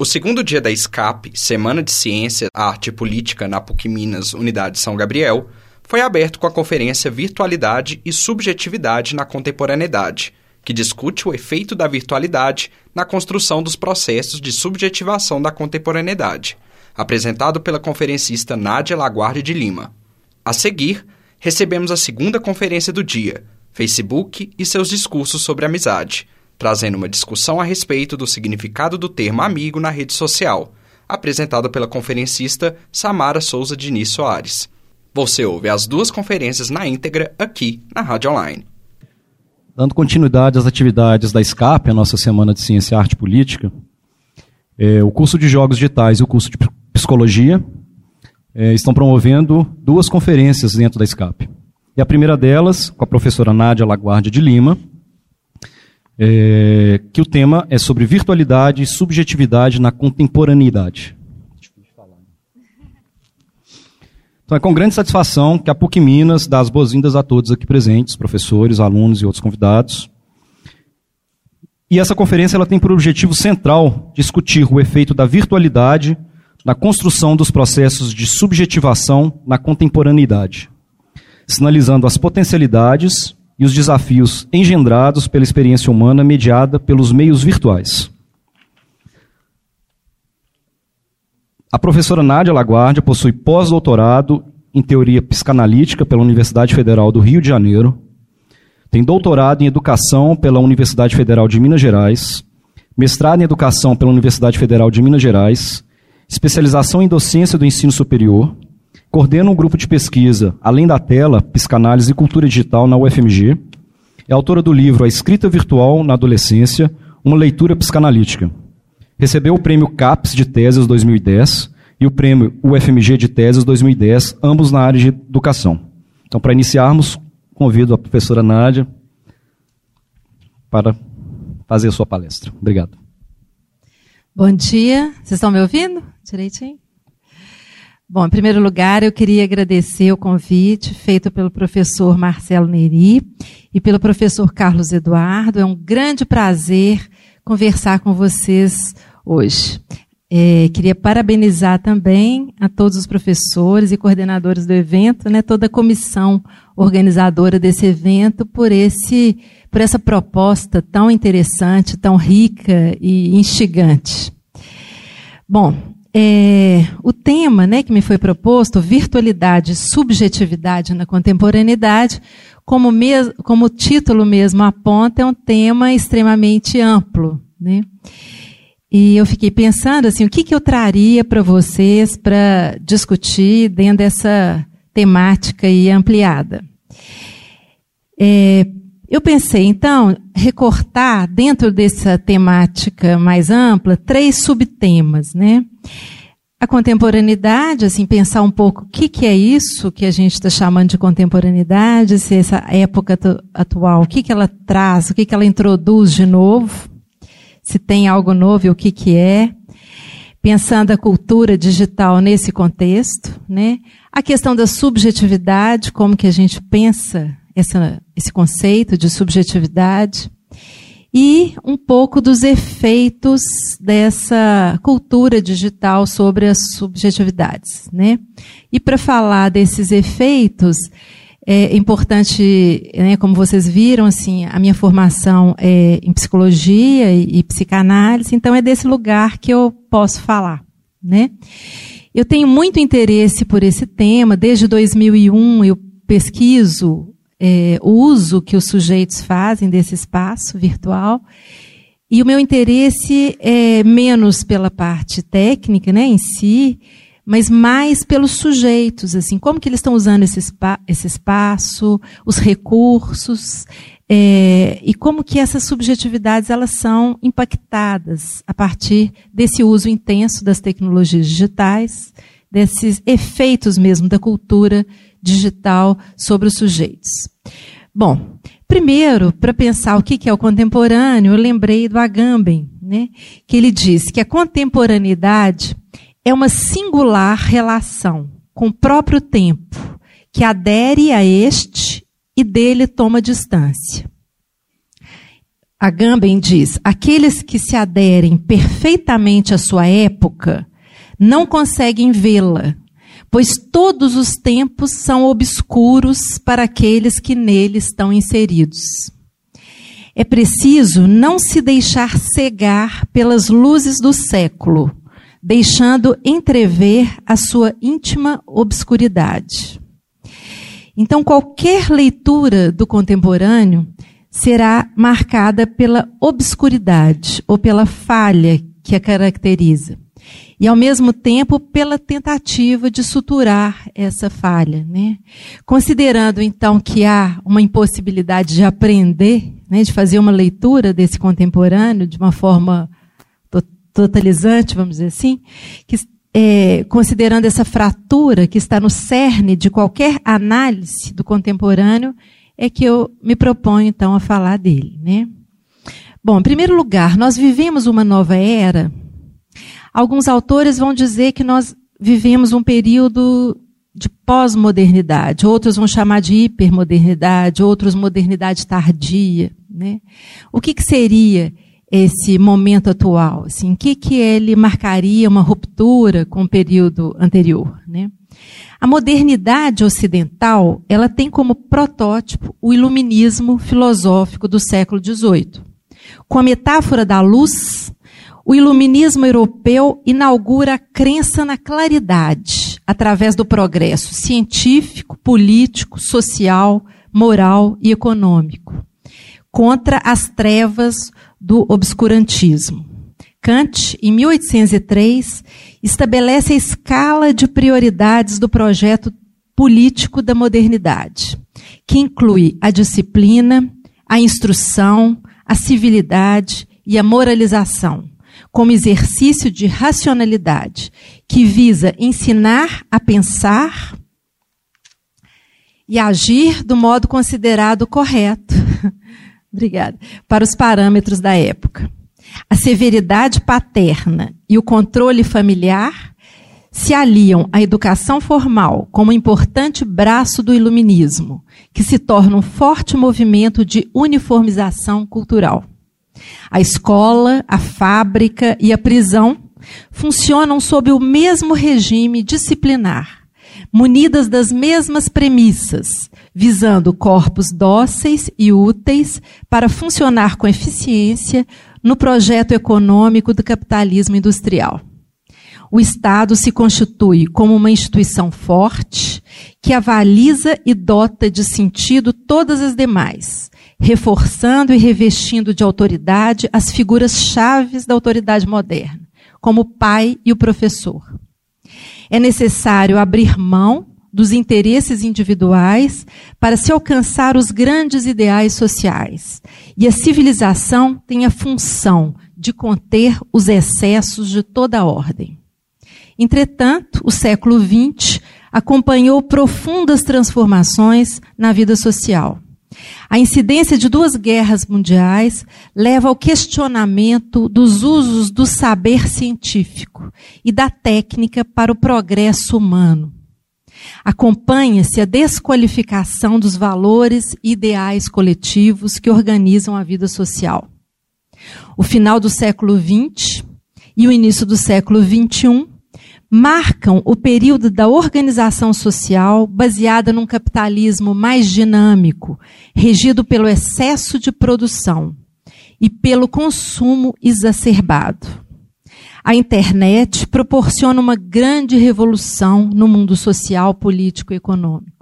O segundo dia da SCAP, Semana de Ciência, Arte e Política na PUC Minas, Unidade São Gabriel, foi aberto com a conferência Virtualidade e Subjetividade na Contemporaneidade, que discute o efeito da virtualidade na construção dos processos de subjetivação da contemporaneidade, apresentado pela conferencista Nádia Laguardia de Lima. A seguir, recebemos a segunda conferência do dia, Facebook e seus discursos sobre amizade, trazendo uma discussão a respeito do significado do termo amigo na rede social, apresentado pela conferencista Samara Souza Diniz Soares. Você ouve as duas conferências na íntegra aqui na Rádio Online. Dando continuidade às atividades da SCAP, a nossa Semana de Ciência, Arte e Política, é, o curso de Jogos Digitais e o curso de Psicologia é, estão promovendo duas conferências dentro da SCAP. E a primeira delas, com a professora Nádia Laguardia de Lima, é, que o tema é sobre virtualidade e subjetividade na contemporaneidade. Então é com grande satisfação que a PUC Minas dá as boas-vindas a todos aqui presentes, professores, alunos e outros convidados. E essa conferência ela tem por objetivo central discutir o efeito da virtualidade na construção dos processos de subjetivação na contemporaneidade, sinalizando as potencialidades e os desafios engendrados pela experiência humana mediada pelos meios virtuais. A professora Nádia Laguardia possui pós-doutorado em teoria psicanalítica pela Universidade Federal do Rio de Janeiro, tem doutorado em educação pela Universidade Federal de Minas Gerais, mestrado em educação pela Universidade Federal de Minas Gerais, especialização em docência do ensino superior, coordena um grupo de pesquisa Além da Tela, Psicanálise e Cultura Digital na UFMG, é autora do livro A Escrita Virtual na Adolescência, uma leitura psicanalítica. Recebeu o prêmio CAPES de Teses 2010 e o prêmio UFMG de Teses 2010, ambos na área de educação. Então, para iniciarmos, convido a professora Nádia para fazer a sua palestra. Obrigado. Bom dia. Vocês estão me ouvindo? Direitinho? Bom, em primeiro lugar, eu queria agradecer o convite feito pelo professor Marcelo Neri e pelo professor Carlos Eduardo. É um grande prazer conversar com vocês hoje. É, queria parabenizar também a todos os professores e coordenadores do evento, né, toda a comissão organizadora desse evento por esse por essa proposta tão interessante, tão rica e instigante. Bom, é, o tema né, que me foi proposto, virtualidade e subjetividade na contemporaneidade, como, como o título mesmo aponta, é um tema extremamente amplo. Né? E eu fiquei pensando assim, o que, que eu traria para vocês para discutir dentro dessa temática aí ampliada. É, eu pensei, então, recortar dentro dessa temática mais ampla três subtemas, né? A contemporaneidade, assim, pensar um pouco o que, que é isso que a gente está chamando de contemporaneidade, se essa época atual, o que, que ela traz, o que, que ela introduz de novo, se tem algo novo e o que, que é. Pensando a cultura digital nesse contexto, né? A questão da subjetividade, como que a gente pensa essa, esse conceito de subjetividade e um pouco dos efeitos dessa cultura digital sobre as subjetividades, né? E para falar desses efeitos, é importante, né, como vocês viram, assim, a minha formação é em psicologia e, e psicanálise, então é desse lugar que eu posso falar, né? Eu tenho muito interesse por esse tema, desde 2001 eu pesquiso é, uso que os sujeitos fazem desse espaço virtual. E o meu interesse é menos pela parte técnica, né, em si, mas mais pelos sujeitos, assim, como que eles estão usando esse, esse espaço, os recursos, é, e como que essas subjetividades elas são impactadas a partir desse uso intenso das tecnologias digitais, desses efeitos mesmo da cultura sobre os sujeitos. Bom, primeiro, para pensar o que é o contemporâneo, eu lembrei do Agamben, né, que ele diz que a contemporaneidade é uma singular relação com o próprio tempo, que adere a este e dele toma distância. Agamben diz: aqueles que se aderem perfeitamente à sua época não conseguem vê-la, pois todos os tempos são obscuros para aqueles que nele estão inseridos. É preciso não se deixar cegar pelas luzes do século, deixando entrever a sua íntima obscuridade. Então, qualquer leitura do contemporâneo será marcada pela obscuridade ou pela falha que a caracteriza. E, ao mesmo tempo, pela tentativa de suturar essa falha. Né? Considerando, então, que há uma impossibilidade de aprender, né, de fazer uma leitura desse contemporâneo de uma forma totalizante, vamos dizer assim, que é, considerando essa fratura que está no cerne de qualquer análise do contemporâneo, é que eu me proponho então a falar dele, né? Bom, em primeiro lugar, nós vivemos uma nova era. Alguns autores vão dizer que nós vivemos um período de pós-modernidade, outros vão chamar de hipermodernidade, outros modernidade tardia, né? O que, que seria esse momento atual? Assim, que que ele marcaria uma ruptura com o período anterior, né? A modernidade ocidental, ela tem como protótipo o iluminismo filosófico do século XVIII. Com a metáfora da luz, o iluminismo europeu inaugura a crença na claridade através do progresso científico, político, social, moral e econômico, contra as trevas do obscurantismo. Kant, em 1803, estabelece a escala de prioridades do projeto político da modernidade, que inclui a disciplina, a instrução, a civilidade e a moralização, como exercício de racionalidade, que visa ensinar a pensar e agir do modo considerado correto Obrigada. Para os parâmetros da época. A severidade paterna e o controle familiar se aliam à educação formal como importante braço do iluminismo, que se torna um forte movimento de uniformização cultural. A escola, a fábrica e a prisão funcionam sob o mesmo regime disciplinar, munidas das mesmas premissas, visando corpos dóceis e úteis para funcionar com eficiência no projeto econômico do capitalismo industrial. O Estado se constitui como uma instituição forte que avaliza e dota de sentido todas as demais, reforçando e revestindo de autoridade as figuras chaves da autoridade moderna, como o pai e o professor. É necessário abrir mão dos interesses individuais para se alcançar os grandes ideais sociais. E a civilização tem a função de conter os excessos de toda a ordem. Entretanto, o século XX acompanhou profundas transformações na vida social. A incidência de duas guerras mundiais leva ao questionamento dos usos do saber científico e da técnica para o progresso humano Acompanha-se a desqualificação dos valores e ideais coletivos que organizam a vida social. O final do século XX e o início do século XXI marcam o período da organização social baseada num capitalismo mais dinâmico, regido pelo excesso de produção e pelo consumo exacerbado. A internet proporciona uma grande revolução no mundo social, político e econômico.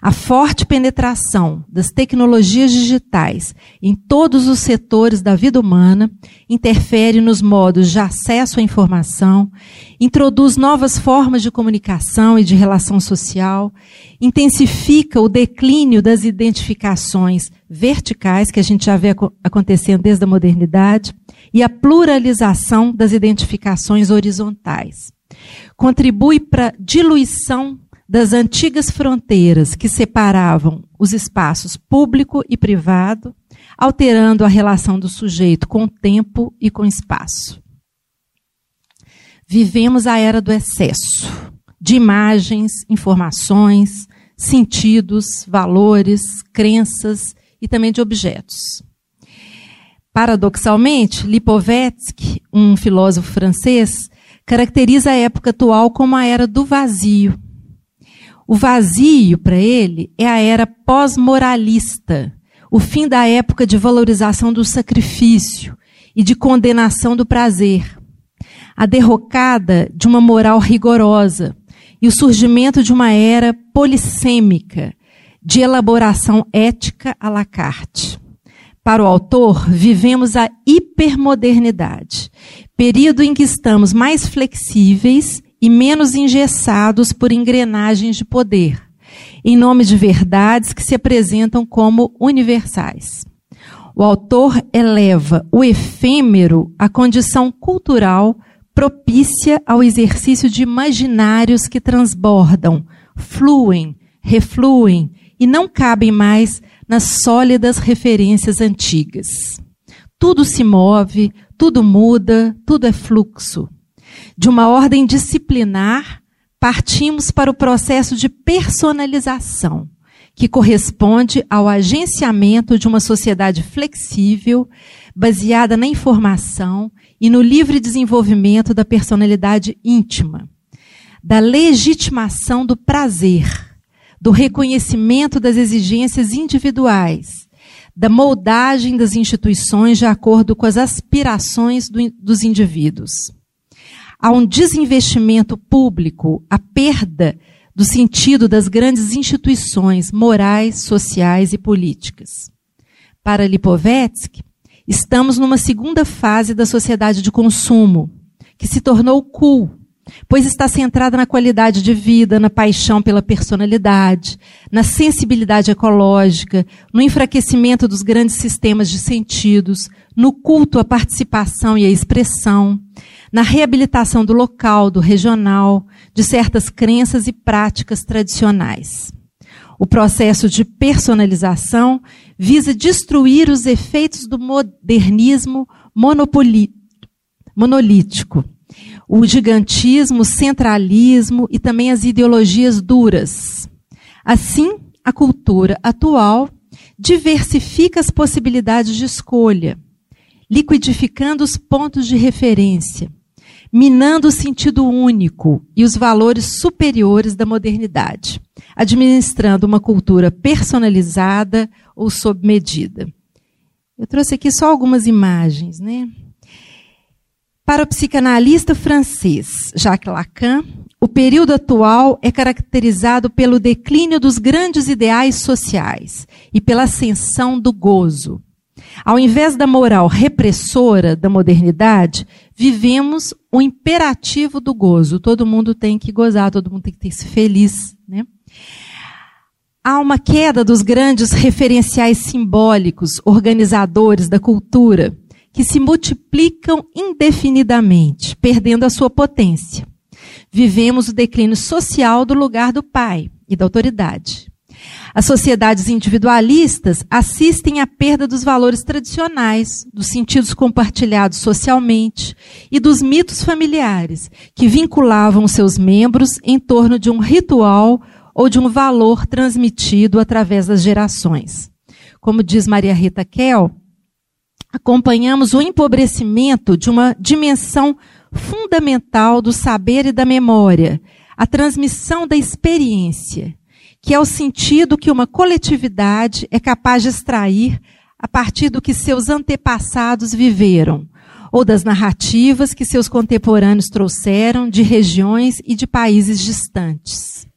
A forte penetração das tecnologias digitais em todos os setores da vida humana interfere nos modos de acesso à informação, introduz novas formas de comunicação e de relação social, intensifica o declínio das identificações verticais que a gente já vê acontecendo desde a modernidade e a pluralização das identificações horizontais. Contribui para a diluição das antigas fronteiras que separavam os espaços público e privado, alterando a relação do sujeito com o tempo e com o espaço. Vivemos a era do excesso de imagens, informações, sentidos, valores, crenças e também de objetos. Paradoxalmente, Lipovetsky, um filósofo francês, caracteriza a época atual como a era do vazio. O vazio, para ele, é a era pós-moralista, o fim da época de valorização do sacrifício e de condenação do prazer, a derrocada de uma moral rigorosa e o surgimento de uma era polissêmica de elaboração ética à la carte. Para o autor, vivemos a hipermodernidade, período em que estamos mais flexíveis e menos engessados por engrenagens de poder, em nome de verdades que se apresentam como universais. O autor eleva o efêmero à condição cultural propícia ao exercício de imaginários que transbordam, fluem, refluem e não cabem mais nas sólidas referências antigas. Tudo se move, tudo muda, tudo é fluxo. De uma ordem disciplinar, partimos para o processo de personalização, que corresponde ao agenciamento de uma sociedade flexível, baseada na informação e no livre desenvolvimento da personalidade íntima, da legitimação do prazer, do reconhecimento das exigências individuais, da moldagem das instituições de acordo com as aspirações do, dos indivíduos. Há um desinvestimento público, a perda do sentido das grandes instituições morais, sociais e políticas. Para Lipovetsky, estamos numa segunda fase da sociedade de consumo, que se tornou cool, pois está centrada na qualidade de vida, na paixão pela personalidade, na sensibilidade ecológica, no enfraquecimento dos grandes sistemas de sentidos, no culto à participação e à expressão, na reabilitação do local, do regional, de certas crenças e práticas tradicionais. O processo de personalização visa destruir os efeitos do modernismo monolítico o gigantismo, o centralismo e também as ideologias duras. Assim, a cultura atual diversifica as possibilidades de escolha, liquidificando os pontos de referência, minando o sentido único e os valores superiores da modernidade, administrando uma cultura personalizada ou sob medida. Eu trouxe aqui só algumas imagens, né? Para o psicanalista francês Jacques Lacan, o período atual é caracterizado pelo declínio dos grandes ideais sociais e pela ascensão do gozo. Ao invés da moral repressora da modernidade, vivemos o imperativo do gozo. Todo mundo tem que gozar, todo mundo tem que ser feliz. Né? Há uma queda dos grandes referenciais simbólicos, organizadores da cultura que se multiplicam indefinidamente, perdendo a sua potência. Vivemos o declínio social do lugar do pai e da autoridade. As sociedades individualistas assistem à perda dos valores tradicionais, dos sentidos compartilhados socialmente e dos mitos familiares, que vinculavam seus membros em torno de um ritual ou de um valor transmitido através das gerações. Como diz Maria Rita Kell, acompanhamos o empobrecimento de uma dimensão fundamental do saber e da memória, a transmissão da experiência, que é o sentido que uma coletividade é capaz de extrair a partir do que seus antepassados viveram, ou das narrativas que seus contemporâneos trouxeram de regiões e de países distantes.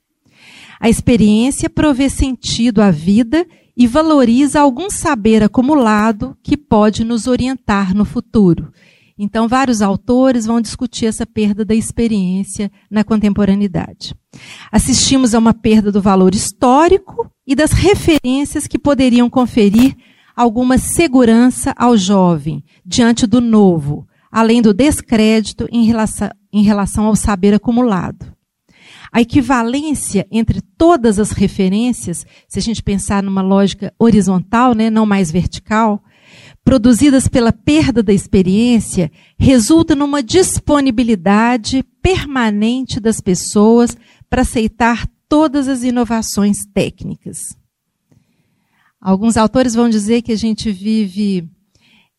A experiência provê sentido à vida e valoriza algum saber acumulado que pode nos orientar no futuro. Então, vários autores vão discutir essa perda da experiência na contemporaneidade. Assistimos a uma perda do valor histórico e das referências que poderiam conferir alguma segurança ao jovem diante do novo, além do descrédito em relação, em relação ao saber acumulado. A equivalência entre todas as referências, se a gente pensar numa lógica horizontal, né, não mais vertical, produzidas pela perda da experiência, resulta numa disponibilidade permanente das pessoas para aceitar todas as inovações técnicas. Alguns autores vão dizer que a gente vive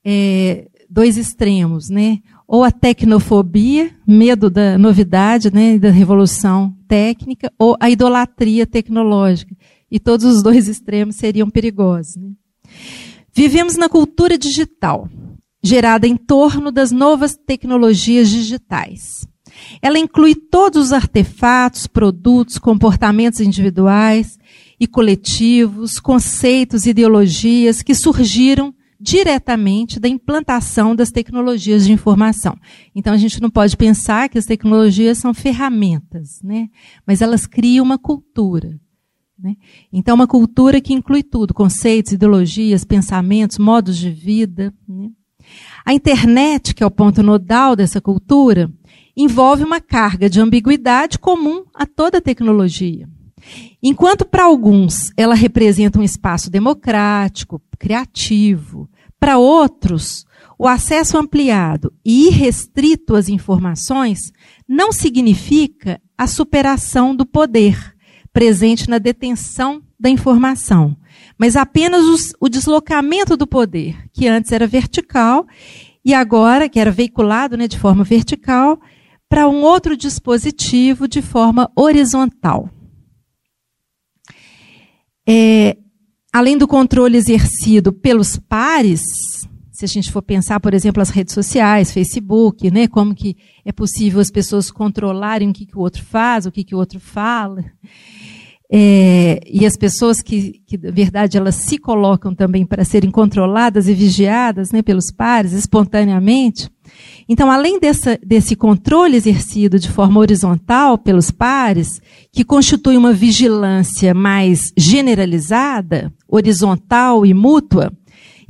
é, dois extremos, né? Ou a tecnofobia, medo da novidade, né, da revolução técnica, ou a idolatria tecnológica. E todos os dois extremos seriam perigosos. Né? Vivemos na cultura digital, gerada em torno das novas tecnologias digitais. Ela inclui todos os artefatos, produtos, comportamentos individuais e coletivos, conceitos, ideologias que surgiram diretamente da implantação das tecnologias de informação. Então a gente não pode pensar que as tecnologias são ferramentas, né? Mas elas criam uma cultura. Né? Então, uma cultura que inclui tudo: conceitos, ideologias, pensamentos, modos de vida. Né? A internet, que é o ponto nodal dessa cultura, envolve uma carga de ambiguidade comum a toda tecnologia. Enquanto para alguns ela representa um espaço democrático, criativo, para outros, o acesso ampliado e irrestrito às informações não significa a superação do poder presente na detenção da informação, mas apenas os, o deslocamento do poder, que antes era vertical e agora, que era veiculado né, de forma vertical, para um outro dispositivo de forma horizontal. É, além do controle exercido pelos pares, se a gente for pensar, por exemplo, as redes sociais, Facebook, né, como que é possível as pessoas controlarem o que, que o outro faz, o que, que o outro fala. É, e as pessoas que, que, na verdade, elas se colocam também para serem controladas e vigiadas né, pelos pares, espontaneamente. Então, além dessa, desse controle exercido de forma horizontal pelos pares, que constitui uma vigilância mais generalizada, horizontal e mútua,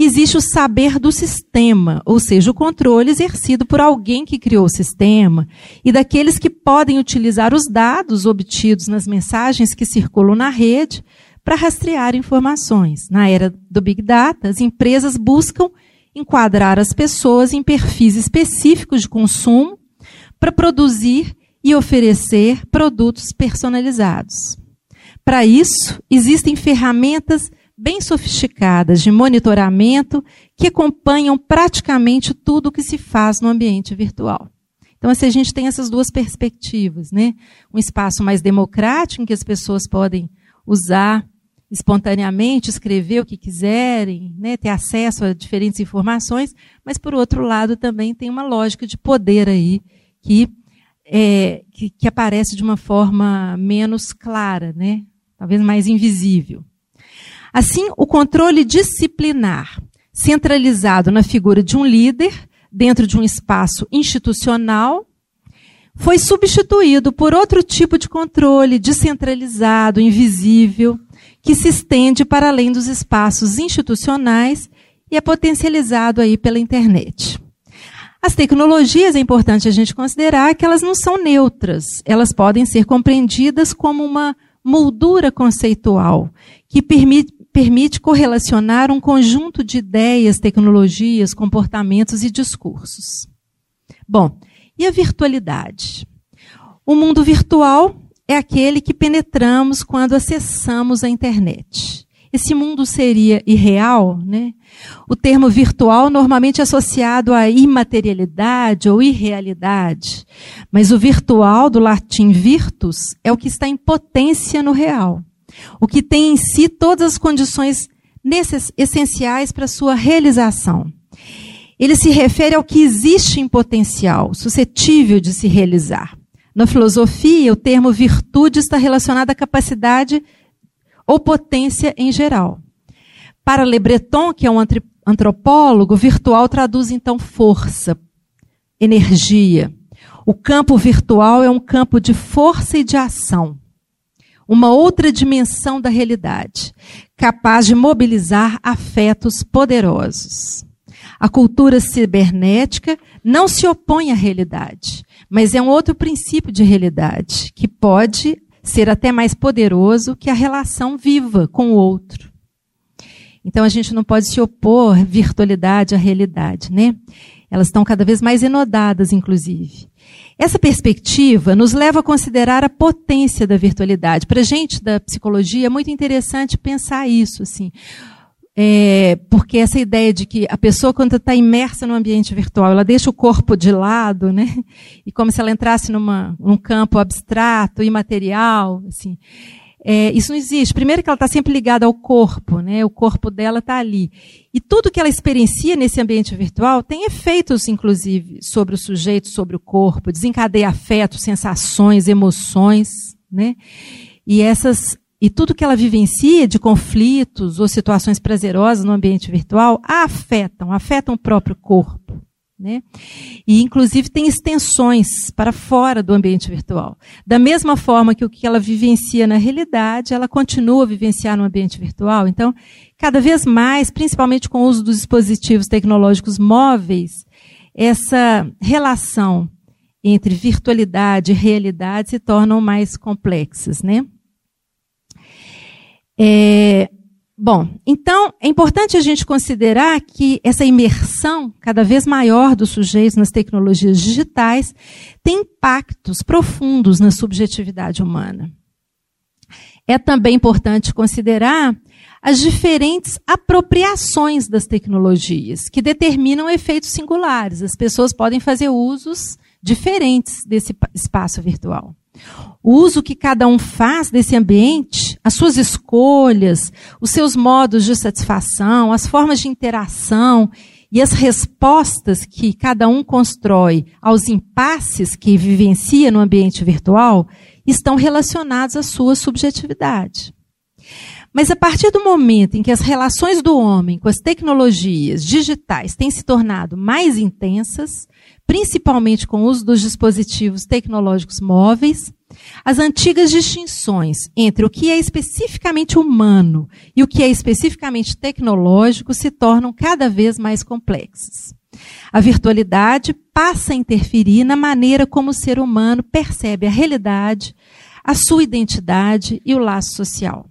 existe o saber do sistema, ou seja, o controle exercido por alguém que criou o sistema e daqueles que podem utilizar os dados obtidos nas mensagens que circulam na rede para rastrear informações. Na era do Big Data, as empresas buscam enquadrar as pessoas em perfis específicos de consumo para produzir e oferecer produtos personalizados. Para isso, existem ferramentas bem sofisticadas de monitoramento que acompanham praticamente tudo o que se faz no ambiente virtual. Então, assim, a gente tem essas duas perspectivas, né? Um espaço mais democrático, em que as pessoas podem usar espontaneamente, escrever o que quiserem, né, ter acesso a diferentes informações, mas por outro lado também tem uma lógica de poder aí que, é, que, que aparece de uma forma menos clara, né, talvez mais invisível. Assim, o controle disciplinar, centralizado na figura de um líder, dentro de um espaço institucional, foi substituído por outro tipo de controle descentralizado, invisível, que se estende para além dos espaços institucionais e é potencializado aí pela internet. As tecnologias é importante a gente considerar que elas não são neutras, elas podem ser compreendidas como uma moldura conceitual que permite, permite correlacionar um conjunto de ideias, tecnologias, comportamentos e discursos. Bom, e a virtualidade? O mundo virtual é aquele que penetramos quando acessamos a internet. Esse mundo seria irreal, né? O termo virtual normalmente é associado à imaterialidade ou irrealidade, mas o virtual do latim virtus é o que está em potência no real, o que tem em si todas as condições essenciais para sua realização. Ele se refere ao que existe em potencial, suscetível de se realizar. Na filosofia, o termo virtude está relacionado à capacidade ou potência em geral. Para Le Breton, que é um antropólogo, virtual traduz então força, energia. O campo virtual é um campo de força e de ação. Uma outra dimensão da realidade, capaz de mobilizar afetos poderosos. A cultura cibernética não se opõe à realidade, mas é um outro princípio de realidade, que pode ser até mais poderoso que a relação viva com o outro. Então a gente não pode se opor virtualidade à realidade, né? Elas estão cada vez mais enodadas, inclusive. Essa perspectiva nos leva a considerar a potência da virtualidade. Para gente da psicologia é muito interessante pensar isso. Assim. é, porque essa ideia de que a pessoa, quando está imersa no ambiente virtual, ela deixa o corpo de lado, né? E como se ela entrasse numa, num campo abstrato, imaterial, assim. É, isso não existe. Primeiro que ela está sempre ligada ao corpo, né? O corpo dela está ali. E tudo que ela experiencia nesse ambiente virtual tem efeitos, inclusive, sobre o sujeito, sobre o corpo, desencadeia afetos, sensações, emoções, né? E essas e tudo que ela vivencia de conflitos ou situações prazerosas no ambiente virtual afetam, afetam o próprio corpo. Né? E, inclusive, tem extensões para fora do ambiente virtual. Da mesma forma que o que ela vivencia na realidade, ela continua a vivenciar no ambiente virtual. Então, cada vez mais, principalmente com o uso dos dispositivos tecnológicos móveis, essa relação entre virtualidade e realidade se tornam mais complexas. Né? É, Bom, então é importante a gente considerar que essa imersão cada vez maior dos sujeitos nas tecnologias digitais tem impactos profundos na subjetividade humana. É também importante considerar as diferentes apropriações das tecnologias, que determinam efeitos singulares. As pessoas podem fazer usos diferentes desse espaço virtual. O uso que cada um faz desse ambiente, as suas escolhas, os seus modos de satisfação, as formas de interação e as respostas que cada um constrói aos impasses que vivencia no ambiente virtual estão relacionados à sua subjetividade. Mas a partir do momento em que as relações do homem com as tecnologias digitais têm se tornado mais intensas, principalmente com o uso dos dispositivos tecnológicos móveis, as antigas distinções entre o que é especificamente humano e o que é especificamente tecnológico se tornam cada vez mais complexas. A virtualidade passa a interferir na maneira como o ser humano percebe a realidade, a sua identidade e o laço social.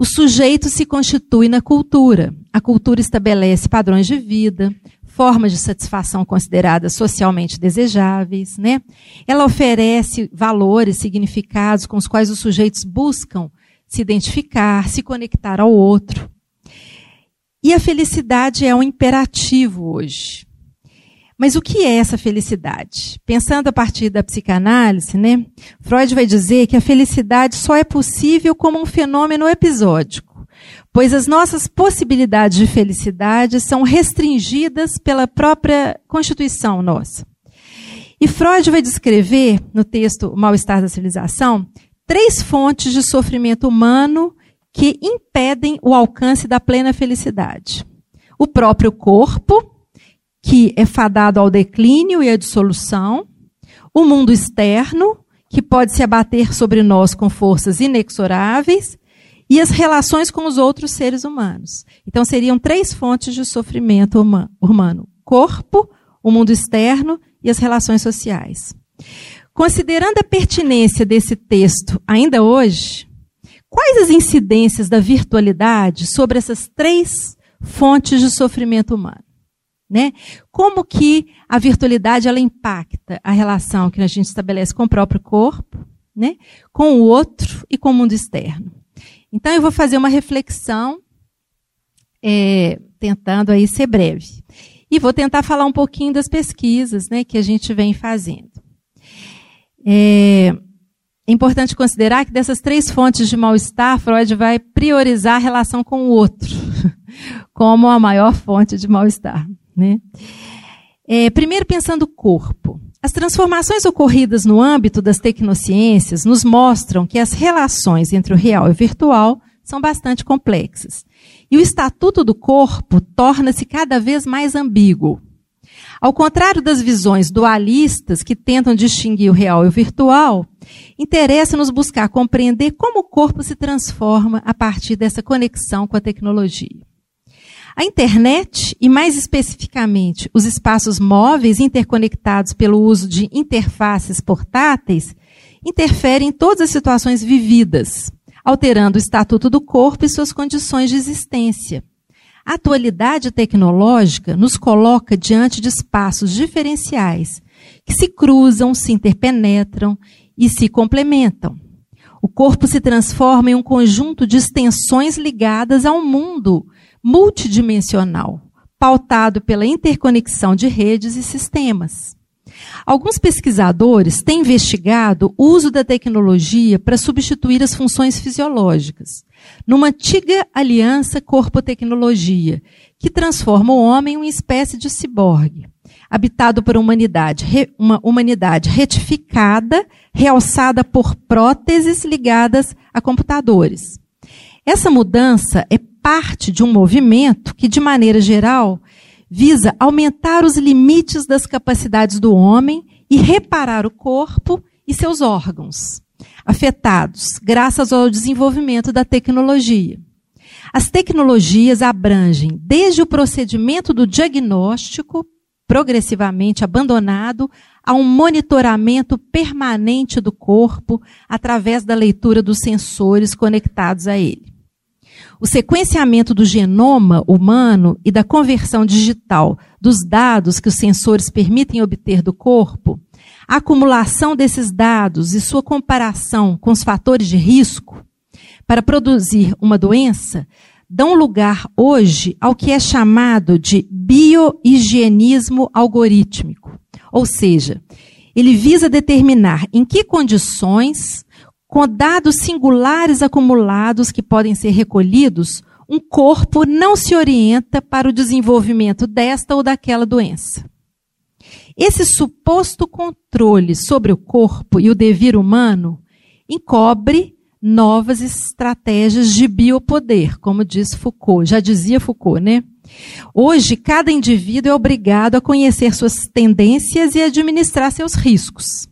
O sujeito se constitui na cultura. A cultura estabelece padrões de vida, formas de satisfação consideradas socialmente desejáveis, né? Ela oferece valores, significados com os quais os sujeitos buscam se identificar, se conectar ao outro. E a felicidade é um imperativo hoje. Mas o que é essa felicidade? Pensando a partir da psicanálise, né? Freud vai dizer que a felicidade só é possível como um fenômeno episódico pois as nossas possibilidades de felicidade são restringidas pela própria constituição nossa. E Freud vai descrever, no texto O Mal-Estar da Civilização, três fontes de sofrimento humano que impedem o alcance da plena felicidade. O próprio corpo, que é fadado ao declínio e à dissolução, o mundo externo, que pode se abater sobre nós com forças inexoráveis, e as relações com os outros seres humanos. Então, seriam três fontes de sofrimento humano: corpo, o mundo externo e as relações sociais. Considerando a pertinência desse texto ainda hoje, quais as incidências da virtualidade sobre essas três fontes de sofrimento humano? Né? Como que a virtualidade ela impacta a relação que a gente estabelece com o próprio corpo, né? com o outro e com o mundo externo? Então eu vou fazer uma reflexão, é, tentando aí ser breve. E vou tentar falar um pouquinho das pesquisas né, que a gente vem fazendo. É, é importante considerar que dessas três fontes de mal-estar, Freud vai priorizar a relação com o outro como a maior fonte de mal-estar. Né? É, primeiro, pensando o corpo. As transformações ocorridas no âmbito das tecnociências nos mostram que as relações entre o real e o virtual são bastante complexas. E o estatuto do corpo torna-se cada vez mais ambíguo. Ao contrário das visões dualistas que tentam distinguir o real e o virtual, interessa-nos buscar compreender como o corpo se transforma a partir dessa conexão com a tecnologia. A internet, e mais especificamente os espaços móveis interconectados pelo uso de interfaces portáteis, interferem em todas as situações vividas, alterando o estatuto do corpo e suas condições de existência. A atualidade tecnológica nos coloca diante de espaços diferenciais que se cruzam, se interpenetram e se complementam. O corpo se transforma em um conjunto de extensões ligadas ao mundo multidimensional, pautado pela interconexão de redes e sistemas. Alguns pesquisadores têm investigado o uso da tecnologia para substituir as funções fisiológicas, numa antiga aliança corpo-tecnologia, que transforma o homem em uma espécie de ciborgue, habitado por uma humanidade, uma humanidade retificada, realçada por próteses ligadas a computadores. Essa mudança é parte de um movimento que, de maneira geral, visa aumentar os limites das capacidades do homem e reparar o corpo e seus órgãos afetados graças ao desenvolvimento da tecnologia. As tecnologias abrangem desde o procedimento do diagnóstico, progressivamente abandonado, a um monitoramento permanente do corpo através da leitura dos sensores conectados a ele. O sequenciamento do genoma humano e da conversão digital dos dados que os sensores permitem obter do corpo, a acumulação desses dados e sua comparação com os fatores de risco para produzir uma doença dão lugar hoje ao que é chamado de biohigienismo algorítmico. Ou seja, ele visa determinar em que condições com dados singulares acumulados que podem ser recolhidos, um corpo não se orienta para o desenvolvimento desta ou daquela doença. Esse suposto controle sobre o corpo e o devir humano encobre novas estratégias de biopoder, como diz Foucault, já dizia Foucault, né? Hoje, cada indivíduo é obrigado a conhecer suas tendências e administrar seus riscos.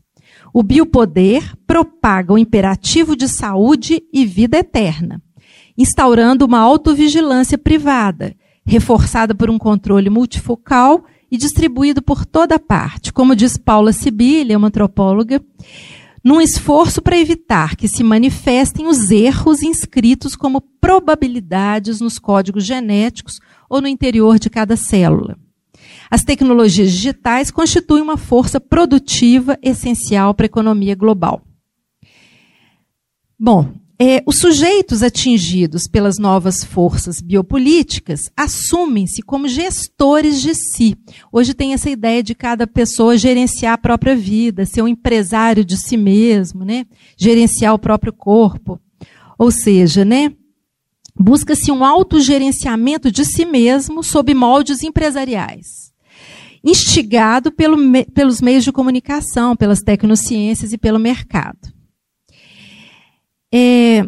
O biopoder propaga o imperativo de saúde e vida eterna, instaurando uma autovigilância privada, reforçada por um controle multifocal e distribuído por toda parte, como diz Paula Sibilha, uma antropóloga, num esforço para evitar que se manifestem os erros inscritos como probabilidades nos códigos genéticos ou no interior de cada célula. As tecnologias digitais constituem uma força produtiva essencial para a economia global. Bom, é, os sujeitos atingidos pelas novas forças biopolíticas assumem-se como gestores de si. Hoje tem essa ideia de cada pessoa gerenciar a própria vida, ser um empresário de si mesmo, né? gerenciar o próprio corpo. Ou seja, né? busca-se um autogerenciamento de si mesmo sob moldes empresariais instigado pelo, pelos meios de comunicação, pelas tecnociências e pelo mercado. É,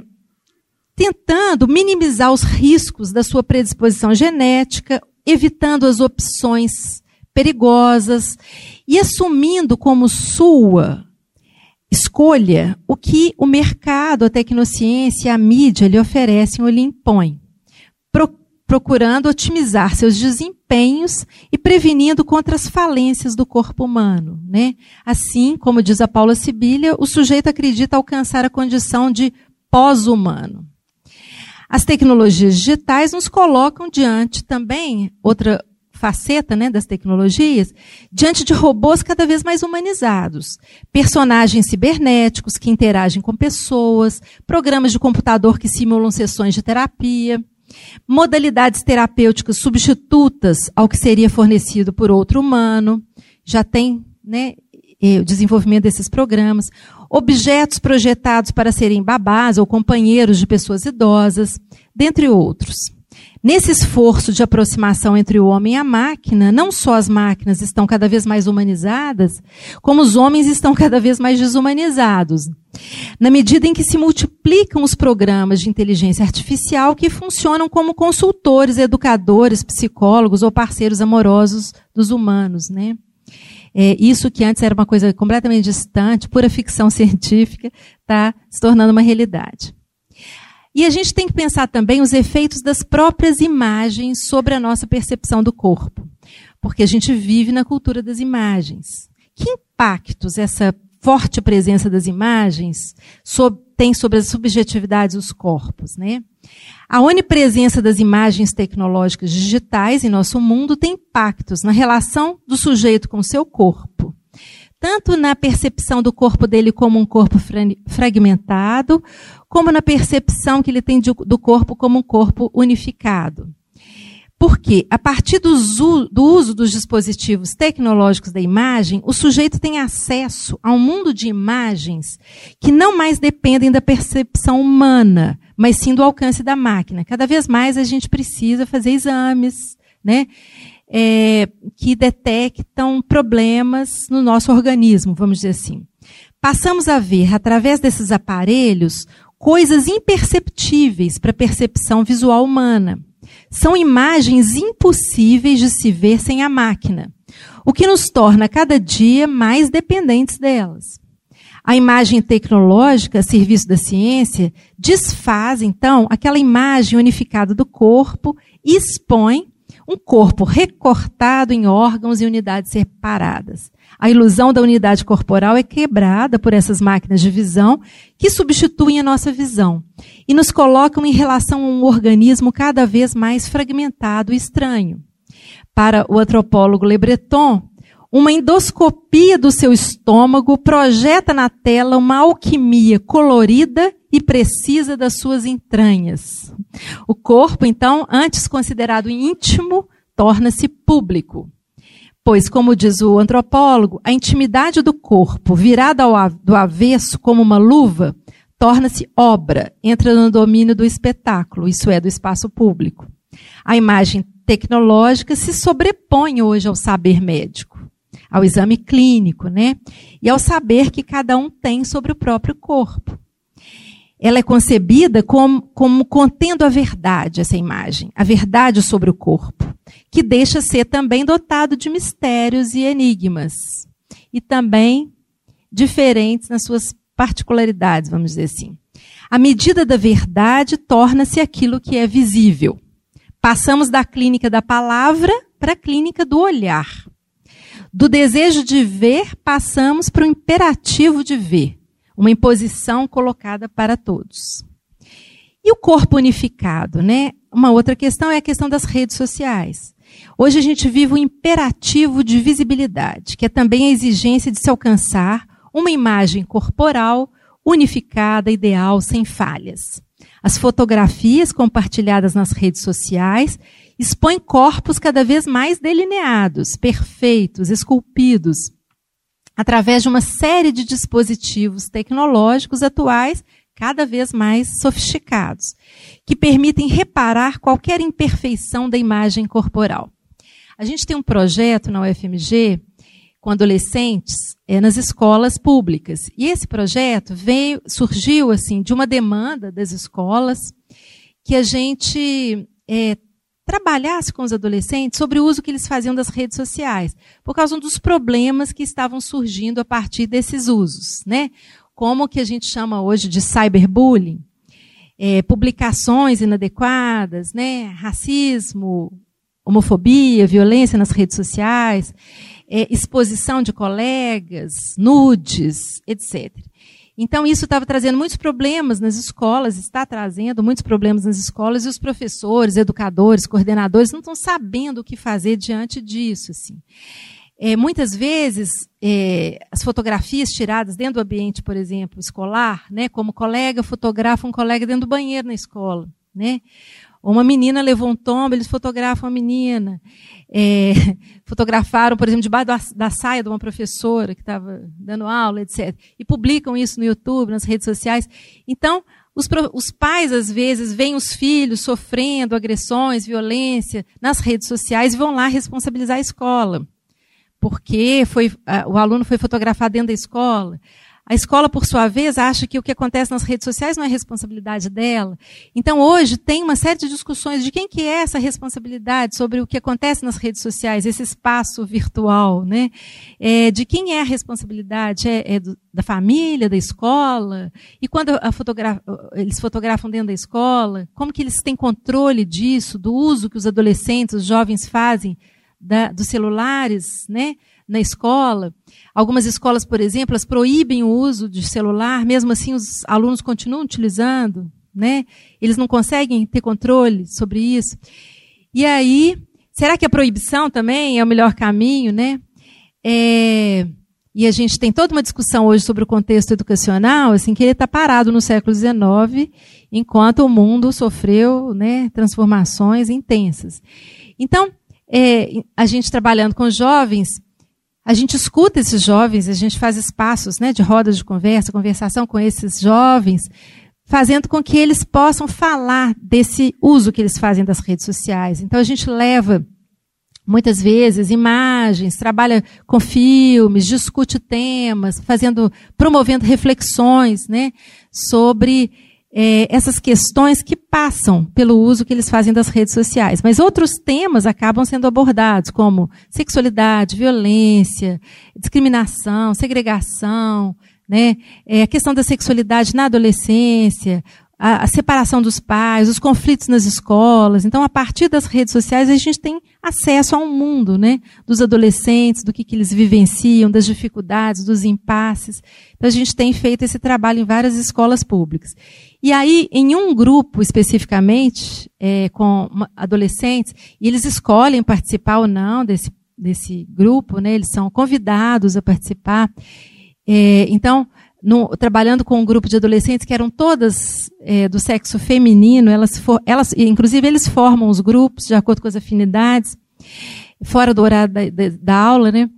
tentando minimizar os riscos da sua predisposição genética, evitando as opções perigosas e assumindo como sua escolha o que o mercado, a tecnociência, a mídia lhe oferecem ou lhe impõem procurando otimizar seus desempenhos e prevenindo contra as falências do corpo humano. Né? Assim, como diz a Paula Sibilha, o sujeito acredita alcançar a condição de pós-humano. As tecnologias digitais nos colocam diante também, outra faceta né, das tecnologias, diante de robôs cada vez mais humanizados. Personagens cibernéticos que interagem com pessoas, programas de computador que simulam sessões de terapia modalidades terapêuticas substitutas ao que seria fornecido por outro humano, já tem né, o desenvolvimento desses programas, objetos projetados para serem babás ou companheiros de pessoas idosas, dentre outros. Nesse esforço de aproximação entre o homem e a máquina, não só as máquinas estão cada vez mais humanizadas, como os homens estão cada vez mais desumanizados. Na medida em que se multiplicam os programas de inteligência artificial que funcionam como consultores, educadores, psicólogos ou parceiros amorosos dos humanos, né? É, isso que antes era uma coisa completamente distante, pura ficção científica, está se tornando uma realidade. E a gente tem que pensar também os efeitos das próprias imagens sobre a nossa percepção do corpo. Porque a gente vive na cultura das imagens. Que impactos essa forte presença das imagens tem sobre as subjetividades dos corpos, né? A onipresença das imagens tecnológicas digitais em nosso mundo tem impactos na relação do sujeito com seu corpo, tanto na percepção do corpo dele como um corpo fragmentado, como na percepção que ele tem do corpo como um corpo unificado. Porque, a partir do uso, do uso dos dispositivos tecnológicos da imagem, o sujeito tem acesso a um mundo de imagens que não mais dependem da percepção humana, mas sim do alcance da máquina. Cada vez mais a gente precisa fazer exames, né? É, que detectam problemas no nosso organismo, vamos dizer assim. Passamos a ver, através desses aparelhos, coisas imperceptíveis para a percepção visual humana são imagens impossíveis de se ver sem a máquina, o que nos torna cada dia mais dependentes delas. A imagem tecnológica, serviço da ciência, desfaz, então, aquela imagem unificada do corpo e expõe um corpo recortado em órgãos e unidades separadas. A ilusão da unidade corporal é quebrada por essas máquinas de visão que substituem a nossa visão e nos colocam em relação a um organismo cada vez mais fragmentado e estranho. Para o antropólogo Le Breton, uma endoscopia do seu estômago projeta na tela uma alquimia colorida e precisa das suas entranhas. O corpo, então, antes considerado íntimo, torna-se público. Pois, como diz o antropólogo, a intimidade do corpo, virada ao, do avesso como uma luva, torna-se obra, entra no domínio do espetáculo, isso é, do espaço público. A imagem tecnológica se sobrepõe hoje ao saber médico, ao exame clínico, né? E ao saber que cada um tem sobre o próprio corpo ela é concebida como, como contendo a verdade, essa imagem, a verdade sobre o corpo, que deixa ser também dotado de mistérios e enigmas, e também diferentes nas suas particularidades, vamos dizer assim. A medida da verdade torna-se aquilo que é visível. Passamos da clínica da palavra para a clínica do olhar. Do desejo de ver, passamos para o imperativo de ver uma imposição colocada para todos. E o corpo unificado, né? Uma outra questão é a questão das redes sociais. Hoje a gente vive um imperativo de visibilidade, que é também a exigência de se alcançar uma imagem corporal unificada, ideal, sem falhas. As fotografias compartilhadas nas redes sociais expõem corpos cada vez mais delineados, perfeitos, esculpidos, através de uma série de dispositivos tecnológicos atuais cada vez mais sofisticados, que permitem reparar qualquer imperfeição da imagem corporal. A gente tem um projeto na UFMG com adolescentes é, nas escolas públicas. E esse projeto veio, surgiu assim de uma demanda das escolas que a gente é, trabalhasse com os adolescentes sobre o uso que eles faziam das redes sociais, por causa dos problemas que estavam surgindo a partir desses usos, né? Como que a gente chama hoje de cyberbullying, é, publicações inadequadas, né? Racismo, homofobia, violência nas redes sociais, é, exposição de colegas, nudes, etc. Então, isso estava trazendo muitos problemas nas escolas, está trazendo muitos problemas nas escolas, e os professores, educadores, coordenadores não estão sabendo o que fazer diante disso. Assim. É, muitas vezes, é, as fotografias tiradas dentro do ambiente, por exemplo, escolar, né, como colega fotografa um colega dentro do banheiro na escola. Né? Uma menina levou um tombo, eles fotografam a menina. É, fotografaram, por exemplo, debaixo da, da, saia de uma professora que estava dando aula, etc. E publicam isso no YouTube, nas redes sociais. Então, os, os, pais, às vezes, veem os filhos sofrendo agressões, violência nas redes sociais e vão lá responsabilizar a escola. Porque foi, o aluno foi fotografado dentro da escola. A escola, por sua vez, acha que o que acontece nas redes sociais não é responsabilidade dela. Então, hoje, tem uma série de discussões de quem que é essa responsabilidade sobre o que acontece nas redes sociais, esse espaço virtual, né? É, de quem é a responsabilidade? É, é do, da família, da escola? E quando fotogra eles fotografam dentro da escola, como que eles têm controle disso, do uso que os adolescentes, os jovens fazem da, dos celulares, né? Na escola. Algumas escolas, por exemplo, elas proíbem o uso de celular, mesmo assim os alunos continuam utilizando, né? Eles não conseguem ter controle sobre isso. E aí, será que a proibição também é o melhor caminho, né? É, e a gente tem toda uma discussão hoje sobre o contexto educacional, assim, que ele está parado no século XIX, enquanto o mundo sofreu né, transformações intensas. Então, é, a gente trabalhando com jovens, a gente escuta esses jovens, a gente faz espaços né, de rodas de conversa, conversação com esses jovens, fazendo com que eles possam falar desse uso que eles fazem das redes sociais. Então a gente leva muitas vezes imagens, trabalha com filmes, discute temas, fazendo, promovendo reflexões, né, sobre é, essas questões que passam pelo uso que eles fazem das redes sociais. Mas outros temas acabam sendo abordados, como sexualidade, violência, discriminação, segregação, né? É, a questão da sexualidade na adolescência, a, a, separação dos pais, os conflitos nas escolas. Então, a partir das redes sociais, a gente tem acesso a um mundo, né? Dos adolescentes, do que, que eles vivenciam, das dificuldades, dos impasses. Então, a gente tem feito esse trabalho em várias escolas públicas. E aí, em um grupo especificamente, é, com adolescentes, e eles escolhem participar ou não desse, desse grupo, né? Eles são convidados a participar. É, então, no, trabalhando com um grupo de adolescentes que eram todas é, do sexo feminino, elas, for, elas, inclusive eles formam os grupos de acordo com as afinidades, fora do horário da, da, da aula, né?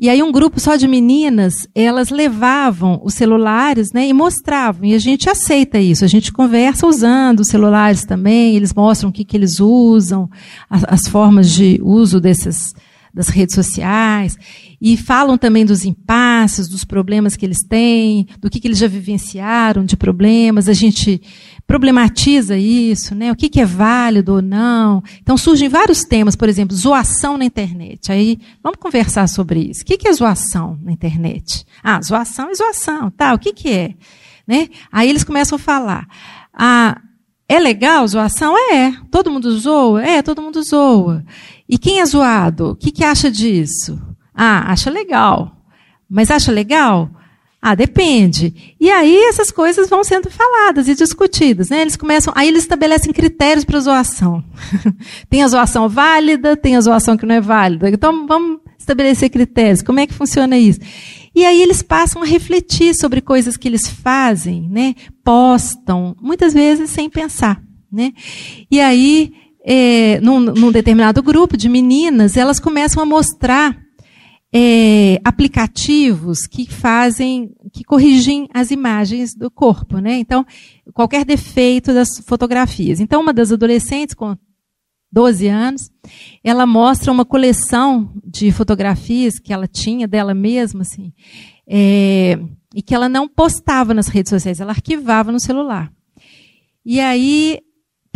E aí um grupo só de meninas, elas levavam os celulares, né, e mostravam. E a gente aceita isso. A gente conversa usando os celulares também. Eles mostram o que, que eles usam, as, as formas de uso desses, das redes sociais. E falam também dos impasses, dos problemas que eles têm, do que, que eles já vivenciaram de problemas. A gente problematiza isso, né? O que, que é válido ou não. Então surgem vários temas, por exemplo, zoação na internet. Aí vamos conversar sobre isso. O que, que é zoação na internet? Ah, zoação é zoação, tá? O que, que é? Né? Aí eles começam a falar. Ah, é legal zoação? É. Todo mundo zoa? É, todo mundo zoa. E quem é zoado? O que, que acha disso? Ah, acha legal. Mas acha legal? Ah, depende. E aí essas coisas vão sendo faladas e discutidas, né? Eles começam, aí eles estabelecem critérios para zoação. tem a zoação válida, tem a zoação que não é válida. Então vamos estabelecer critérios. Como é que funciona isso? E aí eles passam a refletir sobre coisas que eles fazem, né? Postam, muitas vezes sem pensar, né? E aí, é, num, num determinado grupo de meninas, elas começam a mostrar é, aplicativos que fazem, que corrigem as imagens do corpo, né? Então, qualquer defeito das fotografias. Então, uma das adolescentes com 12 anos, ela mostra uma coleção de fotografias que ela tinha dela mesma, assim, é, e que ela não postava nas redes sociais, ela arquivava no celular. E aí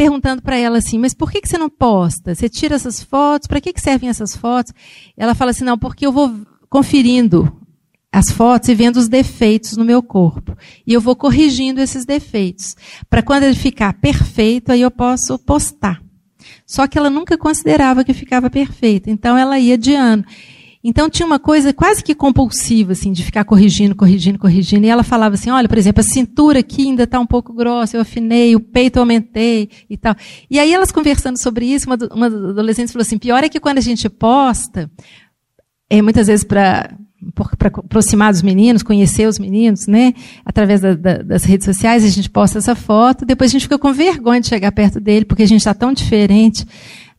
perguntando para ela assim, mas por que, que você não posta? Você tira essas fotos, para que, que servem essas fotos? Ela fala assim, não, porque eu vou conferindo as fotos e vendo os defeitos no meu corpo. E eu vou corrigindo esses defeitos. Para quando ele ficar perfeito, aí eu posso postar. Só que ela nunca considerava que ficava perfeito. Então ela ia adiando. Então tinha uma coisa quase que compulsiva, assim, de ficar corrigindo, corrigindo, corrigindo. E ela falava assim: olha, por exemplo, a cintura aqui ainda está um pouco grossa, eu afinei, o peito aumentei e tal. E aí elas conversando sobre isso, uma, uma adolescente falou assim: pior é que quando a gente posta, é muitas vezes para para aproximar dos meninos, conhecer os meninos, né? Através da, da, das redes sociais, a gente posta essa foto, depois a gente fica com vergonha de chegar perto dele, porque a gente está tão diferente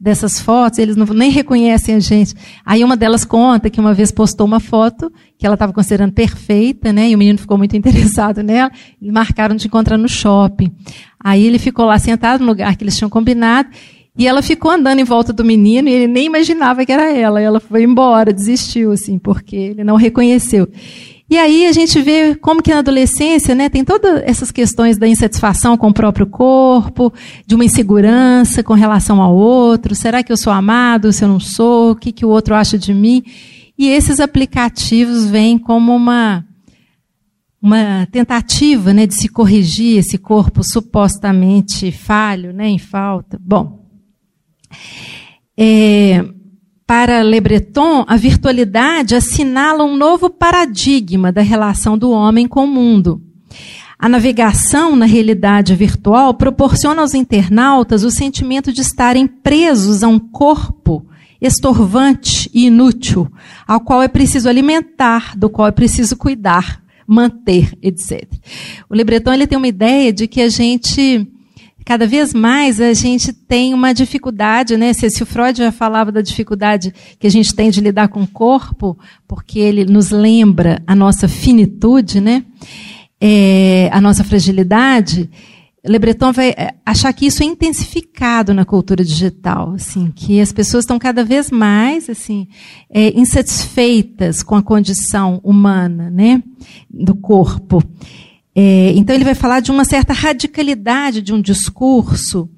dessas fotos, eles não, nem reconhecem a gente. Aí uma delas conta que uma vez postou uma foto que ela estava considerando perfeita, né? E o menino ficou muito interessado nela, e marcaram de encontrar no shopping. Aí ele ficou lá sentado no lugar que eles tinham combinado, e ela ficou andando em volta do menino e ele nem imaginava que era ela. Ela foi embora, desistiu, assim, porque ele não reconheceu. E aí a gente vê como que na adolescência, né, tem todas essas questões da insatisfação com o próprio corpo, de uma insegurança com relação ao outro. Será que eu sou amado? Se eu não sou? O que, que o outro acha de mim? E esses aplicativos vêm como uma uma tentativa, né, de se corrigir esse corpo supostamente falho, né, em falta. Bom, é, para Le Breton, a virtualidade assinala um novo paradigma da relação do homem com o mundo. A navegação na realidade virtual proporciona aos internautas o sentimento de estarem presos a um corpo estorvante e inútil, ao qual é preciso alimentar, do qual é preciso cuidar, manter, etc. O Lebreton ele tem uma ideia de que a gente cada vez mais a gente tem uma dificuldade, né? Se, se, o Freud já falava da dificuldade que a gente tem de lidar com o corpo, porque ele nos lembra a nossa finitude, né? É, a nossa fragilidade. Le Breton vai é, achar que isso é intensificado na cultura digital, assim, que as pessoas estão cada vez mais, assim, é, insatisfeitas com a condição humana, né, do corpo. É, então ele vai falar de uma certa radicalidade de um discurso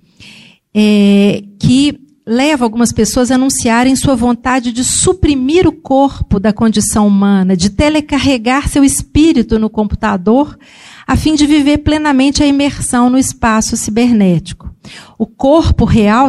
é, que leva algumas pessoas a anunciarem sua vontade de suprimir o corpo da condição humana, de telecarregar seu espírito no computador, a fim de viver plenamente a imersão no espaço cibernético. O corpo real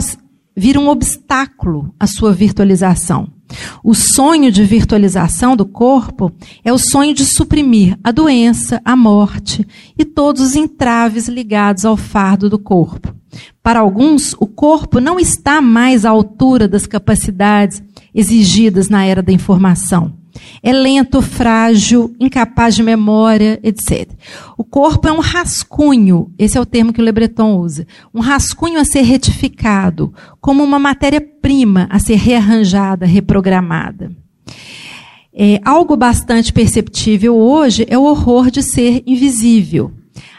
vira um obstáculo à sua virtualização. O sonho de virtualização do corpo é o sonho de suprimir a doença, a morte e todos os entraves ligados ao fardo do corpo. Para alguns, o corpo não está mais à altura das capacidades exigidas na era da informação. É lento, frágil, incapaz de memória, etc. O corpo é um rascunho, esse é o termo que o Le Breton usa. Um rascunho a ser retificado, como uma matéria-prima a ser rearranjada, reprogramada. É, algo bastante perceptível hoje é o horror de ser invisível.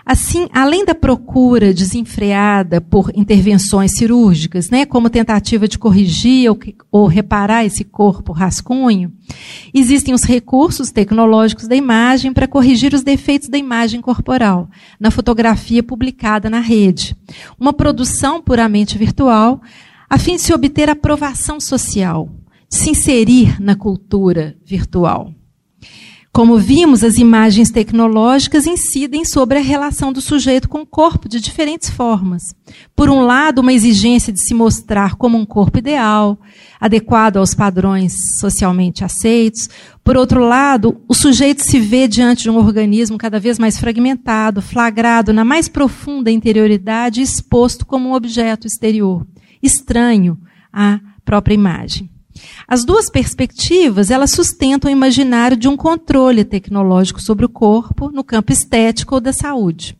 Assim, além da procura desenfreada por intervenções cirúrgicas, né, como tentativa de corrigir ou, ou reparar esse corpo rascunho, existem os recursos tecnológicos da imagem para corrigir os defeitos da imagem corporal, na fotografia publicada na rede. Uma produção puramente virtual, a fim de se obter aprovação social, de se inserir na cultura virtual. Como vimos, as imagens tecnológicas incidem sobre a relação do sujeito com o corpo de diferentes formas. Por um lado, uma exigência de se mostrar como um corpo ideal, adequado aos padrões socialmente aceitos. Por outro lado, o sujeito se vê diante de um organismo cada vez mais fragmentado, flagrado na mais profunda interioridade exposto como um objeto exterior, estranho à própria imagem. As duas perspectivas, elas sustentam o imaginário de um controle tecnológico sobre o corpo no campo estético ou da saúde.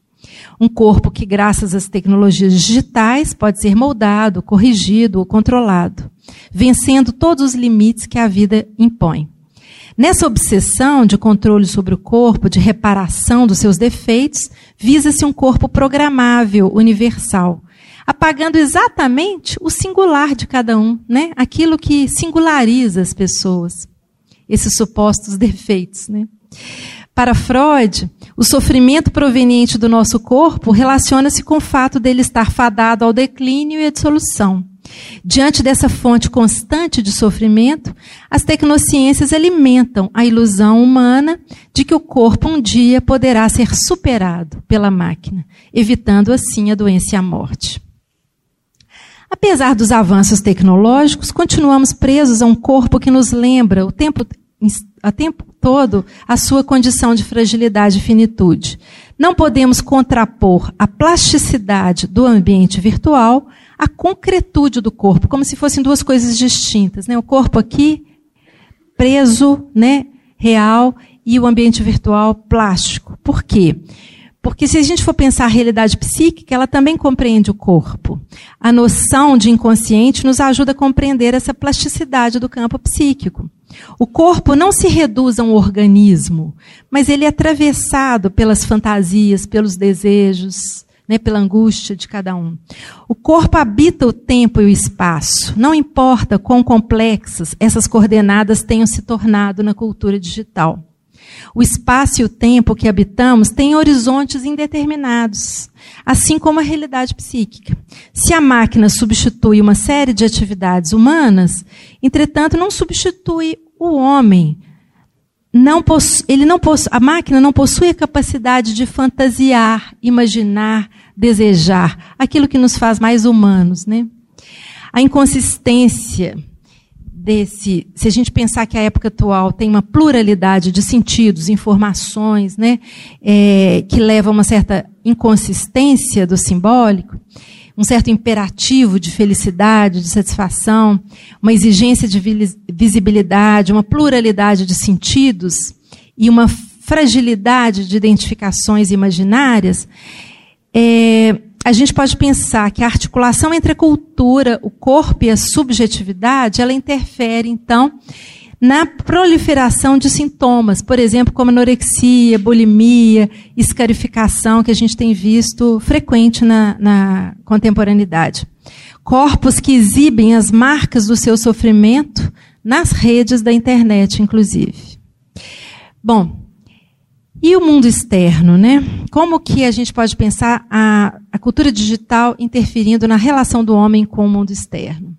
Um corpo que, graças às tecnologias digitais, pode ser moldado, corrigido ou controlado, vencendo todos os limites que a vida impõe. Nessa obsessão de controle sobre o corpo, de reparação dos seus defeitos, visa-se um corpo programável, universal, apagando exatamente o singular de cada um, né? Aquilo que singulariza as pessoas, esses supostos defeitos, né? Para Freud, o sofrimento proveniente do nosso corpo relaciona-se com o fato dele estar fadado ao declínio e à dissolução. Diante dessa fonte constante de sofrimento, as tecnociências alimentam a ilusão humana de que o corpo um dia poderá ser superado pela máquina, evitando assim a doença e a morte. Apesar dos avanços tecnológicos, continuamos presos a um corpo que nos lembra o tempo, a tempo todo a sua condição de fragilidade e finitude. Não podemos contrapor a plasticidade do ambiente virtual à concretude do corpo, como se fossem duas coisas distintas. Né? O corpo aqui, preso, né, real, e o ambiente virtual plástico. Por quê? Porque se a gente for pensar a realidade psíquica, ela também compreende o corpo. A noção de inconsciente nos ajuda a compreender essa plasticidade do campo psíquico. O corpo não se reduz a um organismo, mas ele é atravessado pelas fantasias, pelos desejos, né, pela angústia de cada um. O corpo habita o tempo e o espaço, não importa quão complexas essas coordenadas tenham se tornado na cultura digital. O espaço e o tempo que habitamos têm horizontes indeterminados, assim como a realidade psíquica. Se a máquina substitui uma série de atividades humanas, entretanto, não substitui o homem. Não ele não a máquina não possui a capacidade de fantasiar, imaginar, desejar, aquilo que nos faz mais humanos. Né? A inconsistência desse, se a gente pensar que a época atual tem uma pluralidade de sentidos, informações, né, é, que leva a uma certa inconsistência do simbólico, um certo imperativo de felicidade, de satisfação, uma exigência de visibilidade, uma pluralidade de sentidos e uma fragilidade de identificações imaginárias, é, a gente pode pensar que a articulação entre a cultura, o corpo e a subjetividade, ela interfere, então, na proliferação de sintomas, por exemplo, como anorexia, bulimia, escarificação, que a gente tem visto frequente na, na contemporaneidade. Corpos que exibem as marcas do seu sofrimento nas redes da internet, inclusive. Bom, e o mundo externo, né? Como que a gente pode pensar a, a cultura digital interferindo na relação do homem com o mundo externo?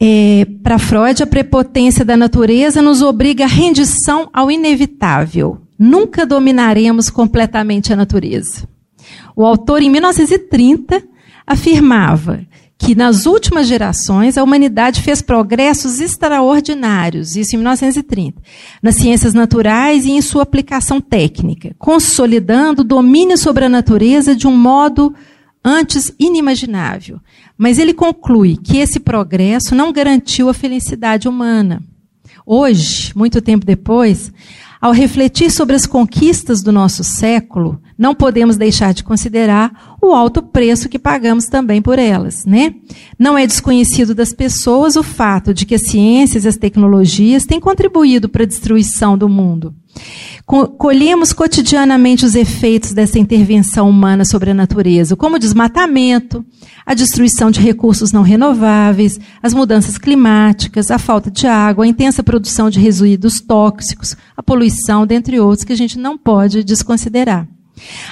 É, Para Freud, a prepotência da natureza nos obriga à rendição ao inevitável. Nunca dominaremos completamente a natureza. O autor, em 1930, afirmava que nas últimas gerações a humanidade fez progressos extraordinários, isso em 1930, nas ciências naturais e em sua aplicação técnica, consolidando o domínio sobre a natureza de um modo antes inimaginável. Mas ele conclui que esse progresso não garantiu a felicidade humana. Hoje, muito tempo depois, ao refletir sobre as conquistas do nosso século, não podemos deixar de considerar o alto preço que pagamos também por elas, né? Não é desconhecido das pessoas o fato de que as ciências e as tecnologias têm contribuído para a destruição do mundo. Colhemos cotidianamente os efeitos dessa intervenção humana sobre a natureza, como o desmatamento, a destruição de recursos não renováveis, as mudanças climáticas, a falta de água, a intensa produção de resíduos tóxicos, a poluição, dentre outros, que a gente não pode desconsiderar.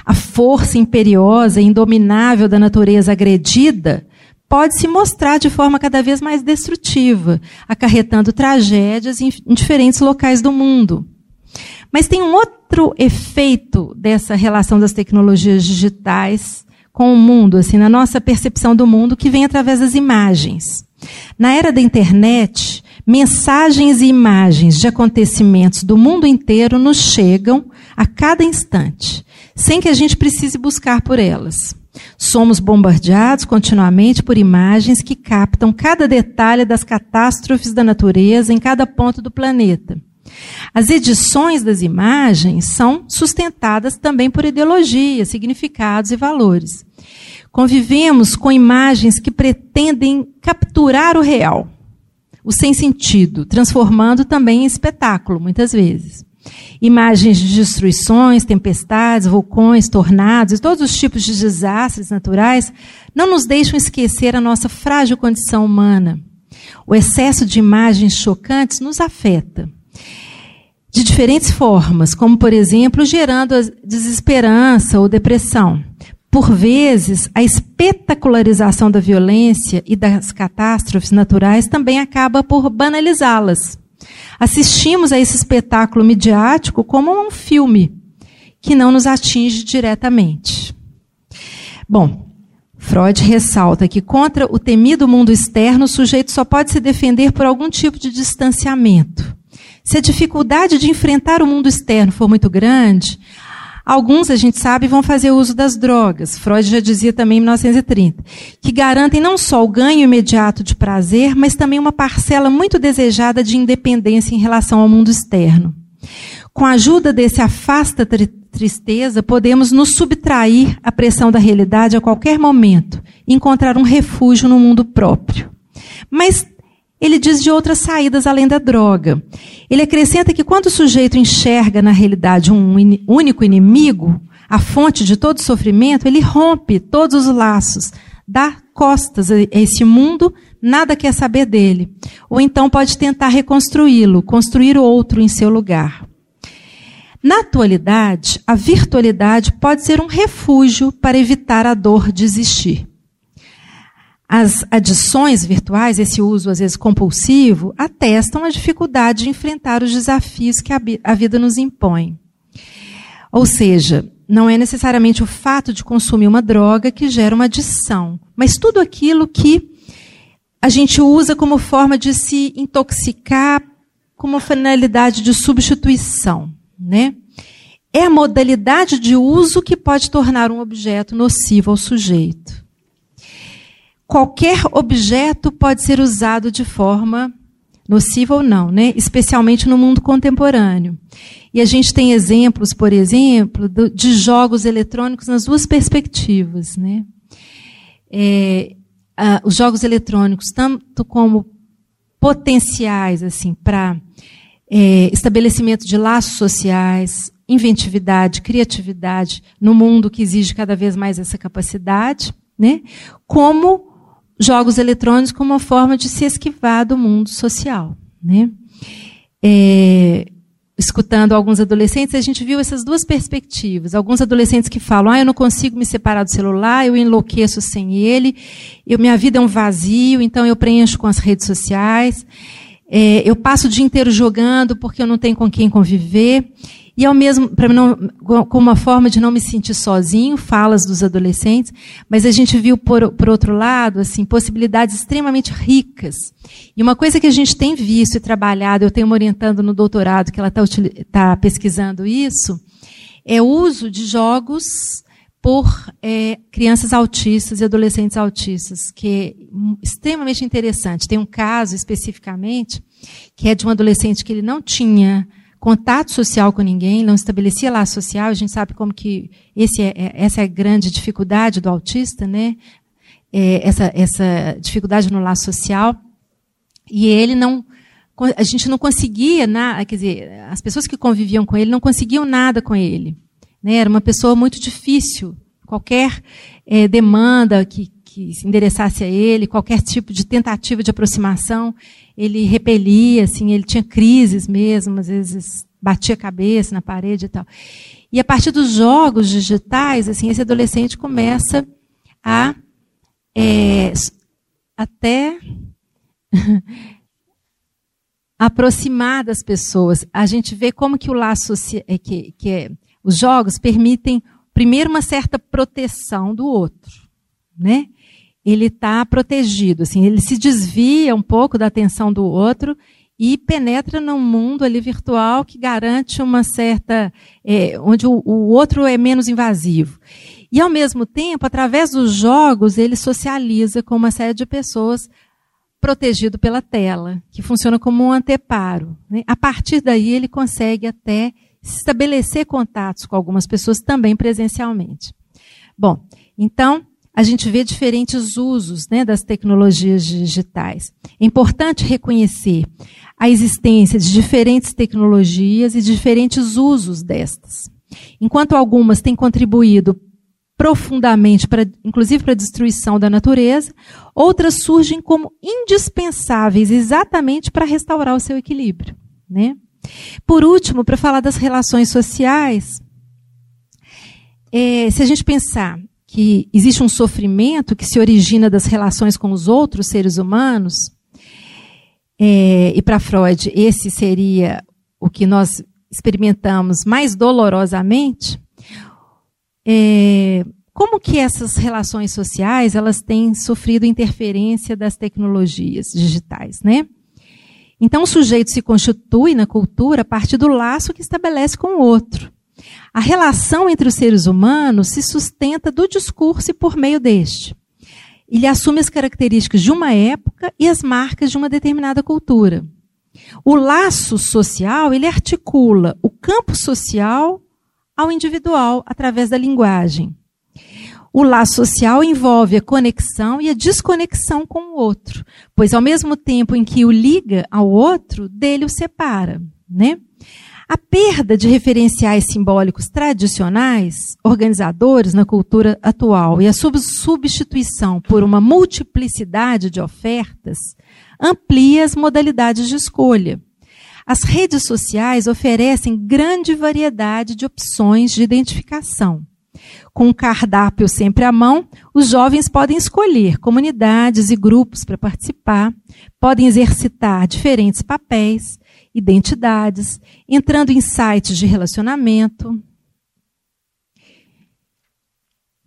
A força imperiosa e indominável da natureza agredida pode se mostrar de forma cada vez mais destrutiva, acarretando tragédias em diferentes locais do mundo. Mas tem um outro efeito dessa relação das tecnologias digitais com o mundo, assim, na nossa percepção do mundo, que vem através das imagens. Na era da internet, mensagens e imagens de acontecimentos do mundo inteiro nos chegam a cada instante, sem que a gente precise buscar por elas. Somos bombardeados continuamente por imagens que captam cada detalhe das catástrofes da natureza em cada ponto do planeta. As edições das imagens são sustentadas também por ideologias, significados e valores. Convivemos com imagens que pretendem capturar o real, o sem sentido, transformando também em espetáculo, muitas vezes. Imagens de destruições, tempestades, vulcões, tornados e todos os tipos de desastres naturais não nos deixam esquecer a nossa frágil condição humana. O excesso de imagens chocantes nos afeta de diferentes formas, como, por exemplo, gerando desesperança ou depressão. Por vezes, a espetacularização da violência e das catástrofes naturais também acaba por banalizá-las. Assistimos a esse espetáculo midiático como um filme que não nos atinge diretamente. Bom, Freud ressalta que contra o temido mundo externo, o sujeito só pode se defender por algum tipo de distanciamento. Se a dificuldade de enfrentar o mundo externo for muito grande, alguns, a gente sabe, vão fazer uso das drogas. Freud já dizia também em 1930, que garantem não só o ganho imediato de prazer, mas também uma parcela muito desejada de independência em relação ao mundo externo. Com a ajuda desse afasta tristeza, podemos nos subtrair à pressão da realidade a qualquer momento encontrar um refúgio no mundo próprio. Mas ele diz de outras saídas além da droga. Ele acrescenta que quando o sujeito enxerga na realidade um único inimigo, a fonte de todo sofrimento, ele rompe todos os laços, dá costas a esse mundo, nada quer saber dele. Ou então pode tentar reconstruí-lo, construir outro em seu lugar. Na atualidade, a virtualidade pode ser um refúgio para evitar a dor de existir. As adições virtuais, esse uso às vezes compulsivo, atestam a dificuldade de enfrentar os desafios que a vida nos impõe. Ou seja, não é necessariamente o fato de consumir uma droga que gera uma adição, mas tudo aquilo que a gente usa como forma de se intoxicar com uma finalidade de substituição, né? é a modalidade de uso que pode tornar um objeto nocivo ao sujeito. Qualquer objeto pode ser usado de forma nociva ou não, né? especialmente no mundo contemporâneo. E a gente tem exemplos, por exemplo, de jogos eletrônicos nas duas perspectivas. Né? É, a, os jogos eletrônicos, tanto como potenciais assim para é, estabelecimento de laços sociais, inventividade, criatividade no mundo que exige cada vez mais essa capacidade, né? como jogos eletrônicos como uma forma de se esquivar do mundo social. Né? É, escutando alguns adolescentes, a gente viu essas duas perspectivas. Alguns adolescentes que falam, ah, eu não consigo me separar do celular, eu enlouqueço sem ele, eu, minha vida é um vazio, então eu preencho com as redes sociais, é, eu passo o dia inteiro jogando porque eu não tenho com quem conviver. E ao mesmo, para não, como uma forma de não me sentir sozinho, falas dos adolescentes, mas a gente viu por, por outro lado, assim, possibilidades extremamente ricas. E uma coisa que a gente tem visto e trabalhado, eu tenho uma orientando no doutorado que ela está tá pesquisando isso, é o uso de jogos por é, crianças autistas e adolescentes autistas, que é extremamente interessante. Tem um caso especificamente que é de um adolescente que ele não tinha contato social com ninguém, não estabelecia laço social. A gente sabe como que esse é, é, essa é a grande dificuldade do autista, né? É, essa, essa dificuldade no laço social. E ele não, a gente não conseguia nada, quer dizer, as pessoas que conviviam com ele não conseguiam nada com ele. Né? Era uma pessoa muito difícil. Qualquer é, demanda que, que se endereçasse a ele, qualquer tipo de tentativa de aproximação, ele repelia, assim, ele tinha crises mesmo, às vezes batia a cabeça na parede e tal. E a partir dos jogos digitais, assim, esse adolescente começa a é, até aproximar das pessoas. A gente vê como que o laço é, que, que é, os jogos permitem primeiro uma certa proteção do outro, né? ele está protegido, assim, ele se desvia um pouco da atenção do outro e penetra num mundo ali virtual que garante uma certa, é, onde o, o outro é menos invasivo. E ao mesmo tempo, através dos jogos, ele socializa com uma série de pessoas protegido pela tela, que funciona como um anteparo. Né? A partir daí, ele consegue até estabelecer contatos com algumas pessoas também presencialmente. Bom, então, a gente vê diferentes usos né, das tecnologias digitais. É importante reconhecer a existência de diferentes tecnologias e diferentes usos destas. Enquanto algumas têm contribuído profundamente, para, inclusive para a destruição da natureza, outras surgem como indispensáveis exatamente para restaurar o seu equilíbrio. Né? Por último, para falar das relações sociais, é, se a gente pensar que existe um sofrimento que se origina das relações com os outros seres humanos, é, e para Freud esse seria o que nós experimentamos mais dolorosamente, é, como que essas relações sociais elas têm sofrido interferência das tecnologias digitais, né? Então o sujeito se constitui na cultura a partir do laço que estabelece com o outro. A relação entre os seres humanos se sustenta do discurso e por meio deste. Ele assume as características de uma época e as marcas de uma determinada cultura. O laço social, ele articula o campo social ao individual através da linguagem. O laço social envolve a conexão e a desconexão com o outro, pois ao mesmo tempo em que o liga ao outro, dele o separa, né? A perda de referenciais simbólicos tradicionais, organizadores na cultura atual, e a substituição por uma multiplicidade de ofertas, amplia as modalidades de escolha. As redes sociais oferecem grande variedade de opções de identificação. Com um cardápio sempre à mão, os jovens podem escolher comunidades e grupos para participar, podem exercitar diferentes papéis, identidades, entrando em sites de relacionamento,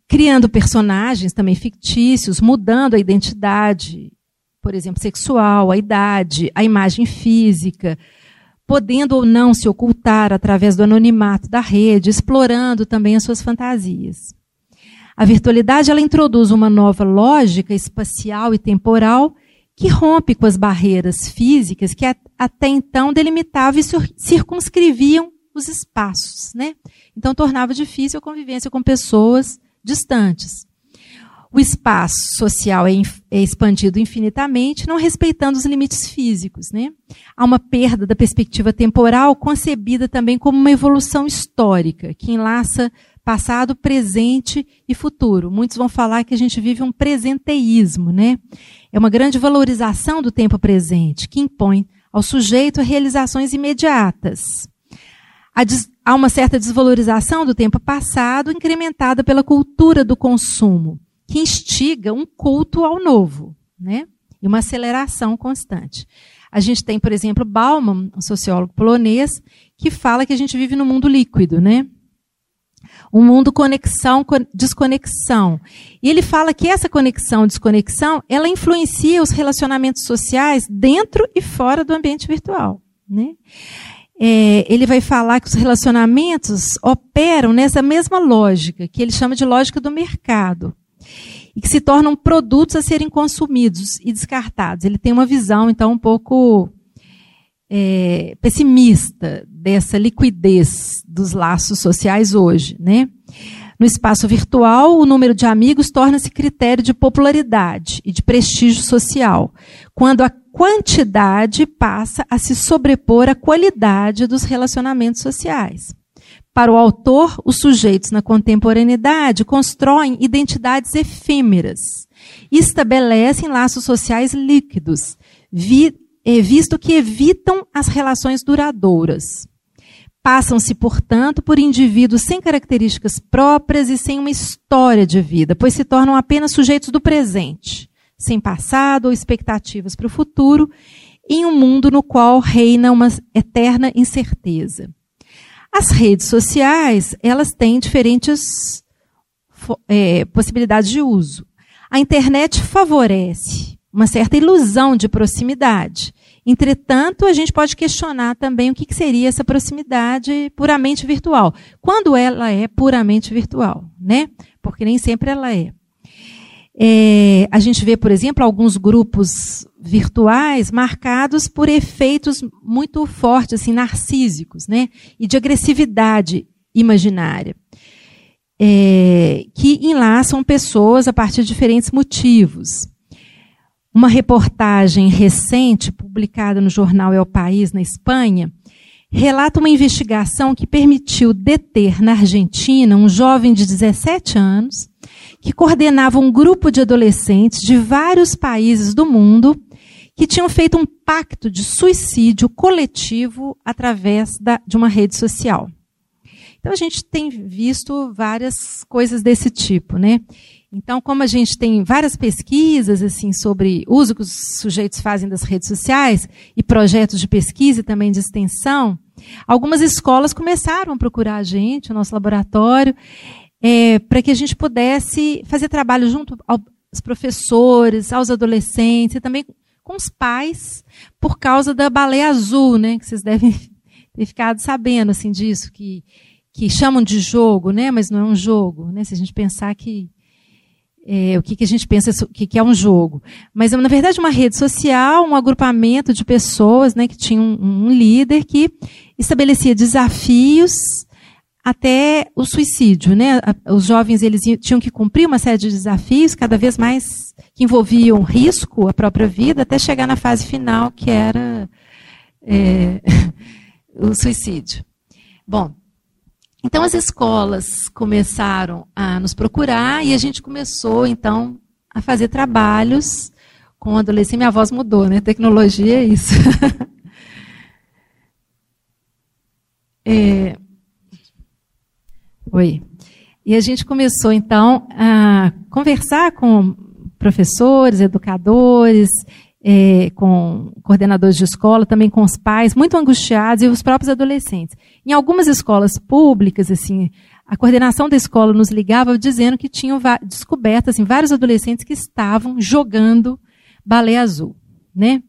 criando personagens também fictícios, mudando a identidade, por exemplo, sexual, a idade, a imagem física, podendo ou não se ocultar através do anonimato da rede, explorando também as suas fantasias. A virtualidade ela introduz uma nova lógica espacial e temporal que rompe com as barreiras físicas que até então delimitavam e circunscreviam os espaços, né? Então tornava difícil a convivência com pessoas distantes. O espaço social é, é, expandido infinitamente, não respeitando os limites físicos. Né? Há uma perda da perspectiva temporal, concebida também como uma evolução histórica, que enlaça passado, presente e futuro. Muitos vão falar que a gente vive um presenteísmo. Né? É uma grande valorização do tempo presente, que impõe ao sujeito realizações imediatas. Há uma certa desvalorização do tempo passado, incrementada pela cultura do consumo que instiga um culto ao novo, né? E uma aceleração constante. A gente tem, por exemplo, Bauman, um sociólogo polonês, que fala que a gente vive num mundo líquido, né? Um mundo conexão, desconexão. E ele fala que essa conexão, desconexão, ela influencia os relacionamentos sociais dentro e fora do ambiente virtual, né? É, ele vai falar que os relacionamentos operam nessa mesma lógica, que ele chama de lógica do mercado e que se tornam produtos a serem consumidos e descartados. Ele tem uma visão, então, um pouco é, pessimista dessa liquidez dos laços sociais hoje. Né? No espaço virtual, o número de amigos torna-se critério de popularidade e de prestígio social, quando a quantidade passa a se sobrepor à qualidade dos relacionamentos sociais. Para o autor, os sujeitos na contemporaneidade constroem identidades efêmeras estabelecem laços sociais líquidos, vi, visto que evitam as relações duradouras. Passam-se, portanto, por indivíduos sem características próprias e sem uma história de vida, pois se tornam apenas sujeitos do presente, sem passado ou expectativas para o futuro, em um mundo no qual reina uma eterna incerteza. As redes sociais, elas têm diferentes é, possibilidades de uso. A internet favorece uma certa ilusão de proximidade. Entretanto, a gente pode questionar também o que seria essa proximidade puramente virtual. Quando ela é puramente virtual, né? Porque nem sempre ela é. É, a gente vê, por exemplo, alguns grupos virtuais marcados por efeitos muito fortes, assim, narcísicos, né? E de agressividade imaginária. É, que enlaçam pessoas a partir de diferentes motivos. Uma reportagem recente, publicada no jornal El País, na Espanha, relata uma investigação que permitiu deter na Argentina um jovem de 17 anos que coordenava um grupo de adolescentes de vários países do mundo que tinham feito um pacto de suicídio coletivo através da, de uma rede social. Então a gente tem visto várias coisas desse tipo, né? Então, como a gente tem várias pesquisas assim sobre uso que os sujeitos fazem das redes sociais e projetos de pesquisa e também de extensão, algumas escolas começaram a procurar a gente, o nosso laboratório, é, para que a gente pudesse fazer trabalho junto aos professores, aos adolescentes e também com os pais, por causa da baleia azul, né? Que vocês devem ter ficado sabendo assim disso, que, que chamam de jogo, né? Mas não é um jogo, né? Se a gente pensar que é, o que, que, a gente pensa que, que, é um jogo. Mas, na verdade, uma rede social, um agrupamento de pessoas né, que tinha um, um líder que estabelecia desafios até o suicídio, né? Os jovens eles tinham que cumprir uma série de desafios, cada vez mais que envolviam risco à própria vida, até chegar na fase final que era é, o suicídio. Bom, então as escolas começaram a nos procurar e a gente começou então a fazer trabalhos com adolescente. Minha voz mudou, né? Tecnologia é isso. é, Oi. E a gente começou, então, a conversar com professores, educadores, é, com coordenadores de escola, também com os pais, muito angustiados, e os próprios adolescentes. Em algumas escolas públicas, assim, a coordenação da escola nos ligava dizendo que tinham descoberto assim, vários adolescentes que estavam jogando balé azul. Né?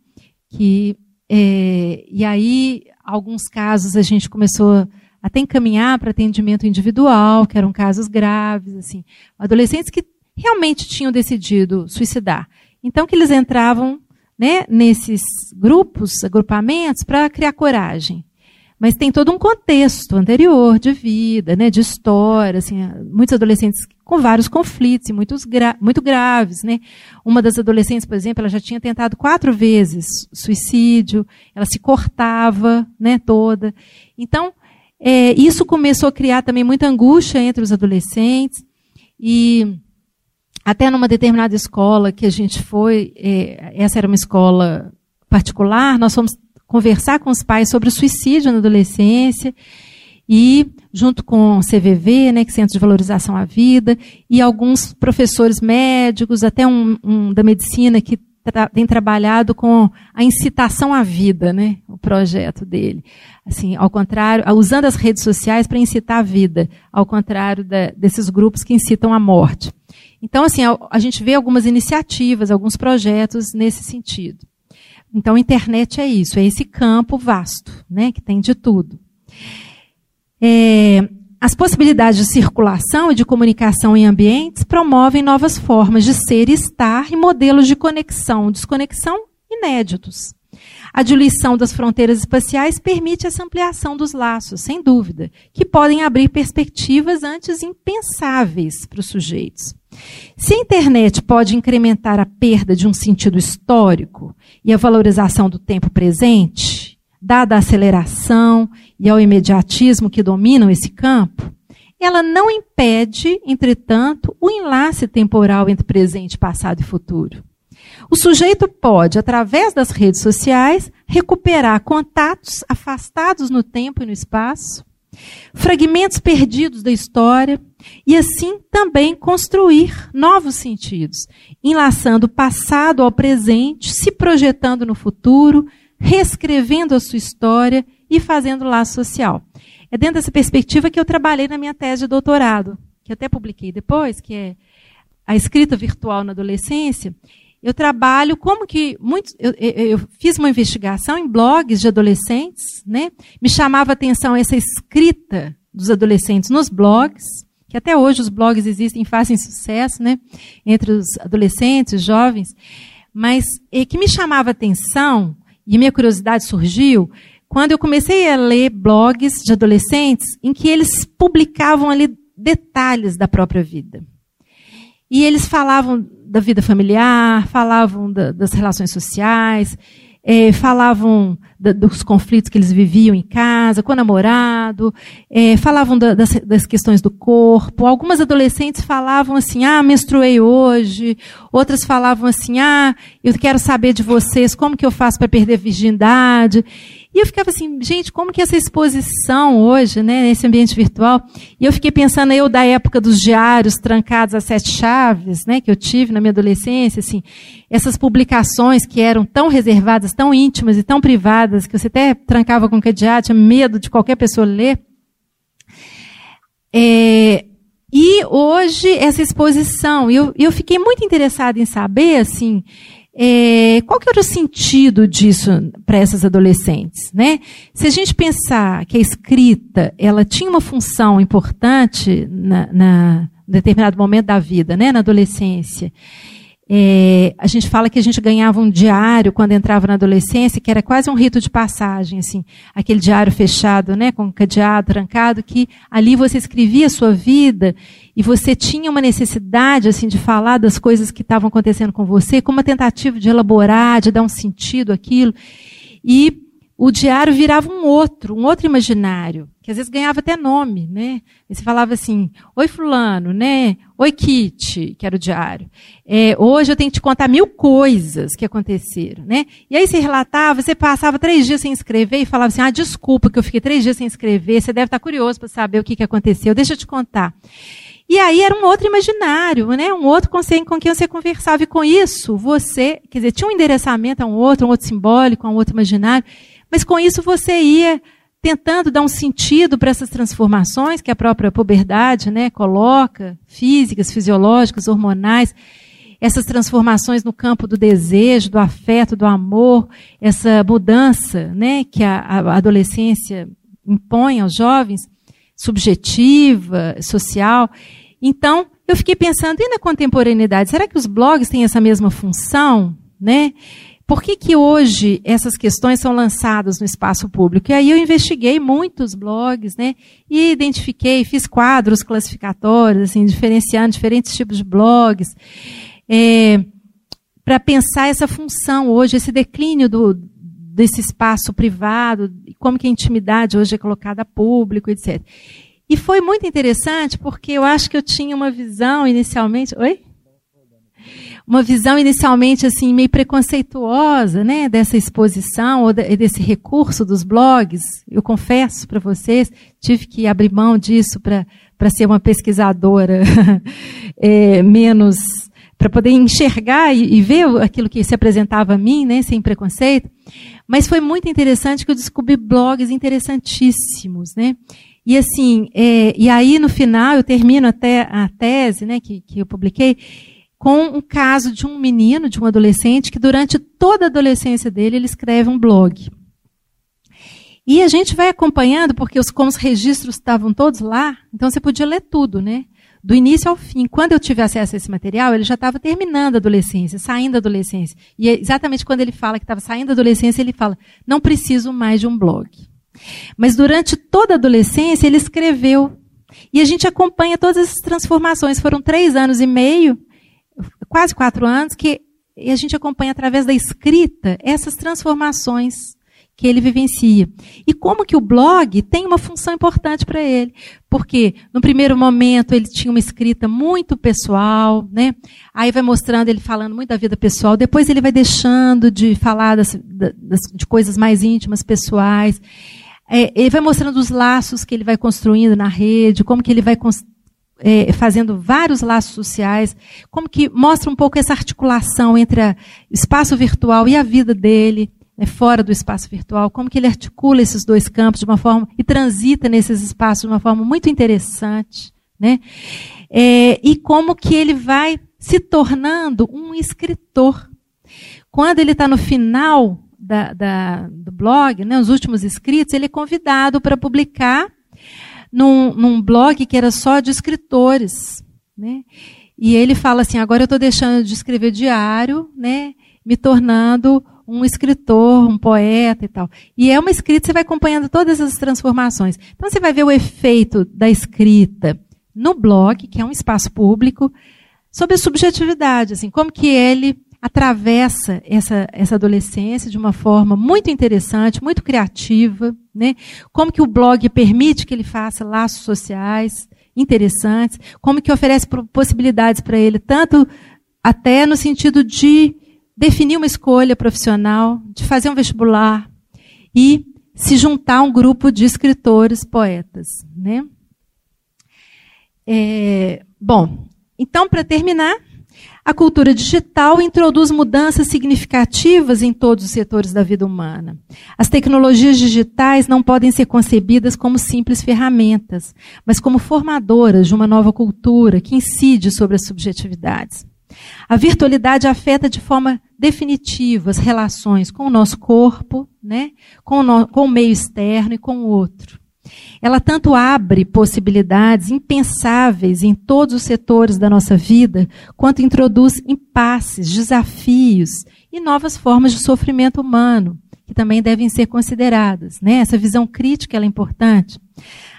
Que, é, e aí alguns casos a gente começou até encaminhar para atendimento individual, que eram casos graves, assim, adolescentes que realmente tinham decidido suicidar. Então que eles entravam né, nesses grupos, agrupamentos, para criar coragem. Mas tem todo um contexto anterior de vida, né, de história, assim, muitos adolescentes com vários conflitos e muitos gra muito graves, né? Uma das adolescentes, por exemplo, ela já tinha tentado quatro vezes suicídio, ela se cortava, né, toda. Então, é, isso começou a criar também muita angústia entre os adolescentes e até numa determinada escola que a gente foi, é, essa era uma escola particular, nós fomos conversar com os pais sobre o suicídio na adolescência e junto com o CVV, né, que é Centro de Valorização à Vida, e alguns professores médicos, até um, um da medicina que tra tem trabalhado com a incitação à vida, né, o projeto dele. Assim, ao contrário, usando as redes sociais para incitar a vida, ao contrário da, desses grupos que incitam a morte. Então, assim, a, a gente vê algumas iniciativas, alguns projetos nesse sentido. Então, a internet é isso, é esse campo vasto, né, que tem de tudo. É, as possibilidades de circulação e de comunicação em ambientes promovem novas formas de ser e estar e modelos de conexão, desconexão inéditos. A diluição das fronteiras espaciais permite essa ampliação dos laços, sem dúvida, que podem abrir perspectivas antes impensáveis para os sujeitos. Se a internet pode incrementar a perda de um sentido histórico e a valorização do tempo presente, dada a aceleração e ao imediatismo que dominam esse campo, ela não impede, entretanto, o enlace temporal entre presente, passado e futuro. O sujeito pode, através das redes sociais, recuperar contatos afastados no tempo e no espaço, fragmentos perdidos da história, e assim também construir novos sentidos, enlaçando o passado ao presente, se projetando no futuro, reescrevendo a sua história e fazendo laço social. É dentro dessa perspectiva que eu trabalhei na minha tese de doutorado, que até publiquei depois, que é a escrita virtual na adolescência, eu trabalho como que muitos. Eu, eu, fiz uma investigação em blogs de adolescentes, né? Me chamava a atenção essa escrita dos adolescentes nos blogs, que até hoje os blogs existem, fazem sucesso, né? Entre os adolescentes, os jovens, mas que me chamava a atenção e minha curiosidade surgiu quando eu comecei a ler blogs de adolescentes em que eles publicavam ali detalhes da própria vida. E eles falavam da vida familiar, falavam da, das relações sociais, é, falavam da, dos conflitos que eles viviam em casa, com o namorado, é, falavam da, das, das, questões do corpo. Algumas adolescentes falavam assim: ah, menstruei hoje. Outras falavam assim: ah, eu quero saber de vocês como que eu faço para perder a virgindade. E eu ficava assim, gente, como que essa exposição hoje, né, nesse ambiente virtual? E eu fiquei pensando, eu da época dos diários trancados a sete chaves, né, que eu tive na minha adolescência, assim, essas publicações que eram tão reservadas, tão íntimas e tão privadas, que você até trancava com cadeado, tinha medo de qualquer pessoa ler. É, e hoje, essa exposição, eu, eu fiquei muito interessada em saber, assim, é, qual que era o sentido disso para essas adolescentes? Né? Se a gente pensar que a escrita ela tinha uma função importante na, na determinado momento da vida, né, na adolescência, é, a gente fala que a gente ganhava um diário quando entrava na adolescência, que era quase um rito de passagem, assim, aquele diário fechado, né, com cadeado, trancado, que ali você escrevia a sua vida e você tinha uma necessidade, assim, de falar das coisas que estavam acontecendo com você, com uma tentativa de elaborar, de dar um sentido àquilo. E o diário virava um outro, um outro imaginário, que às vezes ganhava até nome, né? E você falava assim, oi fulano, né? Oi Kit, que era o diário. É, hoje eu tenho que te contar mil coisas que aconteceram, né? E aí você relatava, você passava três dias sem escrever e falava assim, ah, desculpa que eu fiquei três dias sem escrever, você deve estar curioso para saber o que, que aconteceu, deixa eu te contar. E aí era um outro imaginário, né? um outro conceito com quem você conversava. E com isso, você, quer dizer, tinha um endereçamento a um outro, um outro simbólico, a um outro imaginário. Mas com isso você ia tentando dar um sentido para essas transformações que a própria puberdade né, coloca, físicas, fisiológicas, hormonais. essas transformações no campo do desejo, do afeto, do amor, essa mudança né, que a, a adolescência impõe aos jovens, subjetiva, social. Então, eu fiquei pensando, e na contemporaneidade, será que os blogs têm essa mesma função? Né? Por que, que hoje essas questões são lançadas no espaço público? E aí eu investiguei muitos blogs, né? E identifiquei, fiz quadros classificatórios, assim, diferenciando diferentes tipos de blogs, é, para pensar essa função hoje, esse declínio do, desse espaço privado, como que a intimidade hoje é colocada a público, etc. E foi muito interessante porque eu acho que eu tinha uma visão inicialmente. Oi? Uma visão inicialmente assim meio preconceituosa, né, dessa exposição ou desse recurso dos blogs. Eu confesso para vocês, tive que abrir mão disso para para ser uma pesquisadora é, menos para poder enxergar e, e, ver aquilo que se apresentava a mim, né, sem preconceito. Mas foi muito interessante que eu descobri blogs interessantíssimos, né? E assim, é, e aí no final eu termino até a tese, né, que, que eu publiquei, com um caso de um menino, de um adolescente, que durante toda a adolescência dele ele escreve um blog. E a gente vai acompanhando, porque os, como os registros estavam todos lá, então você podia ler tudo, né? do início ao fim. Quando eu tive acesso a esse material, ele já estava terminando a adolescência, saindo da adolescência. E é exatamente quando ele fala que estava saindo da adolescência, ele fala: não preciso mais de um blog. Mas durante toda a adolescência, ele escreveu. E a gente acompanha todas essas transformações. Foram três anos e meio, quase quatro anos, que a gente acompanha através da escrita essas transformações que ele vivencia. E como que o blog tem uma função importante para ele. Porque no primeiro momento ele tinha uma escrita muito pessoal, né? Aí vai mostrando ele falando muito da vida pessoal, depois ele vai deixando de falar das, das, de coisas mais íntimas, pessoais. É, ele vai mostrando os laços que ele vai construindo na rede, como que ele vai é, fazendo vários laços sociais, como que mostra um pouco essa articulação entre o espaço virtual e a vida dele né, fora do espaço virtual, como que ele articula esses dois campos de uma forma e transita nesses espaços de uma forma muito interessante, né? É, e como que ele vai se tornando um escritor. Quando ele está no final da, da, do blog, né, os últimos escritos, ele é convidado para publicar num, num blog que era só de escritores, né? E ele fala assim: agora eu estou deixando de escrever diário, né? Me tornando um escritor, um poeta e tal. E é uma escrita, você vai acompanhando todas essas transformações. Então você vai ver o efeito da escrita no blog, que é um espaço público, sobre a subjetividade, assim, como que ele atravessa essa, essa adolescência de uma forma muito interessante, muito criativa, né? Como que o blog permite que ele faça laços sociais interessantes, como que oferece possibilidades para ele, tanto até no sentido de definir uma escolha profissional, de fazer um vestibular e se juntar a um grupo de escritores, poetas. Né? É, bom, então, para terminar, a cultura digital introduz mudanças significativas em todos os setores da vida humana. As tecnologias digitais não podem ser concebidas como simples ferramentas, mas como formadoras de uma nova cultura que incide sobre as subjetividades. A virtualidade afeta de forma definitiva as relações com o nosso corpo, né, com, o no, com o meio externo e com o outro. Ela tanto abre possibilidades impensáveis em todos os setores da nossa vida, quanto introduz impasses, desafios e novas formas de sofrimento humano, que também devem ser consideradas. Né? Essa visão crítica é importante.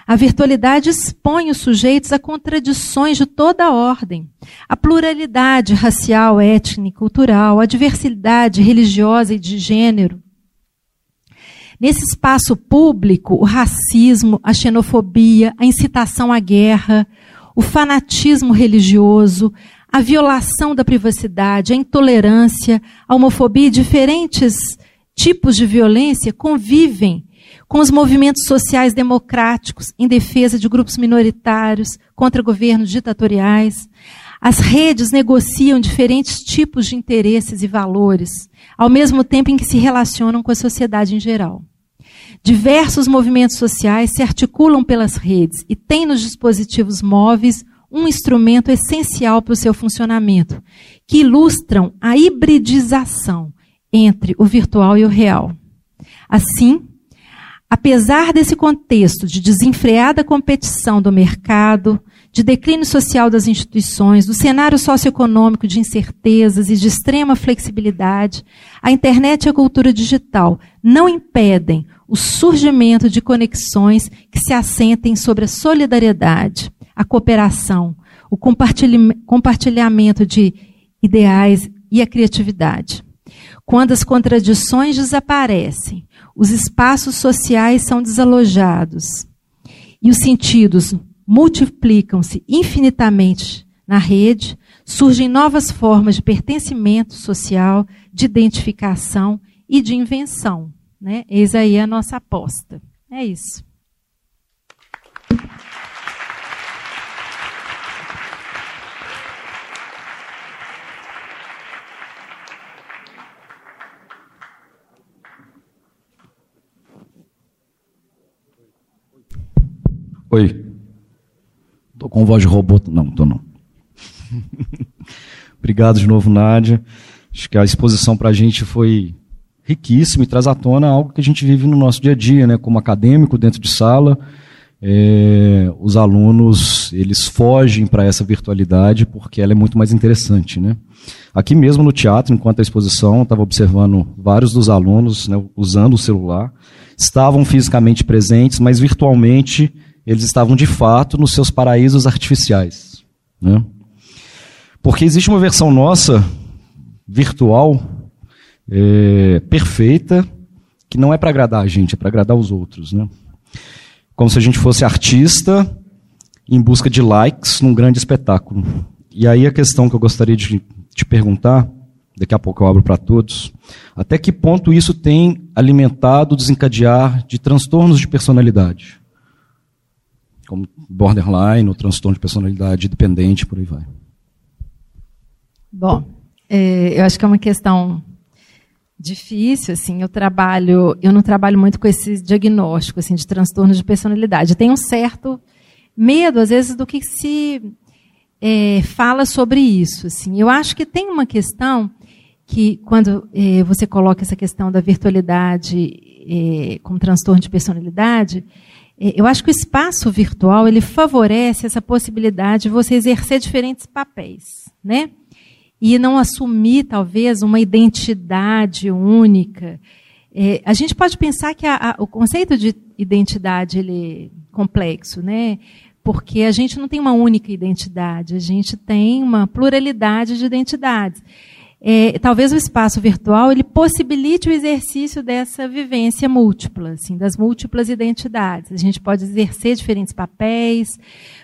A virtualidade expõe os sujeitos a contradições de toda a ordem. A pluralidade racial, étnica, cultural, a diversidade religiosa e de gênero. Nesse espaço público, o racismo, a xenofobia, a incitação à guerra, o fanatismo religioso, a violação da privacidade, a intolerância, a homofobia e diferentes tipos de violência convivem com os movimentos sociais democráticos em defesa de grupos minoritários contra governos ditatoriais. As redes negociam diferentes tipos de interesses e valores, ao mesmo tempo em que se relacionam com a sociedade em geral. Diversos movimentos sociais se articulam pelas redes e têm nos dispositivos móveis um instrumento essencial para o seu funcionamento, que ilustram a hibridização entre o virtual e o real. Assim, apesar desse contexto de desenfreada competição do mercado, de declínio social das instituições, do cenário socioeconômico de incertezas e de extrema flexibilidade, a internet e a cultura digital não impedem o surgimento de conexões que se assentem sobre a solidariedade, a cooperação, o compartilhamento de ideais e a criatividade. Quando as contradições desaparecem, os espaços sociais são desalojados e os sentidos multiplicam-se infinitamente na rede, surgem novas formas de pertencimento social, de identificação e de invenção. Né? Eis aí a nossa aposta. É isso. Oi. Tô com voz de robô. Não, tô não. Obrigado de novo, Nádia. Acho que a exposição para a gente foi riquíssima e traz à tona algo que a gente vive no nosso dia a dia, né? Como acadêmico dentro de sala, é, os alunos eles fogem para essa virtualidade porque ela é muito mais interessante, né? Aqui mesmo no teatro, enquanto a exposição, estava observando vários dos alunos né, usando o celular, estavam fisicamente presentes, mas virtualmente eles estavam de fato nos seus paraísos artificiais. Né? Porque existe uma versão nossa, virtual, é, perfeita, que não é para agradar a gente, é para agradar os outros. Né? Como se a gente fosse artista em busca de likes num grande espetáculo. E aí a questão que eu gostaria de te perguntar, daqui a pouco eu abro para todos, até que ponto isso tem alimentado o desencadear de transtornos de personalidade? como borderline, o transtorno de personalidade dependente, por aí vai. Bom, é, eu acho que é uma questão difícil, assim, eu trabalho, eu não trabalho muito com esse diagnóstico, assim, de transtorno de personalidade. Eu tenho um certo medo, às vezes, do que se é, fala sobre isso, assim. Eu acho que tem uma questão que, quando é, você coloca essa questão da virtualidade é, com transtorno de personalidade, é, eu acho que o espaço virtual ele favorece essa possibilidade de você exercer diferentes papéis, né? E não assumir talvez uma identidade única. É, a gente pode pensar que a, a, o conceito de identidade ele é complexo, né? Porque a gente não tem uma única identidade, a gente tem uma pluralidade de identidades é, talvez o espaço virtual ele possibilite o exercício dessa vivência múltipla, assim, das múltiplas identidades. A gente pode exercer diferentes papéis,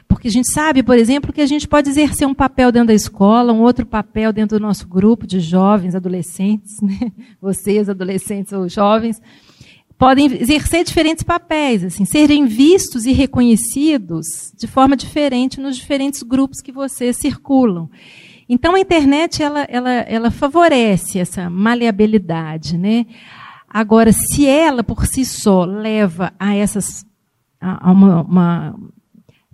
porque a gente sabe, por exemplo, que a gente pode exercer um papel dentro da escola, um outro papel dentro do nosso grupo de jovens, adolescentes, né? vocês, adolescentes ou jovens, podem exercer diferentes papéis, assim, serem vistos e reconhecidos de forma diferente nos diferentes grupos que vocês circulam. Então a internet ela, ela, ela favorece essa maleabilidade, né? Agora, se ela por si só leva a essas a, uma, uma,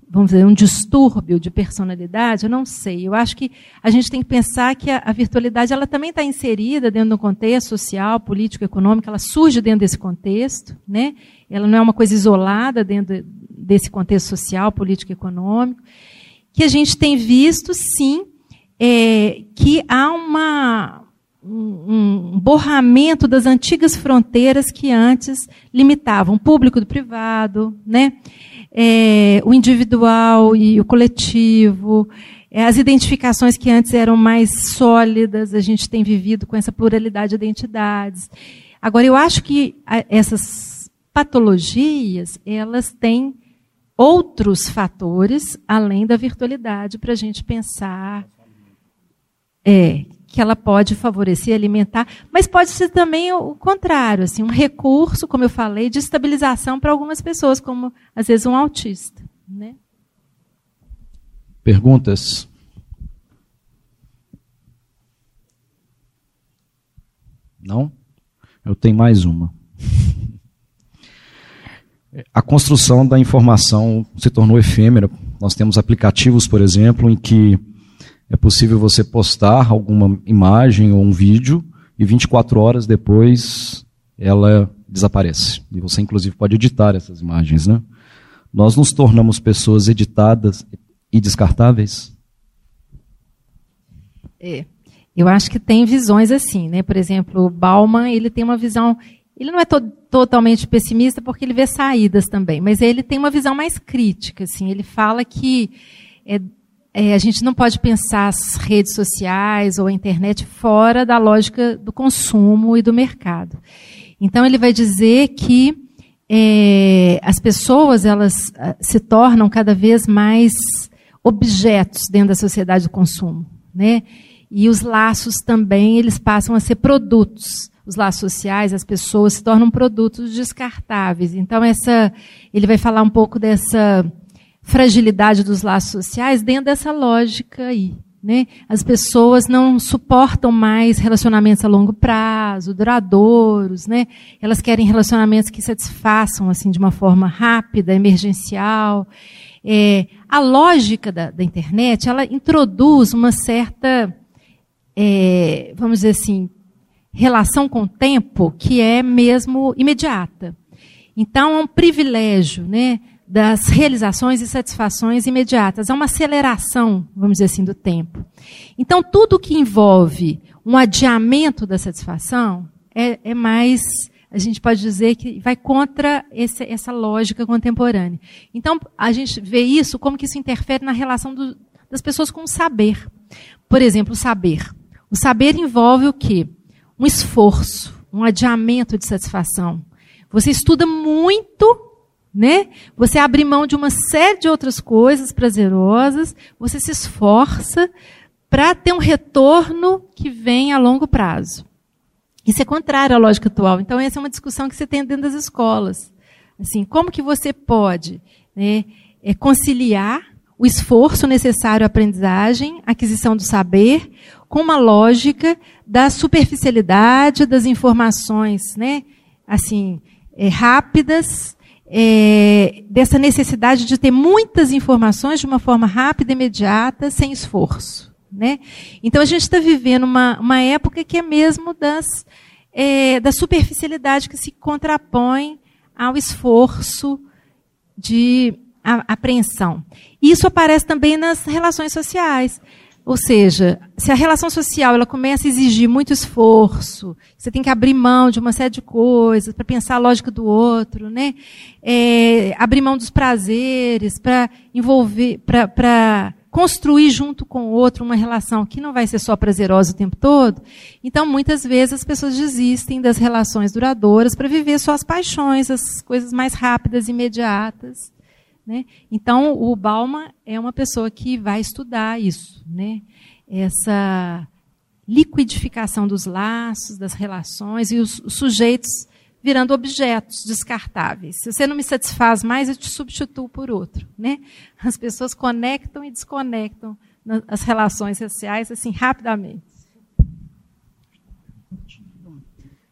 vamos dizer, um distúrbio de personalidade, eu não sei. Eu acho que a gente tem que pensar que a, a virtualidade ela também está inserida dentro do contexto social, político, econômico, ela surge dentro desse contexto, né? Ela não é uma coisa isolada dentro desse contexto social, político, econômico, que a gente tem visto, sim, é, que há uma, um, um borramento das antigas fronteiras que antes limitavam o público do privado, né? É, o individual e o coletivo, é, as identificações que antes eram mais sólidas, a gente tem vivido com essa pluralidade de identidades. Agora, eu acho que essas patologias, elas têm outros fatores além da virtualidade para a gente pensar é, que ela pode favorecer, alimentar, mas pode ser também o contrário, assim, um recurso, como eu falei, de estabilização para algumas pessoas, como às vezes um autista. Né? Perguntas? Não? Eu tenho mais uma. A construção da informação se tornou efêmera. Nós temos aplicativos, por exemplo, em que é possível você postar alguma imagem ou um vídeo e 24 horas depois ela desaparece. E você, inclusive, pode editar essas imagens. Né? Nós nos tornamos pessoas editadas e descartáveis? É. Eu acho que tem visões assim, né? Por exemplo, Bauman, ele tem uma visão, ele não é to totalmente pessimista porque ele vê saídas também, mas ele tem uma visão mais crítica, assim. Ele fala que é, é, a gente não pode pensar as redes sociais ou a internet fora da lógica do consumo e do mercado. Então ele vai dizer que é, as pessoas elas ah, se tornam cada vez mais objetos dentro da sociedade do consumo, né? E os laços também eles passam a ser produtos. Os laços sociais, as pessoas se tornam produtos descartáveis. Então essa, ele vai falar um pouco dessa fragilidade dos laços sociais dentro dessa lógica aí. Né? As pessoas não suportam mais relacionamentos a longo prazo, duradouros, né? Elas querem relacionamentos que satisfaçam assim de uma forma rápida, emergencial. É, a lógica da, da, internet, ela introduz uma certa, é, vamos dizer assim, relação com o tempo que é mesmo imediata. Então, é um privilégio, né? Das realizações e satisfações imediatas. É uma aceleração, vamos dizer assim, do tempo. Então, tudo que envolve um adiamento da satisfação é, é mais, a gente pode dizer que vai contra esse, essa lógica contemporânea. Então, a gente vê isso como que isso interfere na relação do, das pessoas com o saber. Por exemplo, o saber. O saber envolve o quê? Um esforço, um adiamento de satisfação. Você estuda muito né? Você abre mão de uma série de outras coisas prazerosas, você se esforça para ter um retorno que vem a longo prazo. Isso é contrário à lógica atual. Então essa é uma discussão que você tem dentro das escolas. Assim, como que você pode né, é, conciliar o esforço necessário à aprendizagem, aquisição do saber, com uma lógica da superficialidade das informações, né? Assim, é, rápidas é, dessa necessidade de ter muitas informações de uma forma rápida, imediata, sem esforço. Né? Então a gente está vivendo uma, uma época que é mesmo das, é, da superficialidade que se contrapõe ao esforço de a, apreensão. Isso aparece também nas relações sociais. Ou seja, se a relação social ela começa a exigir muito esforço, você tem que abrir mão de uma série de coisas para pensar a lógica do outro, né? É, abrir mão dos prazeres para envolver, para construir junto com o outro uma relação que não vai ser só prazerosa o tempo todo. Então, muitas vezes as pessoas desistem das relações duradouras para viver só as paixões, as coisas mais rápidas, imediatas. Né? Então, o Bauman é uma pessoa que vai estudar isso, né? essa liquidificação dos laços, das relações e os, sujeitos virando objetos descartáveis. Se você não me satisfaz mais, eu te substituo por outro. Né? As pessoas conectam e desconectam as relações sociais assim rapidamente.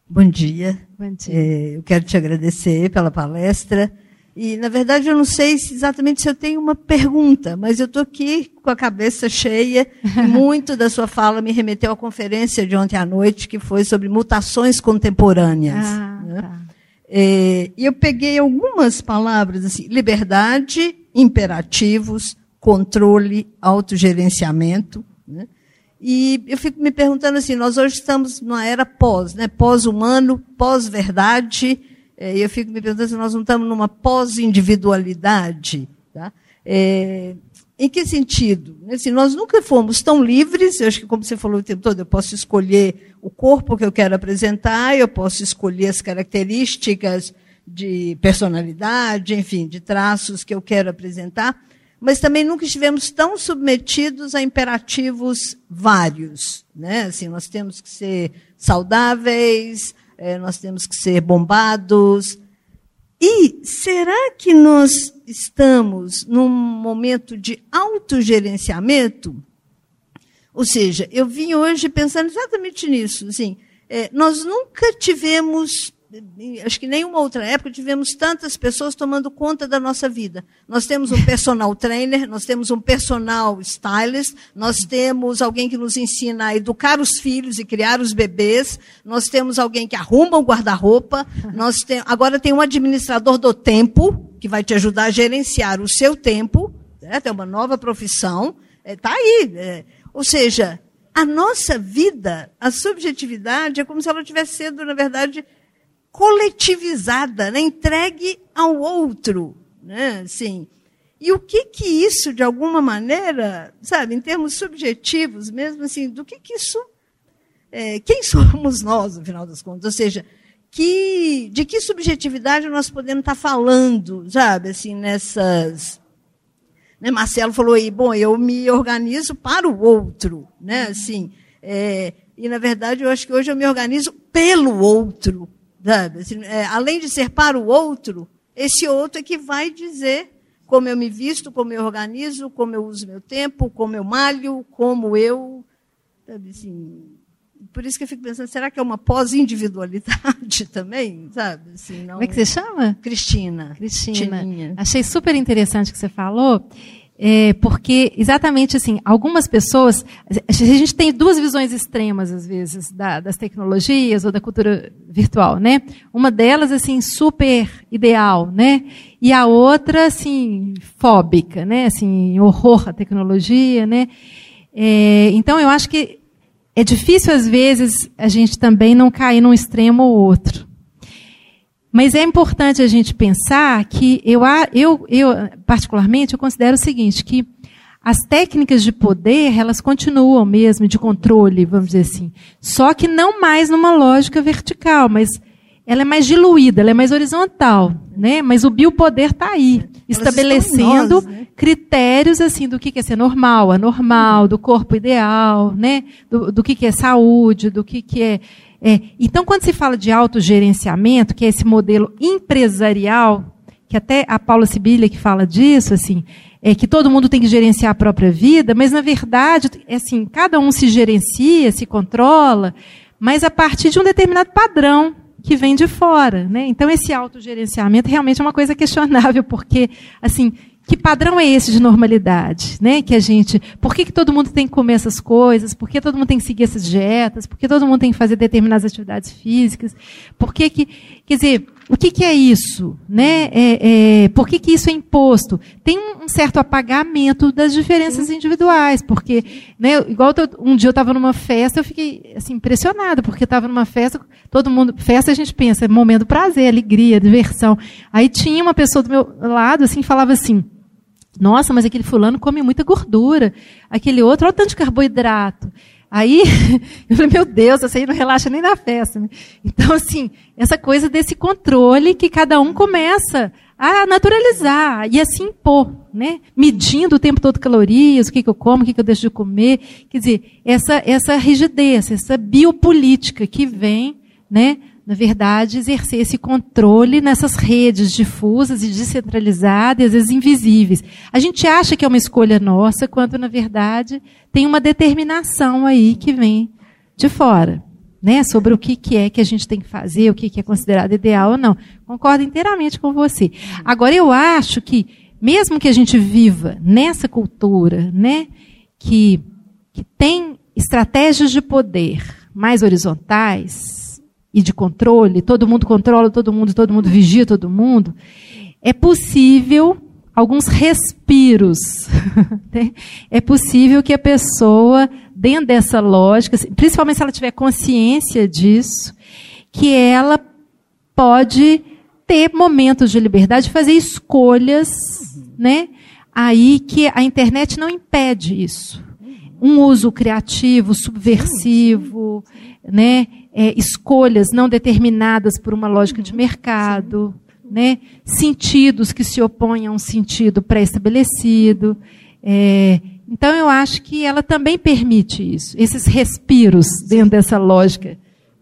Bom dia. Bom dia. É, eu quero te agradecer pela palestra. E, na verdade, eu não sei se exatamente se eu tenho uma pergunta, mas eu estou aqui com a cabeça cheia. Muito da sua fala me remeteu à conferência de ontem à noite, que foi sobre mutações contemporâneas. Ah, né? tá. é, e eu peguei algumas palavras assim: liberdade, imperativos, controle, autogerenciamento. Né? E eu fico me perguntando assim: nós hoje estamos numa era pós, né? pós-humano, pós-verdade é, eu fico me perguntando se nós não estamos numa pós-individualidade. Tá? É, em que sentido? Assim, nós nunca fomos tão livres, eu acho que, como você falou o tempo todo, eu posso escolher o corpo que eu quero apresentar, eu posso escolher as características de personalidade, enfim, de traços que eu quero apresentar, mas também nunca estivemos tão submetidos a imperativos vários. Né? Assim, nós temos que ser saudáveis, é, nós temos que ser bombados. E será que nós estamos num momento de autogerenciamento? Ou seja, eu vim hoje pensando exatamente nisso. Assim, é, nós nunca tivemos acho que nenhuma outra época tivemos tantas pessoas tomando conta da nossa vida. Nós temos um personal trainer, nós temos um personal stylist, nós temos alguém que nos ensina a educar os filhos e criar os bebês, nós temos alguém que arruma o guarda-roupa, nós tem, agora tem um administrador do tempo, que vai te ajudar a gerenciar o seu tempo, né? tem uma nova profissão, está é, aí. É, ou seja, a nossa vida, a subjetividade, é como se ela tivesse sido, na verdade, coletivizada, né? entregue ao outro. Né? Assim, e o que que isso, de alguma maneira, sabe, em termos subjetivos mesmo, assim, do que que isso... É, quem somos nós, no final das contas? Ou seja, que, de que subjetividade nós podemos estar falando, sabe, assim, nessas... Né, Marcelo falou aí, bom, eu me organizo para o outro, né, assim, é, e na verdade eu acho que hoje eu me organizo pelo outro, além de ser para o outro, esse outro é que vai dizer como eu me visto, como eu organizo, como eu uso meu tempo, como eu malho, como eu. Sabe, assim, por isso que eu fico pensando, será que é uma pós-individualidade também? Sabe? Assim, não... Como é que você chama? Cristina. Cristina. Achei super interessante o que você falou. É, porque exatamente assim, algumas pessoas, a gente tem duas visões extremas às vezes da, das tecnologias ou da cultura virtual, né? Uma delas assim super ideal, né? E a outra assim fóbica, né? Assim horror à tecnologia, né? É, então eu acho que é difícil às vezes a gente também não cair num extremo ou outro. Mas é importante a gente pensar que eu, eu, eu particularmente, eu considero o seguinte, que as técnicas de poder, elas continuam mesmo, de controle, vamos dizer assim. Só que não mais numa lógica vertical, mas ela é mais diluída, ela é mais horizontal, né? Mas o biopoder está aí, estabelecendo nós, né? critérios assim do que é ser normal, anormal, do corpo ideal, né? Do, do que é saúde, do que é é, então, quando se fala de autogerenciamento, que é esse modelo empresarial, que até a Paula Sibilha que fala disso, assim, é que todo mundo tem que gerenciar a própria vida, mas na verdade, é assim, cada um se gerencia, se controla, mas a partir de um determinado padrão que vem de fora, né? Então esse autogerenciamento realmente é uma coisa questionável, porque assim, que padrão é esse de normalidade, né? Que a gente, por que, que todo mundo tem que comer essas coisas? Por que todo mundo tem que seguir essas dietas? Por que todo mundo tem que fazer determinadas atividades físicas? Por que que, quer dizer, o que, que é isso, né? É, é, por que, que isso é imposto? Tem um certo apagamento das diferenças individuais, porque, né? Igual um dia eu estava numa festa, eu fiquei assim impressionada, porque estava numa festa, todo mundo, festa a gente pensa, é momento prazer, alegria, diversão. Aí tinha uma pessoa do meu lado, assim, falava assim nossa, mas aquele fulano come muita gordura. Aquele outro, olha o tanto de carboidrato. Aí, eu falei, meu Deus, essa aí não relaxa nem na festa. Então, assim, essa coisa desse controle que cada um começa a naturalizar e a se impor, né? Medindo o tempo todo calorias, o que, que eu como, o que, que eu deixo de comer. Quer dizer, essa, essa rigidez, essa biopolítica que vem, né? Na verdade, exercer esse controle nessas redes difusas e descentralizadas e às vezes invisíveis. A gente acha que é uma escolha nossa, quando na verdade tem uma determinação aí que vem de fora, né? Sobre o que, que é que a gente tem que fazer, o que, que é considerado ideal ou não. Concordo inteiramente com você. Agora, eu acho que, mesmo que a gente viva nessa cultura, né, que, que tem estratégias de poder mais horizontais, e de controle, todo mundo controla todo mundo, todo mundo vigia todo mundo, é possível alguns respiros. Né? é possível que a pessoa, dentro dessa lógica, principalmente se ela tiver consciência disso, que ela pode ter momentos de liberdade, fazer escolhas, né? Aí que a internet não impede isso. Um uso criativo, subversivo, né? É, escolhas não determinadas por uma lógica de mercado, né? sentidos que se opõem a um sentido pré-estabelecido. É, então, eu acho que ela também permite isso, esses respiros dentro dessa lógica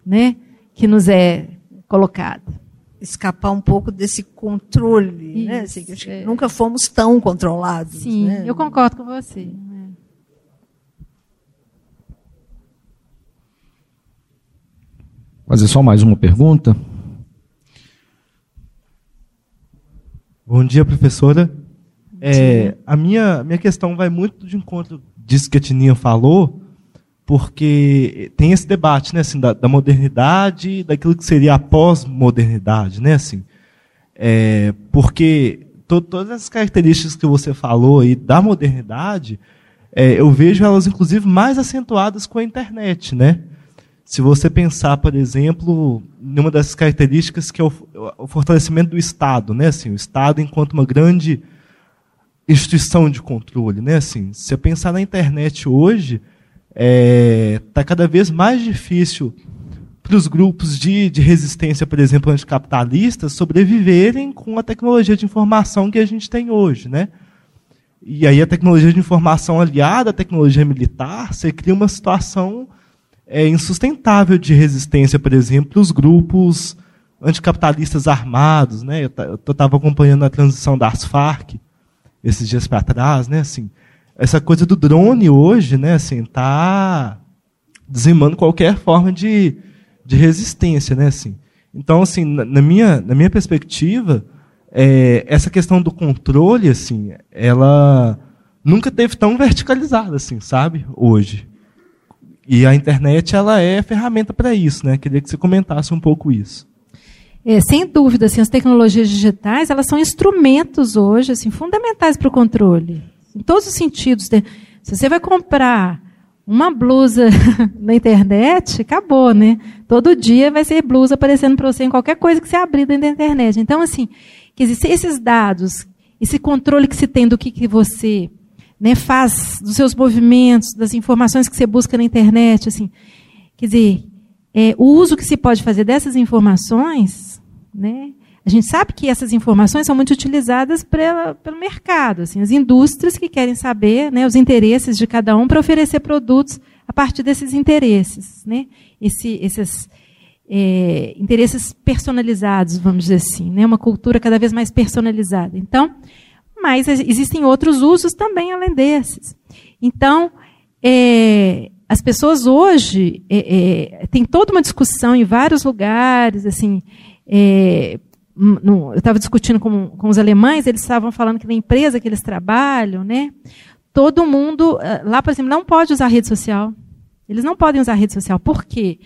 né, que nos é colocada. Escapar um pouco desse controle, né? Assim, é. nunca fomos tão controlados. Sim, né? eu concordo com você. Fazer só mais uma pergunta. Bom dia, professora. É, a minha, minha questão vai muito de encontro disso que a Tininha falou, porque tem esse debate né, assim, da, da modernidade daquilo que seria a pós-modernidade. Né, assim, é, porque to, todas as características que você falou aí da modernidade, é, eu vejo elas, inclusive, mais acentuadas com a internet. Né? Se você pensar, por exemplo, numa das características que é o, o fortalecimento do Estado, né? Assim, o Estado enquanto uma grande instituição de controle, né? Assim, se você pensar na internet hoje, está é, tá cada vez mais difícil para os grupos de, de resistência, por exemplo, anticapitalistas, sobreviverem com a tecnologia de informação que a gente tem hoje, né? E aí a tecnologia de informação aliada à tecnologia militar, você cria uma situação é, insustentável de resistência, por exemplo, os grupos anticapitalistas armados. Né? Eu estava acompanhando a transição das Farc esses dias para trás. Né? Assim, essa coisa do drone hoje né, assim, está dizimando qualquer forma de, de resistência. Né, assim. Então, assim, na, na minha, na minha perspectiva, é, essa questão do controle, assim, ela nunca teve tão verticalizada, assim, sabe? Hoje. E a internet ela é ferramenta para isso, né? Queria que você comentasse um pouco isso. É, sem dúvida, assim, as tecnologias digitais elas são instrumentos hoje assim, fundamentais para o controle. Em todos os sentidos. Né? Se você vai comprar uma blusa na internet, acabou, né? Todo dia vai ser blusa aparecendo para você em qualquer coisa que você abrir dentro da internet. Então, assim, dizer, esses dados, esse controle que se tem do que, que você né, faz dos seus movimentos, das informações que você busca na internet, assim, quer dizer, é, o uso que se pode fazer dessas informações, né, a gente sabe que essas informações são muito utilizadas pela, pelo mercado, assim, as indústrias que querem saber né, os interesses de cada um para oferecer produtos a partir desses interesses, né, esse, esses é, interesses personalizados, vamos dizer assim, né, uma cultura cada vez mais personalizada. Então, mas existem outros usos também além desses. Então, é, as pessoas hoje é, é, toda uma discussão em vários lugares, assim, é, no, eu estava discutindo com, com os alemães, eles estavam falando que na empresa que eles trabalham, né, todo mundo eh, lá, por exemplo, não pode usar rede social. Eles não podem usar rede social. Por quê?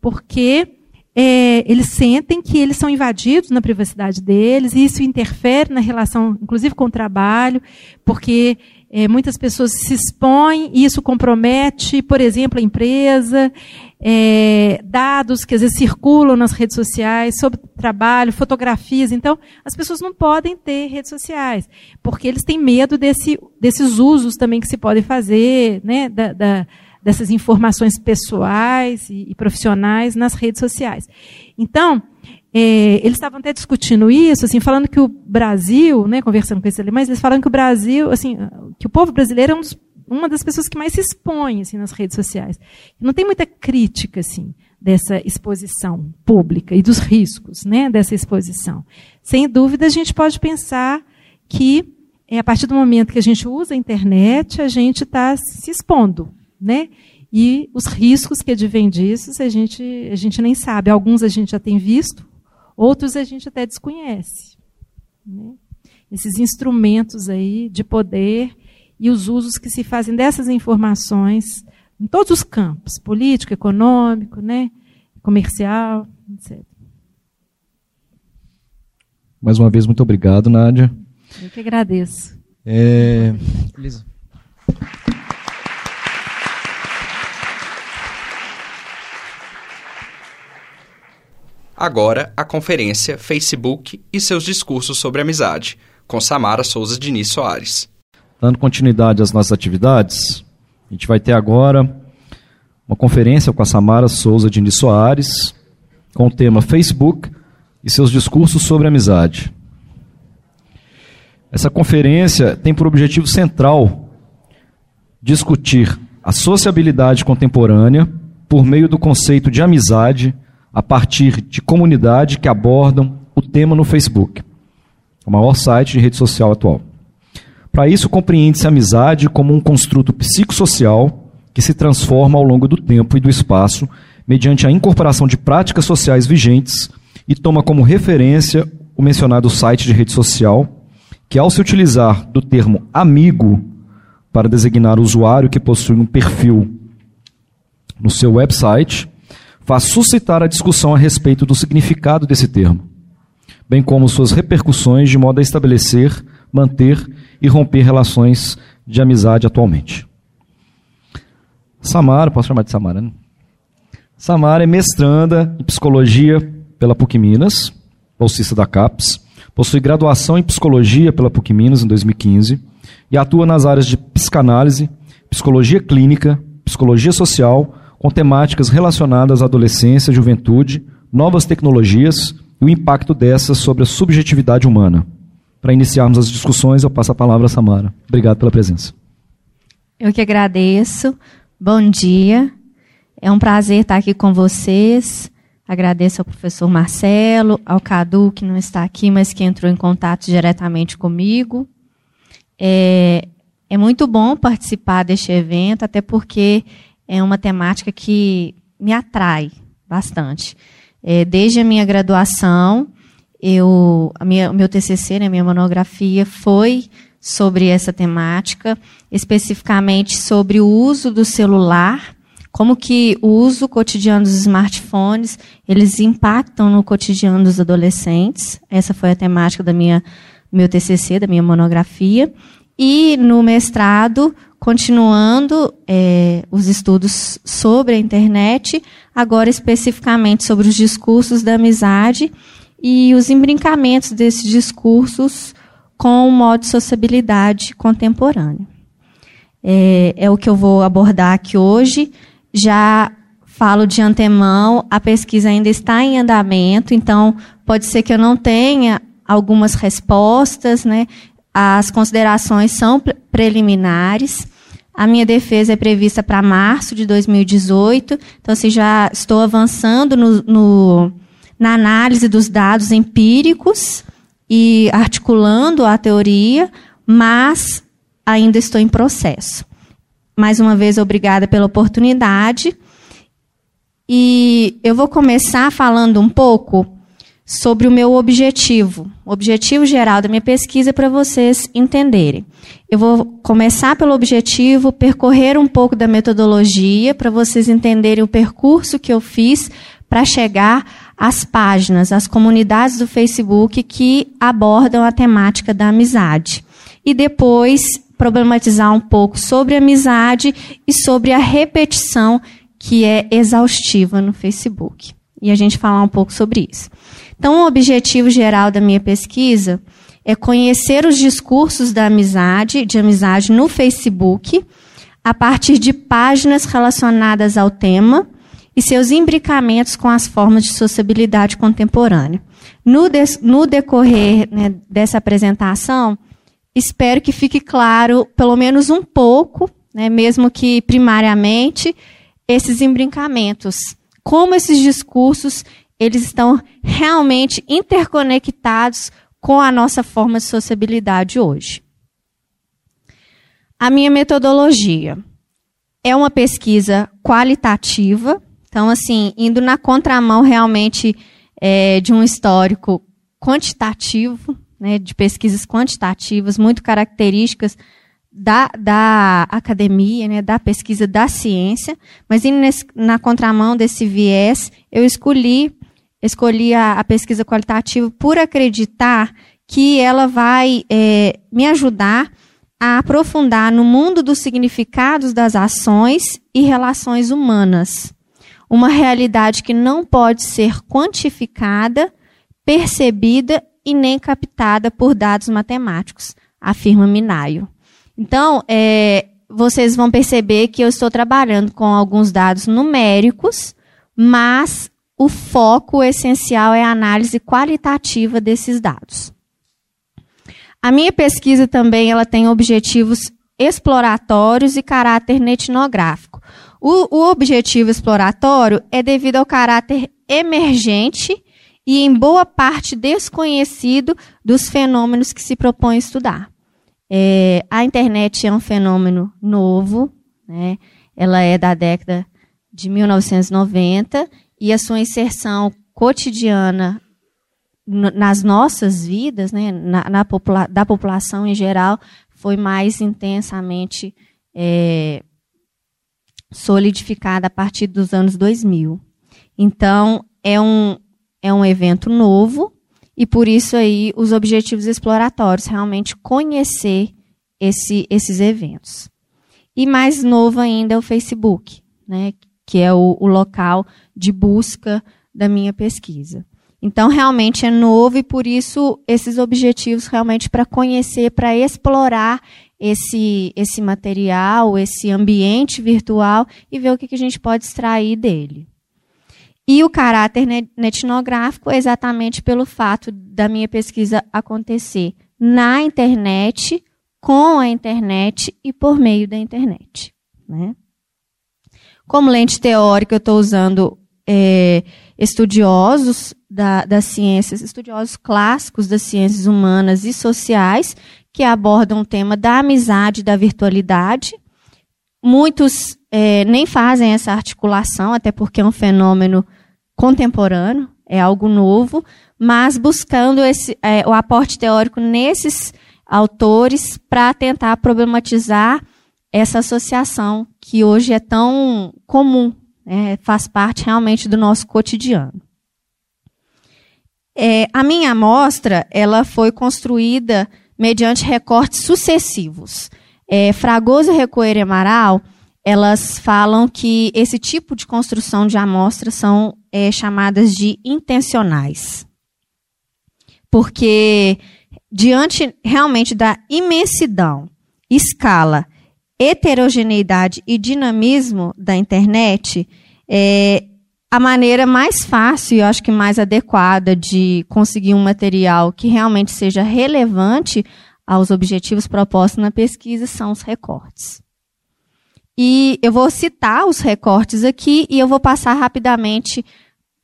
Porque é, eles sentem que eles são invadidos na privacidade deles, e isso interfere na relação, inclusive com o trabalho, porque é, muitas pessoas se expõem e isso compromete, por exemplo, a empresa, é, dados que às vezes circulam nas redes sociais sobre trabalho, fotografias. Então, as pessoas não podem ter redes sociais, porque eles têm medo desse, desses usos também que se podem fazer, né, da, da dessas informações pessoais e, e profissionais nas redes sociais. Então, é, eles estavam até discutindo isso, assim, falando que o Brasil, né, conversando com esses alemães, eles falaram que o Brasil, assim, que o povo brasileiro é um dos, uma das pessoas que mais se expõe assim, nas redes sociais. Não tem muita crítica assim, dessa exposição pública e dos riscos né, dessa exposição. Sem dúvida, a gente pode pensar que, é, a partir do momento que a gente usa a internet, a gente está se expondo né? E os riscos que advêm disso, a gente, a gente nem sabe. Alguns a gente já tem visto, outros a gente até desconhece. Né? Esses instrumentos aí de poder e os usos que se fazem dessas informações em todos os campos, político, econômico, né? comercial, etc. Mais uma vez, muito obrigado, Nádia. Eu que agradeço. É... Elisa. Agora, a conferência Facebook e seus discursos sobre amizade, com Samara Souza Diniz Soares. Dando continuidade às nossas atividades, a gente vai ter agora uma conferência com a Samara Souza Diniz Soares, com o tema Facebook e seus discursos sobre amizade. Essa conferência tem por objetivo central discutir a sociabilidade contemporânea por meio do conceito de amizade a partir de comunidade que abordam o tema no Facebook, o maior site de rede social atual. Para isso, compreende-se a amizade como um construto psicossocial que se transforma ao longo do tempo e do espaço mediante a incorporação de práticas sociais vigentes e toma como referência o mencionado site de rede social que, ao se utilizar do termo amigo para designar o usuário que possui um perfil no seu website, faz suscitar a discussão a respeito do significado desse termo, bem como suas repercussões de modo a estabelecer, manter e romper relações de amizade atualmente. Samara, posso chamar de Samara, né? Samara é mestranda em psicologia pela PUC Minas, bolsista da CAPES, possui graduação em psicologia pela PUC Minas em 2015 e atua nas áreas de psicanálise, psicologia clínica, psicologia social, com temáticas relacionadas à adolescência, juventude, novas tecnologias e o impacto dessas sobre a subjetividade humana. Para iniciarmos as discussões, eu passo a palavra a Samara. Obrigado pela presença. Eu que agradeço. Bom dia. É um prazer estar aqui com vocês. Agradeço ao professor Marcelo, ao Cadu, que não está aqui, mas que entrou em contato diretamente comigo. É, é muito bom participar deste evento, até porque é uma temática que me atrai bastante. É, desde a minha graduação, eu, a minha, o meu TCC, né, minha monografia, foi sobre essa temática, especificamente sobre o uso do celular, como que o uso cotidiano dos smartphones, eles impactam no cotidiano dos adolescentes. Essa foi a temática da minha meu TCC, da minha monografia. E no mestrado, continuando é, os estudos sobre a internet, agora especificamente sobre os discursos da amizade e os embrincamentos desses discursos com o modo de sociabilidade contemporâneo. É, é o que eu vou abordar aqui hoje. Já falo de antemão, a pesquisa ainda está em andamento, então pode ser que eu não tenha algumas respostas, né? As considerações são preliminares. A minha defesa é prevista para março de 2018, então assim, já estou avançando no, no, na análise dos dados empíricos e articulando a teoria, mas ainda estou em processo. Mais uma vez, obrigada pela oportunidade. E eu vou começar falando um pouco sobre o meu objetivo, o objetivo geral da minha pesquisa para vocês entenderem. Eu vou começar pelo objetivo, percorrer um pouco da metodologia para vocês entenderem o percurso que eu fiz para chegar às páginas, às comunidades do Facebook que abordam a temática da amizade. E depois problematizar um pouco sobre a amizade e sobre a repetição que é exaustiva no Facebook. E a gente falar um pouco sobre isso. Então, o objetivo geral da minha pesquisa é conhecer os discursos da amizade, de amizade no Facebook, a partir de páginas relacionadas ao tema e seus imbricamentos com as formas de sociabilidade contemporânea. No, des, no decorrer né, dessa apresentação, espero que fique claro, pelo menos um pouco, né, mesmo que primariamente, esses imbrincamentos. Como esses discursos eles estão realmente interconectados com a nossa forma de sociabilidade hoje. A minha metodologia é uma pesquisa qualitativa, então, assim, indo na contramão realmente é, de um histórico quantitativo, né, de pesquisas quantitativas, muito características da, da academia, né, da pesquisa da ciência, mas indo nesse, na contramão desse viés, eu escolhi escolhi a, a pesquisa qualitativa por acreditar que ela vai é, me ajudar a aprofundar no mundo dos significados das ações e relações humanas. Uma realidade que não pode ser quantificada, percebida e nem captada por dados matemáticos, afirma Minayo. Então, é, vocês vão perceber que eu estou trabalhando com alguns dados numéricos, mas o foco essencial é a análise qualitativa desses dados. A minha pesquisa também ela tem objetivos exploratórios e caráter etnográfico. O, o objetivo exploratório é devido ao caráter emergente e, em boa parte, desconhecido dos fenômenos que se propõe estudar. É, a internet é um fenômeno novo, né? ela é da década de 1990 e a sua inserção cotidiana nas nossas vidas, né, na, na popula da população em geral, foi mais intensamente é, solidificada a partir dos anos 2000. Então, é um, é um evento novo e, por isso, aí, os objetivos exploratórios, realmente conhecer esse, esses eventos. E mais novo ainda é o Facebook, né, que é o, o local de busca da minha pesquisa. Então, realmente é novo e, por isso, esses objetivos realmente para conhecer, para explorar esse, esse material, esse ambiente virtual e ver o que, que a gente pode extrair dele. E o caráter etnográfico é exatamente pelo fato da minha pesquisa acontecer na internet, com a internet e por meio da internet. Né? Como lente teórica, eu estou usando é, estudiosos da, das ciências, estudiosos clássicos das ciências humanas e sociais, que abordam o tema da amizade e da virtualidade. Muitos é, nem fazem essa articulação, até porque é um fenômeno contemporâneo, é algo novo, mas buscando esse, é, o aporte teórico nesses autores para tentar problematizar essa associação que hoje é tão comum, né, faz parte realmente do nosso cotidiano. É, a minha amostra ela foi construída mediante recortes sucessivos. É, Fragoso e e Amaral, elas falam que esse tipo de construção de amostra são é, chamadas de intencionais. Porque, diante realmente da imensidão, escala, heterogeneidade e dinamismo da internet, é, a maneira mais fácil e eu acho que mais adequada de conseguir um material que realmente seja relevante aos objetivos propostos na pesquisa são os recortes. E eu vou citar os recortes aqui e eu vou passar rapidamente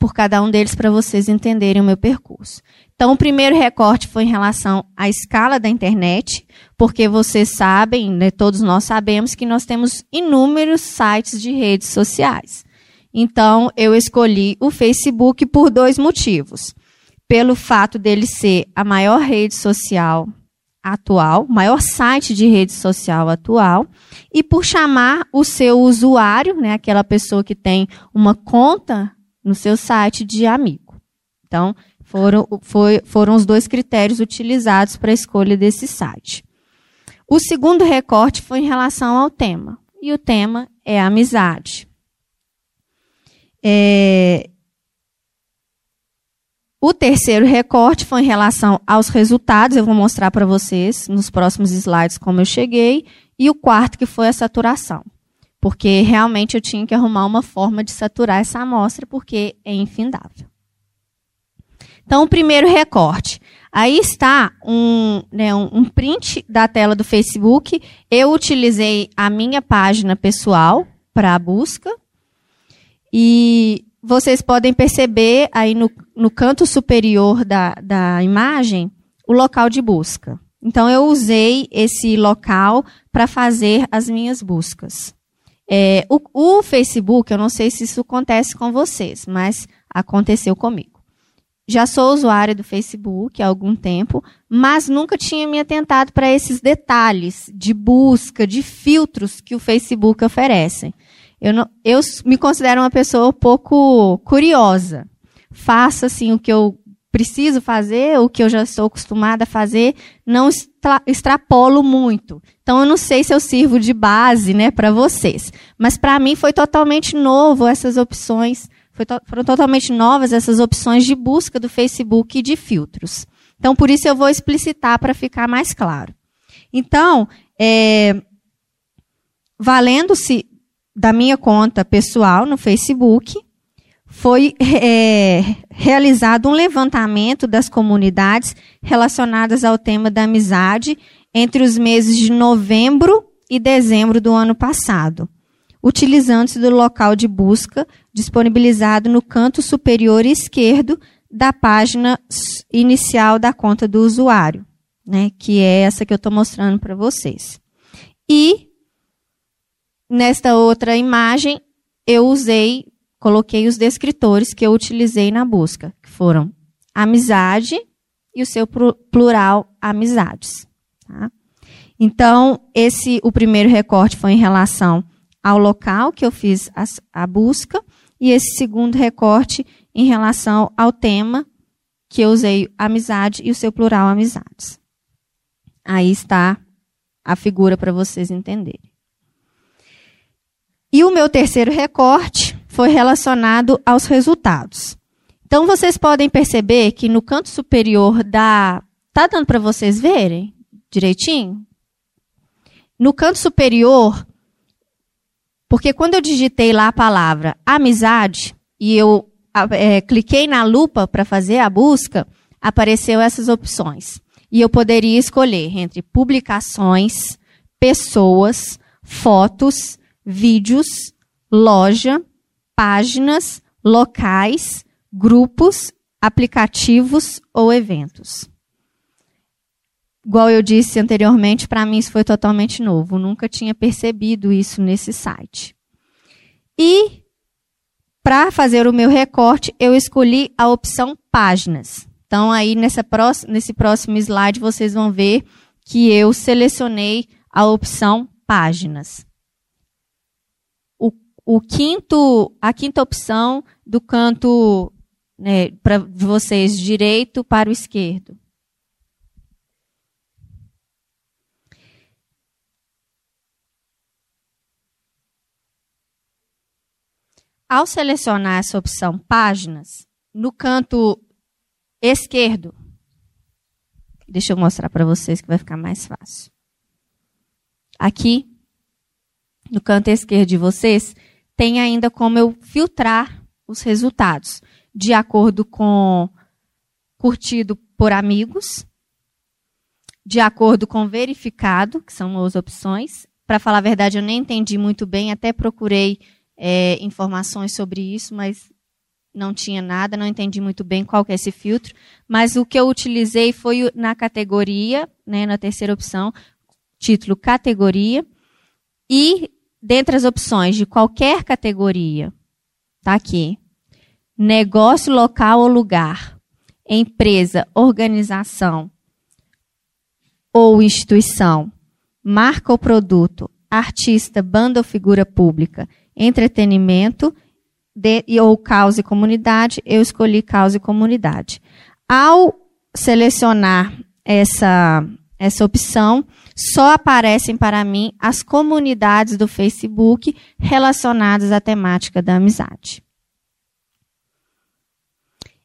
por cada um deles para vocês entenderem o meu percurso. Então, o primeiro recorte foi em relação à escala da internet, porque vocês sabem, né, todos nós sabemos, que nós temos inúmeros sites de redes sociais. Então, eu escolhi o Facebook por dois motivos. Pelo fato dele ser a maior rede social atual, maior site de rede social atual, e por chamar o seu usuário, né, aquela pessoa que tem uma conta no seu site de amigo. Então, foram, foi, foram os dois critérios utilizados para a escolha desse site. O segundo recorte foi em relação ao tema. E o tema é amizade. É... O terceiro recorte foi em relação aos resultados, eu vou mostrar para vocês nos próximos slides como eu cheguei. E o quarto, que foi a saturação. Porque realmente eu tinha que arrumar uma forma de saturar essa amostra, porque é infindável. Então, o primeiro recorte. Aí está um, né, um print da tela do Facebook. Eu utilizei a minha página pessoal para a busca. E vocês podem perceber aí no, no canto superior da, da imagem o local de busca. Então, eu usei esse local para fazer as minhas buscas. É, o, o, Facebook, eu não sei se isso acontece com vocês, mas aconteceu comigo. Já sou usuária do Facebook há algum tempo, mas nunca tinha me atentado para esses detalhes de busca, de filtros que o Facebook oferece. Eu, não, eu me considero uma pessoa pouco curiosa. Faço assim o que eu preciso fazer, o que eu já estou acostumada a fazer, não extra, extrapolo muito. Então eu não sei se eu sirvo de base, né, para vocês. Mas para mim foi totalmente novo essas opções, to, foram totalmente novas essas opções de busca do Facebook e de filtros. Então por isso eu vou explicitar para ficar mais claro. Então, é, valendo-se da minha conta pessoal no Facebook, foi é, realizado um levantamento das comunidades relacionadas ao tema da amizade entre os meses de novembro e dezembro do ano passado, utilizando-se do local de busca disponibilizado no canto superior esquerdo da página inicial da conta do usuário, né, que é essa que eu estou mostrando para vocês. E Nesta outra imagem, eu usei, coloquei os descritores que eu utilizei na busca, que foram amizade e o seu plural amizades. Tá? Então, esse o primeiro recorte foi em relação ao local que eu fiz a, a busca e esse segundo recorte em relação ao tema que eu usei amizade e o seu plural amizades. Aí está a figura para vocês entenderem. E o meu terceiro recorte foi relacionado aos resultados. Então vocês podem perceber que no canto superior da. Tá dando para vocês verem direitinho? No canto superior, porque quando eu digitei lá a palavra amizade e eu é, cliquei na lupa para fazer a busca, apareceu essas opções. E eu poderia escolher entre publicações, pessoas, fotos, vídeos, loja, páginas, locais, grupos, aplicativos ou eventos. Igual eu disse anteriormente, para mim isso foi totalmente novo. nunca tinha percebido isso nesse site. E para fazer o meu recorte, eu escolhi a opção páginas. Então, aí nessa próxima, nesse próximo slide, vocês vão ver que eu selecionei a opção páginas. O, quinto, a quinta opção do canto né, para vocês, direito para o esquerdo. Ao selecionar essa opção páginas, no canto esquerdo, deixa eu mostrar para vocês que vai ficar mais fácil. Aqui, no canto esquerdo de vocês, tem ainda como eu filtrar os resultados de acordo com curtido por amigos, de acordo com verificado, que são as opções. Para falar a verdade, eu nem entendi muito bem, até procurei é, informações sobre isso, mas não tinha nada, não entendi muito bem qual que é esse filtro. Mas o que eu utilizei foi na categoria, né, na terceira opção, título categoria, e dentre as opções de qualquer categoria, tá aqui, negócio local ou lugar, empresa, organização ou instituição, marca ou produto, artista, banda ou figura pública, entretenimento de, ou causa e comunidade, eu escolhi causa e comunidade. Ao selecionar essa, essa opção, só aparecem para mim as comunidades do Facebook relacionadas à temática da amizade.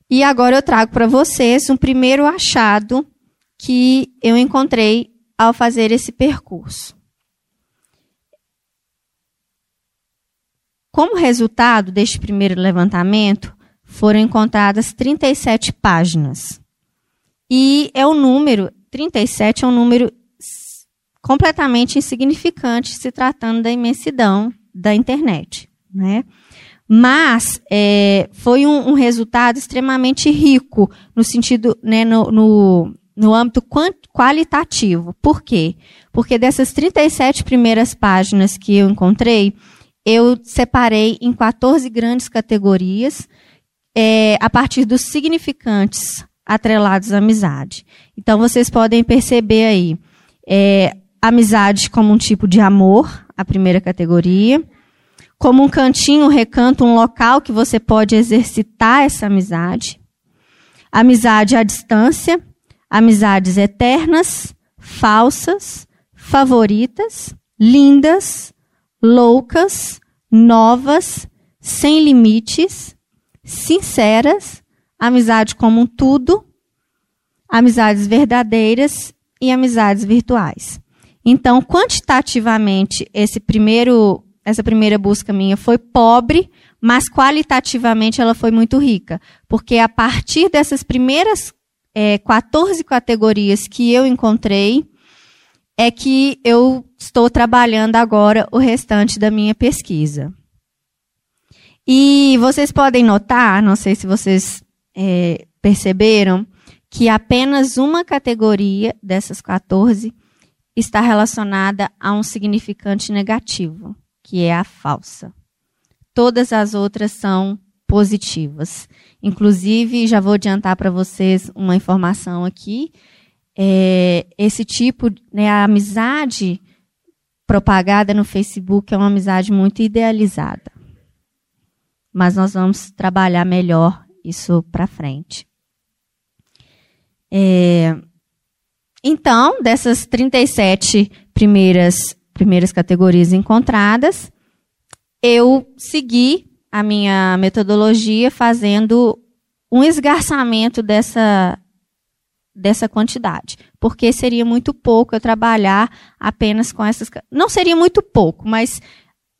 E agora eu trago para vocês um primeiro achado que eu encontrei ao fazer esse percurso. Como resultado deste primeiro levantamento, foram encontradas 37 páginas. E é um número, 37 é um número completamente insignificante se tratando da imensidão da internet. Né? Mas é, foi um, um, resultado extremamente rico no sentido, né, no, no, no âmbito qualitativo. Por quê? Porque dessas 37 primeiras páginas que eu encontrei, eu separei em 14 grandes categorias, é, a partir dos significantes atrelados à amizade. Então, vocês podem perceber aí, é, amizade como um tipo de amor, a primeira categoria, como um cantinho, um recanto, um local que você pode exercitar essa amizade, amizade à distância, amizades eternas, falsas, favoritas, lindas, loucas, novas, sem limites, sinceras, amizade como tudo, amizades verdadeiras e amizades virtuais. Então, quantitativamente, esse primeiro, essa primeira busca minha foi pobre, mas qualitativamente ela foi muito rica, porque a partir dessas primeiras é, 14 categorias que eu encontrei, é que eu estou trabalhando agora o restante da minha pesquisa. E vocês podem notar, não sei se vocês é, perceberam, que apenas uma categoria dessas 14 está relacionada a um significante negativo, que é a falsa. Todas as outras são positivas. Inclusive, já vou adiantar para vocês uma informação aqui. É, esse tipo, né, a amizade propagada no Facebook é uma amizade muito idealizada. Mas nós vamos trabalhar melhor isso para frente. É, então, dessas 37 primeiras, primeiras categorias encontradas, eu segui a minha metodologia fazendo um esgarçamento dessa, dessa quantidade. Porque seria muito pouco eu trabalhar apenas com essas. Não seria muito pouco, mas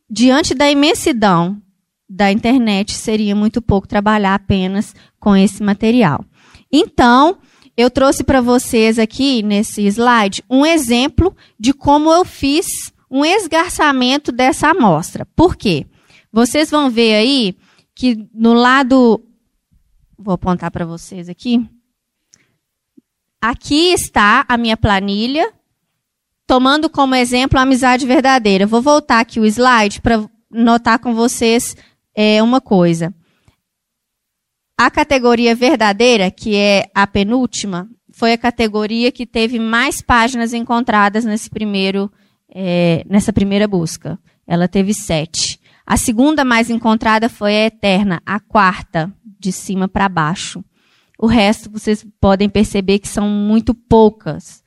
diante da imensidão da internet, seria muito pouco trabalhar apenas com esse material. Então, eu trouxe para vocês aqui nesse slide um exemplo de como eu fiz um esgarçamento dessa amostra. Por quê? Vocês vão ver aí que no lado. Vou apontar para vocês aqui. Aqui está a minha planilha, tomando como exemplo a amizade verdadeira. Vou voltar aqui o slide para notar com vocês é, uma coisa. A categoria verdadeira, que é a penúltima, foi a categoria que teve mais páginas encontradas nesse primeiro, é, nessa primeira busca. Ela teve sete. A segunda mais encontrada foi a Eterna, a quarta, de cima para baixo. O resto vocês podem perceber que são muito poucas,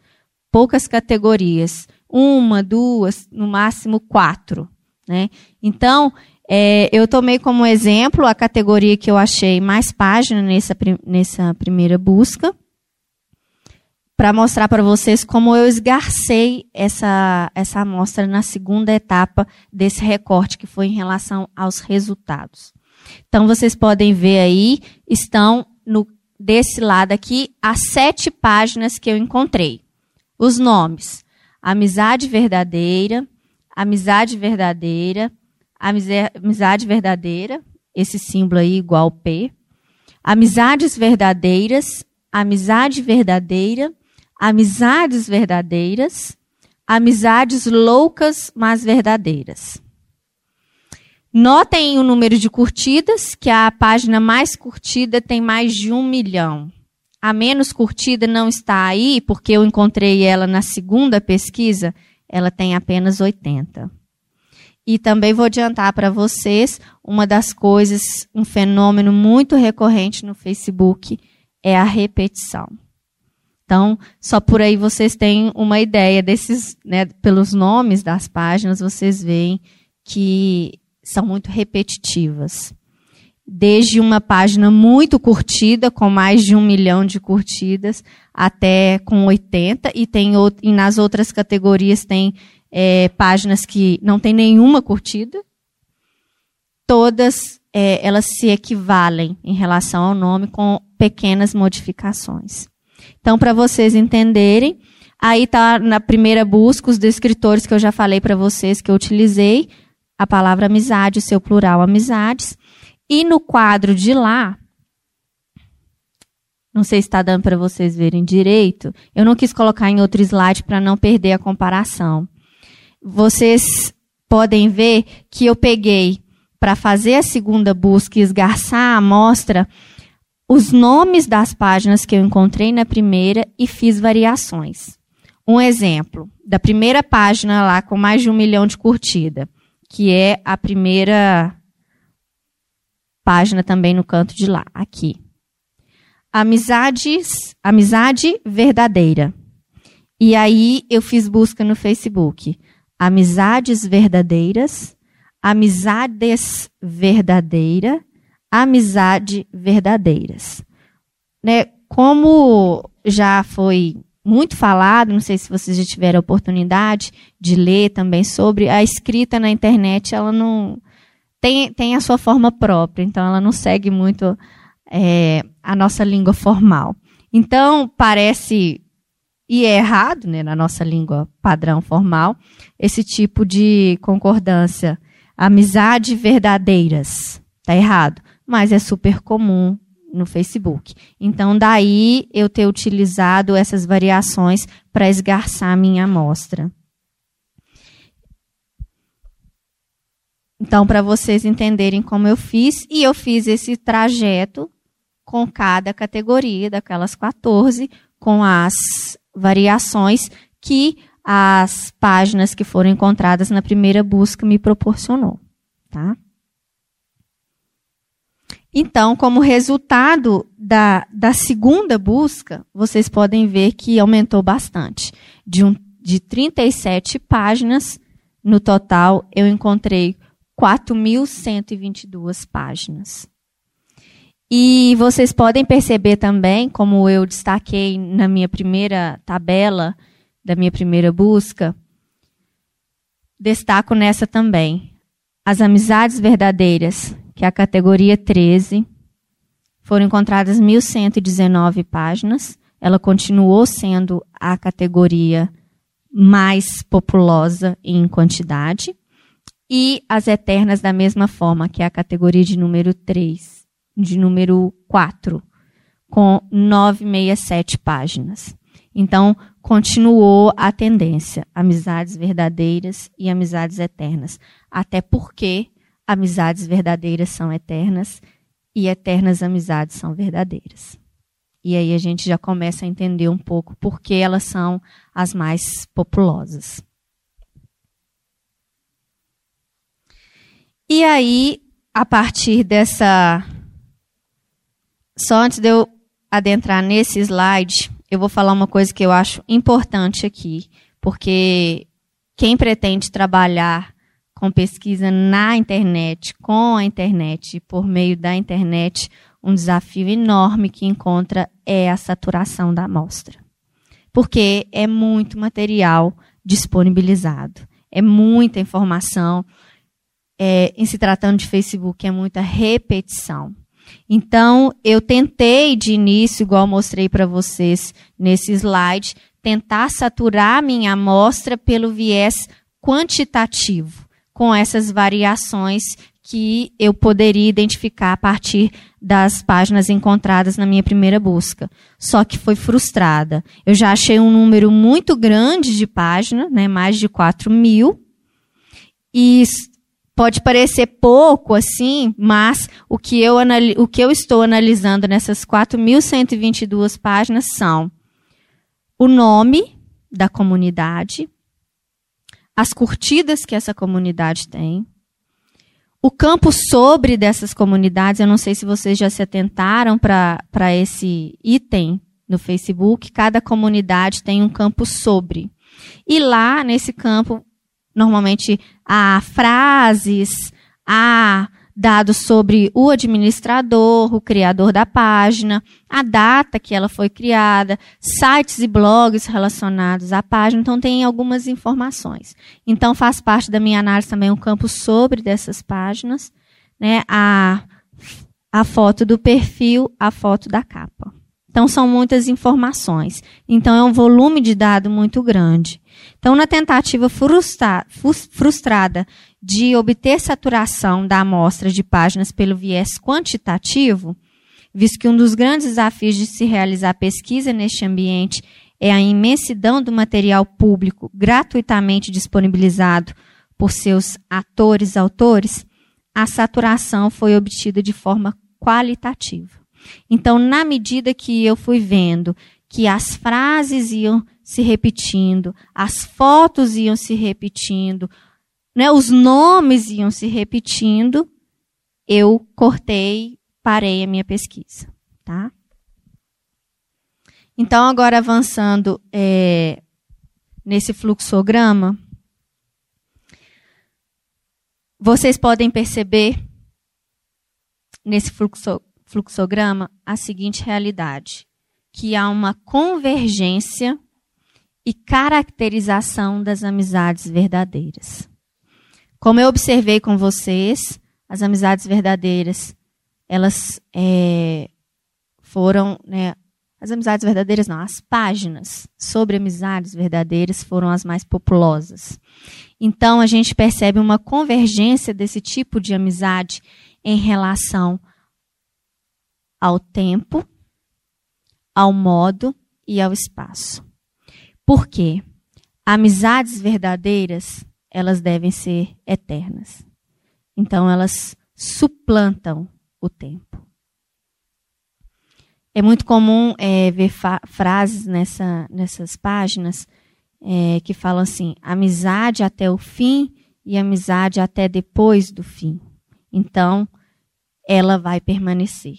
poucas categorias. Uma, duas, no máximo quatro. Né? Então, é, eu tomei como exemplo a categoria que eu achei mais página nessa, nessa primeira busca para mostrar para vocês como eu esgarcei essa, essa amostra na segunda etapa desse recorte, que foi em relação aos resultados. Então, vocês podem ver aí, estão no, desse lado aqui as sete páginas que eu encontrei. Os nomes: Amizade Verdadeira, Amizade Verdadeira, Amizade Verdadeira, esse símbolo aí igual P. Amizades Verdadeiras, Amizade Verdadeira, amizades verdadeiras, amizades loucas, mas verdadeiras. Notem o número de curtidas, que a página mais curtida tem mais de um milhão. A menos curtida não está aí, porque eu encontrei ela na segunda pesquisa, ela tem apenas 80. E também vou adiantar para vocês uma das coisas, um fenômeno muito recorrente no Facebook é a repetição. Então, só por aí vocês têm uma ideia desses, né, pelos nomes das páginas, vocês veem que são muito repetitivas. Desde uma página muito curtida, com mais de um milhão de curtidas, até com 80, e, tem, e nas outras categorias tem é, páginas que não tem nenhuma curtida. Todas é, elas se equivalem em relação ao nome com pequenas modificações. Então, para vocês entenderem, aí está na primeira busca os descritores que eu já falei para vocês que eu utilizei, a palavra amizade, o seu plural amizades. E no quadro de lá, não sei se está dando para vocês verem direito, eu não quis colocar em outro slide para não perder a comparação. Vocês podem ver que eu peguei para fazer a segunda busca e esgarçar a amostra os nomes das páginas que eu encontrei na primeira e fiz variações. Um exemplo, da primeira página lá com mais de um milhão de curtida, que é a primeira página também no canto de lá, aqui. Amizades, amizade verdadeira. E aí eu fiz busca no Facebook. Amizades verdadeiras, amizades verdadeira amizade verdadeiras. Né? Como já foi muito falado, não sei se vocês já tiveram a oportunidade de ler também sobre, a escrita na internet, ela não tem, tem a sua forma própria, então ela não segue muito é, a nossa língua formal. Então, parece, e é errado, né, na nossa língua padrão formal, esse tipo de concordância. Amizade verdadeiras. Está errado mas é super comum no Facebook. Então, daí eu ter utilizado essas variações para esgarçar minha amostra. Então, para vocês entenderem como eu fiz, e eu fiz esse trajeto com cada categoria daquelas 14, com as variações que as páginas que foram encontradas na primeira busca me proporcionou, tá? Então, como resultado da, da segunda busca, vocês podem ver que aumentou bastante. De, um, de 37 páginas, no total, eu encontrei 4.122 páginas. E vocês podem perceber também, como eu destaquei na minha primeira tabela, da minha primeira busca, destaco nessa também. As amizades verdadeiras, que é a categoria 13, foram encontradas 1.119 páginas. Ela continuou sendo a categoria mais populosa em quantidade e as eternas da mesma forma, que é a categoria de número 3, de número 4, com 967 páginas. Então, continuou a tendência, amizades verdadeiras e amizades eternas. Até porque amizades verdadeiras são eternas e eternas amizades são verdadeiras. E aí a gente já começa a entender um pouco por que elas são as mais populosas. E aí, a partir dessa. Só antes de eu adentrar nesse slide, eu vou falar uma coisa que eu acho importante aqui, porque quem pretende trabalhar com pesquisa na internet, com a internet, por meio da internet, um desafio enorme que encontra é a saturação da amostra. Porque é muito material disponibilizado, é muita informação é, em se tratando de Facebook, é muita repetição. Então, eu tentei de início, igual mostrei para vocês nesse slide, tentar saturar minha amostra pelo viés quantitativo, com essas variações que eu poderia identificar a partir das páginas encontradas na minha primeira busca. Só que foi frustrada. Eu já achei um número muito grande de páginas, né, mais de 4 mil, e Pode parecer pouco assim, mas o que eu, o que eu estou analisando nessas 4.122 páginas são o nome da comunidade, as curtidas que essa comunidade tem, o campo sobre dessas comunidades, eu não sei se vocês já se atentaram para esse item no Facebook, cada comunidade tem um campo sobre. E lá, nesse campo, normalmente há frases, há dados sobre o administrador, o criador da página, a data que ela foi criada, sites e blogs relacionados à página, então tem algumas informações. Então faz parte da minha análise também um campo sobre dessas páginas, né, a, a foto do perfil, a foto da capa. Então, são muitas informações. Então, é um volume de dado muito grande. Então, na tentativa frustra frustrada de obter saturação da amostra de páginas pelo viés quantitativo, visto que um dos grandes desafios de se realizar pesquisa neste ambiente é a imensidão do material público gratuitamente disponibilizado por seus atores autores, a saturação foi obtida de forma qualitativa. Então, na medida que eu fui vendo que as frases iam se repetindo, as fotos iam se repetindo, né, os nomes iam se repetindo, eu cortei, parei a minha pesquisa. Tá? Então, agora avançando é, nesse fluxograma, vocês podem perceber nesse fluxo, fluxograma a seguinte realidade: que há uma convergência e caracterização das amizades verdadeiras. Como eu observei com vocês, as amizades verdadeiras, elas é, foram, né, as amizades verdadeiras não, as páginas sobre amizades verdadeiras foram as mais populosas. Então a gente percebe uma convergência desse tipo de amizade em relação ao tempo, ao modo e ao espaço. Por quê? Amizades verdadeiras, elas devem ser eternas. Então, elas suplantam o tempo. É muito comum é, ver frases nessa, nessas páginas é, que falam assim: amizade até o fim e amizade até depois do fim. Então, ela vai permanecer.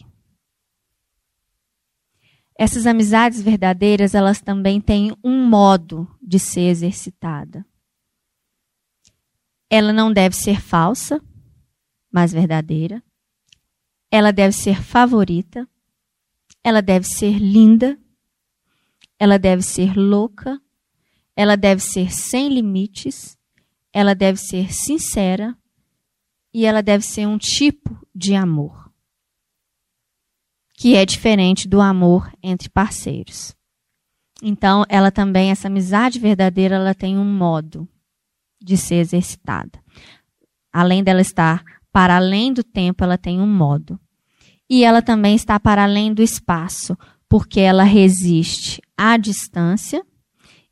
Essas amizades verdadeiras, elas também têm um modo de ser exercitada. Ela não deve ser falsa, mas verdadeira. Ela deve ser favorita. Ela deve ser linda. Ela deve ser louca. Ela deve ser sem limites. Ela deve ser sincera. E ela deve ser um tipo de amor que é diferente do amor entre parceiros. Então, ela também, essa amizade verdadeira, ela tem um modo de ser exercitada. Além dela estar para além do tempo, ela tem um modo. E ela também está para além do espaço, porque ela resiste à distância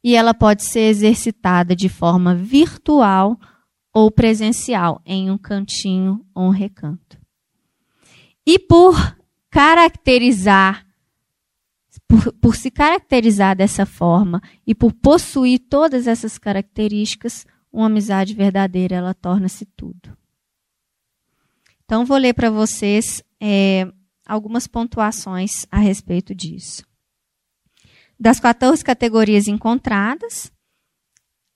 e ela pode ser exercitada de forma virtual ou presencial, em um cantinho ou um recanto. E por caracterizar, por, por se caracterizar dessa forma e por possuir todas essas características, uma amizade verdadeira ela torna-se tudo. Então, vou ler para vocês é, algumas pontuações a respeito disso. Das 14 categorias encontradas,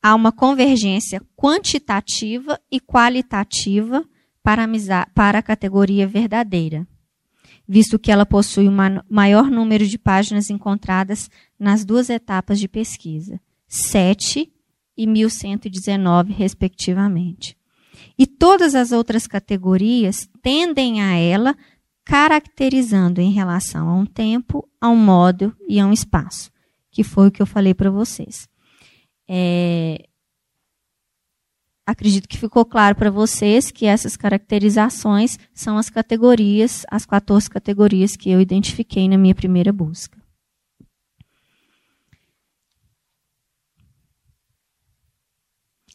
há uma convergência quantitativa e qualitativa para para a categoria verdadeira visto que ela possui o maior número de páginas encontradas nas duas etapas de pesquisa, 7 e 1119, respectivamente. E todas as outras categorias tendem a ela, caracterizando em relação a um tempo, a um modo e a um espaço, que foi o que eu falei para vocês. É, acredito que ficou claro para vocês que essas caracterizações são as categorias, as 14 categorias que eu identifiquei na minha primeira busca.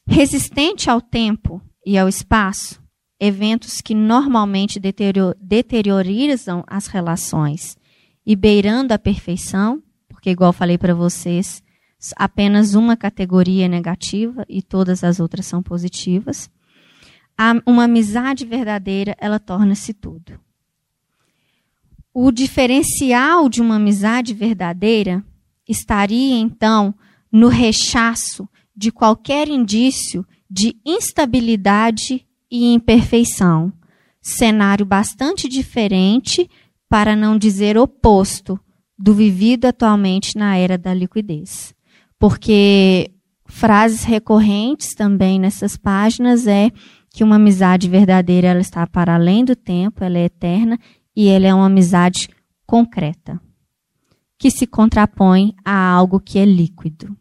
Resistente ao tempo e ao espaço, eventos que normalmente deteriorizam as relações e beirando a perfeição, porque, igual falei para vocês, apenas uma categoria é negativa e todas as outras são positivas. Uma amizade verdadeira, ela torna-se tudo. O diferencial de uma amizade verdadeira estaria, então, no rechaço de qualquer indício de instabilidade e imperfeição. Cenário bastante diferente, para não dizer oposto, do vivido atualmente na era da liquidez porque frases recorrentes também nessas páginas é que uma amizade verdadeira ela está para além do tempo, ela é eterna e ela é uma amizade concreta, que se contrapõe a algo que é líquido.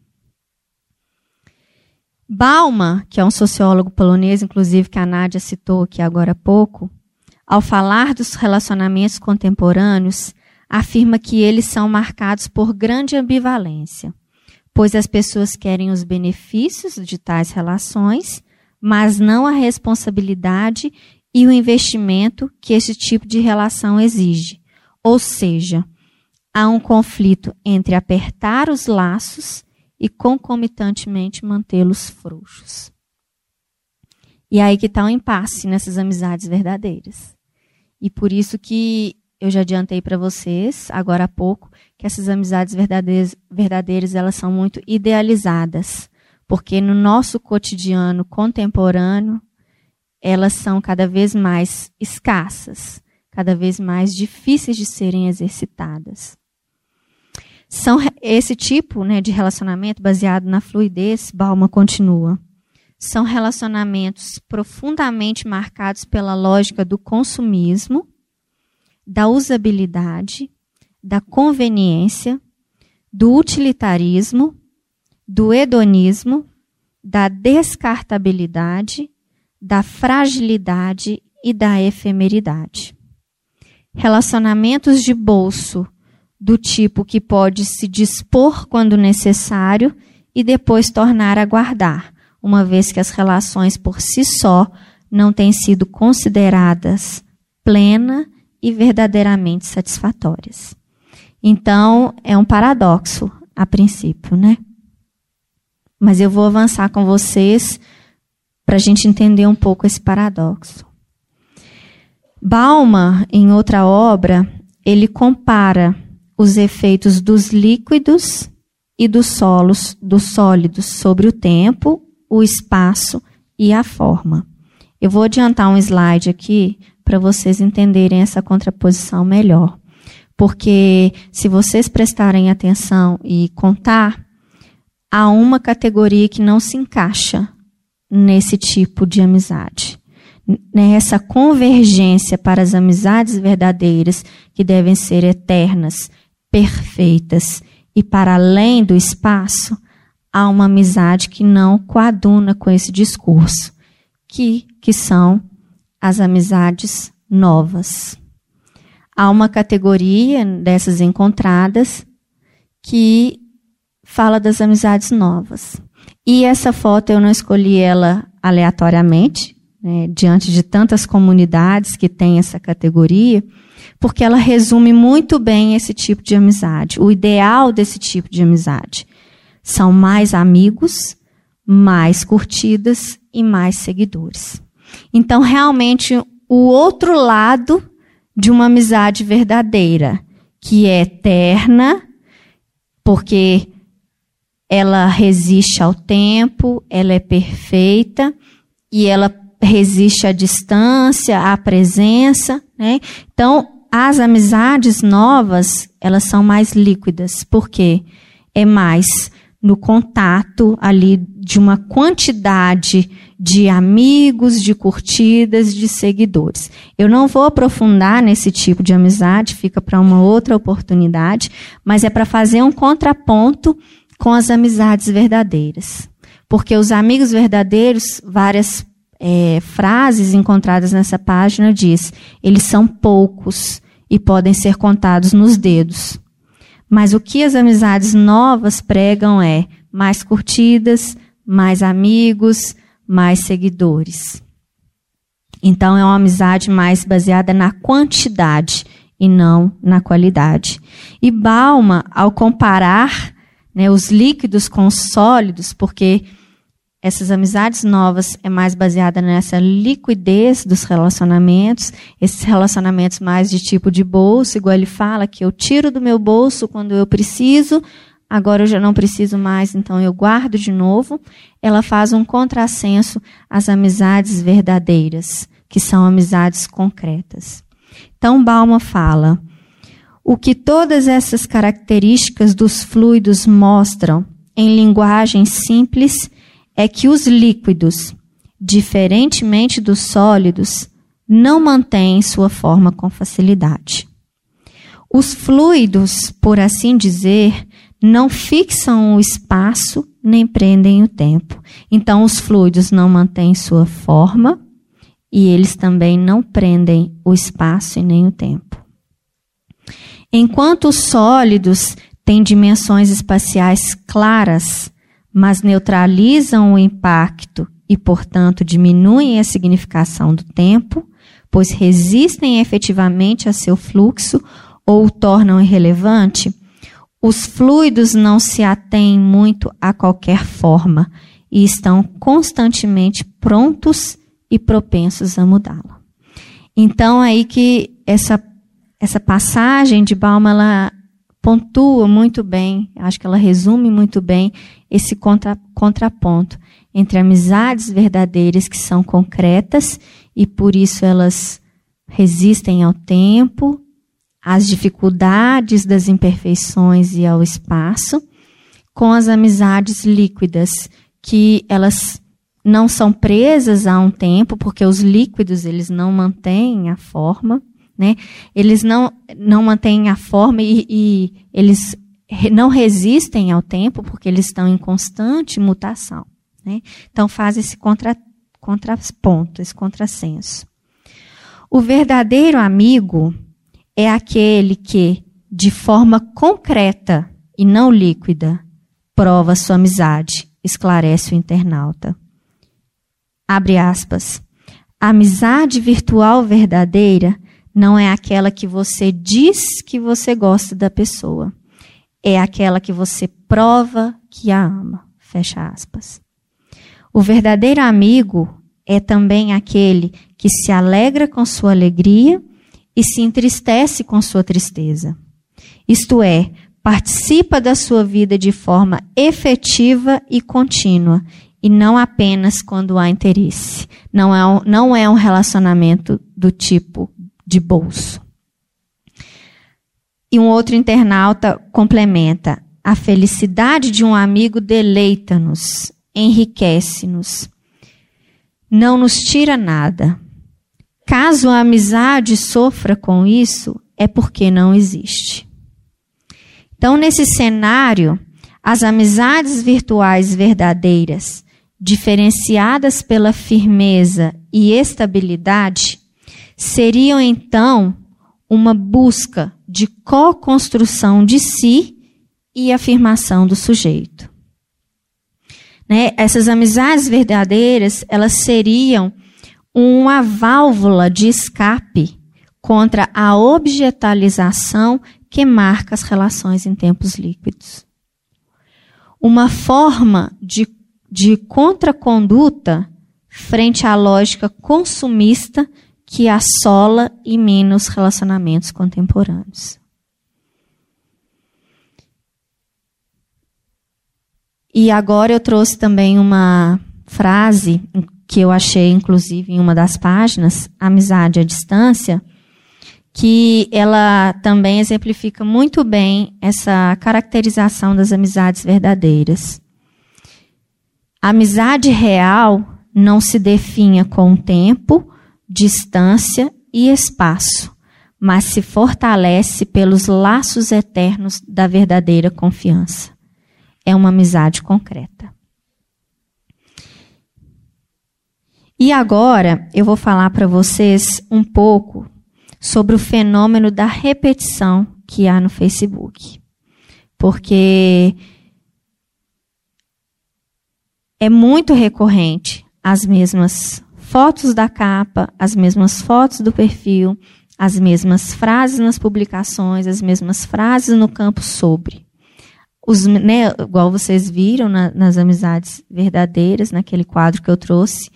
Bauman, que é um sociólogo polonês, inclusive que a Nádia citou aqui agora há pouco, ao falar dos relacionamentos contemporâneos, afirma que eles são marcados por grande ambivalência pois as pessoas querem os benefícios de tais relações, mas não a responsabilidade e o investimento que esse tipo de relação exige. Ou seja, há um conflito entre apertar os laços e concomitantemente mantê-los frouxos. E aí que está o um impasse nessas amizades verdadeiras. E por isso que eu já adiantei para vocês, agora há pouco, que essas amizades verdadeiras, verdadeiras elas são muito idealizadas, porque no nosso cotidiano contemporâneo elas são cada vez mais escassas, cada vez mais difíceis de serem exercitadas. São esse tipo né, de relacionamento baseado na fluidez, Balma continua. São relacionamentos profundamente marcados pela lógica do consumismo, da usabilidade, da conveniência, do utilitarismo, do hedonismo, da descartabilidade, da fragilidade e da efemeridade. Relacionamentos de bolso do tipo que pode se dispor quando necessário e depois tornar a guardar, uma vez que as relações por si só não têm sido consideradas plena e verdadeiramente satisfatórias. Então, é um paradoxo a princípio, né? Mas eu vou avançar com vocês para a gente entender um pouco esse paradoxo. Balma, em outra obra, ele compara os efeitos dos líquidos e dos solos, dos sólidos sobre o tempo, o espaço e a forma. Eu vou adiantar um slide aqui para vocês entenderem essa contraposição melhor. Porque se vocês prestarem atenção e contar, há uma categoria que não se encaixa nesse tipo de amizade. Nessa convergência para as amizades verdadeiras, que devem ser eternas, perfeitas e para além do espaço, há uma amizade que não coaduna com esse discurso, que, que são as amizades novas. Há uma categoria dessas encontradas que fala das amizades novas. E essa foto eu não escolhi ela aleatoriamente, né, diante de tantas comunidades que têm essa categoria, porque ela resume muito bem esse tipo de amizade, o ideal desse tipo de amizade. São mais amigos, mais curtidas e mais seguidores. Então, realmente, o outro lado de uma amizade verdadeira, que é eterna, porque ela resiste ao tempo, ela é perfeita e ela resiste à distância, à presença, né? Então, as amizades novas, elas são mais líquidas, porque é mais no contato ali de uma quantidade de amigos, de curtidas, de seguidores. Eu não vou aprofundar nesse tipo de amizade, fica para uma outra oportunidade, mas é para fazer um contraponto com as amizades verdadeiras. Porque os amigos verdadeiros, várias é, frases encontradas nessa página diz, eles são poucos e podem ser contados nos dedos. Mas o que as amizades novas pregam é mais curtidas, mais amigos, mais seguidores. Então é uma amizade mais baseada na quantidade e não na qualidade. E Balma, ao comparar né, os líquidos com os sólidos, porque essas amizades novas é mais baseada nessa liquidez dos relacionamentos, esses relacionamentos mais de tipo de bolso, igual ele fala, que eu tiro do meu bolso quando eu preciso, agora eu já não preciso mais, então eu guardo de novo. Ela faz um contrassenso às amizades verdadeiras, que são amizades concretas. Então, Balma fala: o que todas essas características dos fluidos mostram em linguagem simples é que os líquidos, diferentemente dos sólidos, não mantêm sua forma com facilidade. Os fluidos, por assim dizer, não fixam o espaço nem prendem o tempo. Então, os fluidos não mantêm sua forma e eles também não prendem o espaço e nem o tempo. Enquanto os sólidos têm dimensões espaciais claras, mas neutralizam o impacto e, portanto, diminuem a significação do tempo, pois resistem efetivamente a seu fluxo ou o tornam irrelevante, os fluidos não se atêm muito a qualquer forma e estão constantemente prontos e propensos a mudá-la. Então, aí que essa, essa passagem de Balma, ela pontua muito bem, acho que ela resume muito bem esse contra, contraponto entre amizades verdadeiras que são concretas e por isso elas resistem ao tempo, às dificuldades das imperfeições e ao espaço, com as amizades líquidas que elas não são presas a um tempo, porque os líquidos eles não mantêm a forma né? Eles não, não mantêm a forma e, e eles não resistem ao tempo porque eles estão em constante mutação. Né? Então faz esse contra, contraponto, esse contrassenso. O verdadeiro amigo é aquele que, de forma concreta e não líquida, prova sua amizade, esclarece o internauta. Abre aspas. A amizade virtual verdadeira não é aquela que você diz que você gosta da pessoa. É aquela que você prova que a ama. Fecha aspas. O verdadeiro amigo é também aquele que se alegra com sua alegria e se entristece com sua tristeza. Isto é, participa da sua vida de forma efetiva e contínua, e não apenas quando há interesse. Não é um, não é um relacionamento do tipo de bolso. E um outro internauta complementa: a felicidade de um amigo deleita-nos, enriquece-nos, não nos tira nada. Caso a amizade sofra com isso, é porque não existe. Então, nesse cenário, as amizades virtuais verdadeiras, diferenciadas pela firmeza e estabilidade, seriam então uma busca de co-construção de si e afirmação do sujeito. Né? Essas amizades verdadeiras, elas seriam uma válvula de escape contra a objetalização que marca as relações em tempos líquidos. Uma forma de, de contraconduta frente à lógica consumista que assola e mina os relacionamentos contemporâneos. E agora eu trouxe também uma frase que eu achei, inclusive, em uma das páginas, Amizade à Distância, que ela também exemplifica muito bem essa caracterização das amizades verdadeiras. A amizade real não se definha com tempo, distância e espaço, mas se fortalece pelos laços eternos da verdadeira confiança é uma amizade concreta. E agora eu vou falar para vocês um pouco sobre o fenômeno da repetição que há no Facebook. Porque é muito recorrente as mesmas fotos da capa, as mesmas fotos do perfil, as mesmas frases nas publicações, as mesmas frases no campo sobre os, né, igual vocês viram na, nas amizades verdadeiras, naquele quadro que eu trouxe,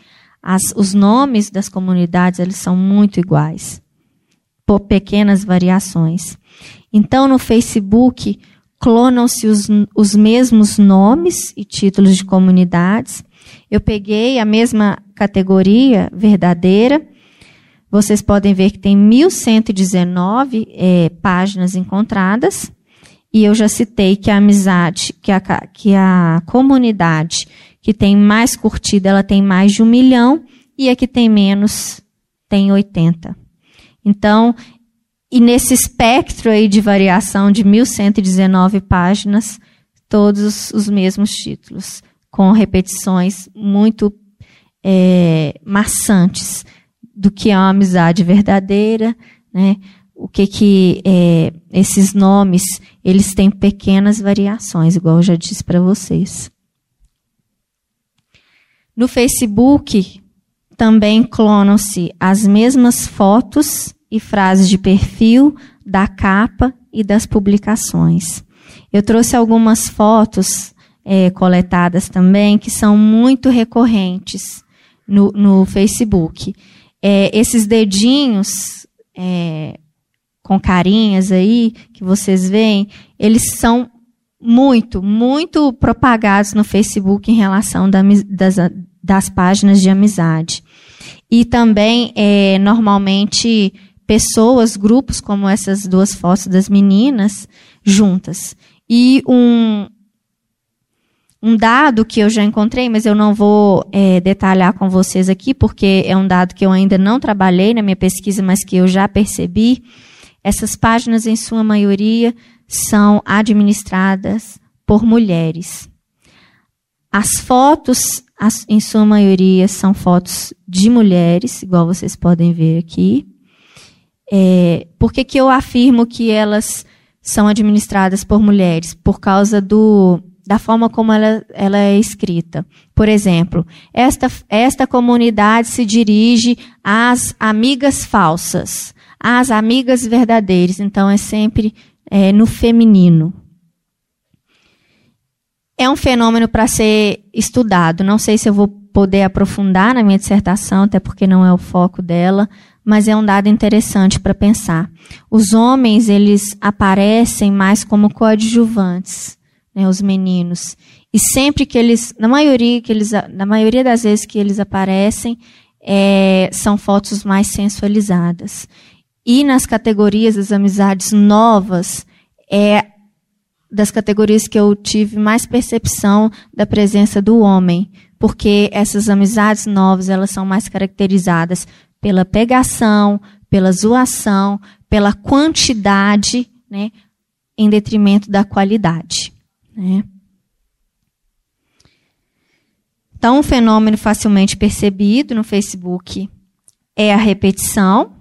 as, os nomes das comunidades eles são muito iguais, por pequenas variações. Então, no Facebook, clonam-se os, os mesmos nomes e títulos de comunidades. Eu peguei a mesma categoria verdadeira. Vocês podem ver que tem 1.119 é, páginas encontradas. E eu já citei que a amizade, que a, que a comunidade que tem mais curtida, ela tem mais de um milhão, e a que tem menos tem 80. Então, e nesse espectro aí de variação de 1.119 páginas, todos os mesmos títulos, com repetições muito é, maçantes do que é uma amizade verdadeira, né? o que que é, esses nomes eles têm pequenas variações, igual eu já disse para vocês. No Facebook também clonam-se as mesmas fotos e frases de perfil da capa e das publicações. Eu trouxe algumas fotos é, coletadas também que são muito recorrentes no, no Facebook. É, esses dedinhos é, com carinhas aí, que vocês veem, eles são muito, muito propagados no Facebook em relação da, das, das páginas de amizade. E também, é, normalmente, pessoas, grupos como essas duas fotos das meninas, juntas. E um, um dado que eu já encontrei, mas eu não vou é, detalhar com vocês aqui, porque é um dado que eu ainda não trabalhei na minha pesquisa, mas que eu já percebi, essas páginas, em sua maioria, são administradas por mulheres. As fotos, as, em sua maioria, são fotos de mulheres, igual vocês podem ver aqui. É, por que, que eu afirmo que elas são administradas por mulheres? Por causa do, da forma como ela, ela é escrita. Por exemplo, esta, esta comunidade se dirige às amigas falsas, às amigas verdadeiras. Então, é sempre é, no feminino. É um fenômeno para ser estudado. Não sei se eu vou poder aprofundar na minha dissertação, até porque não é o foco dela, mas é um dado interessante para pensar. Os homens, eles aparecem mais como coadjuvantes, né, os meninos. E sempre que eles, na maioria, que eles, na maioria das vezes que eles aparecem, é, são fotos mais sensualizadas. E nas categorias das amizades novas, é das categorias que eu tive mais percepção da presença do homem, porque essas amizades novas, elas são mais caracterizadas pela pegação, pela zoação, pela quantidade, né, em detrimento da qualidade. Né? Então, um fenômeno facilmente percebido no Facebook é a repetição.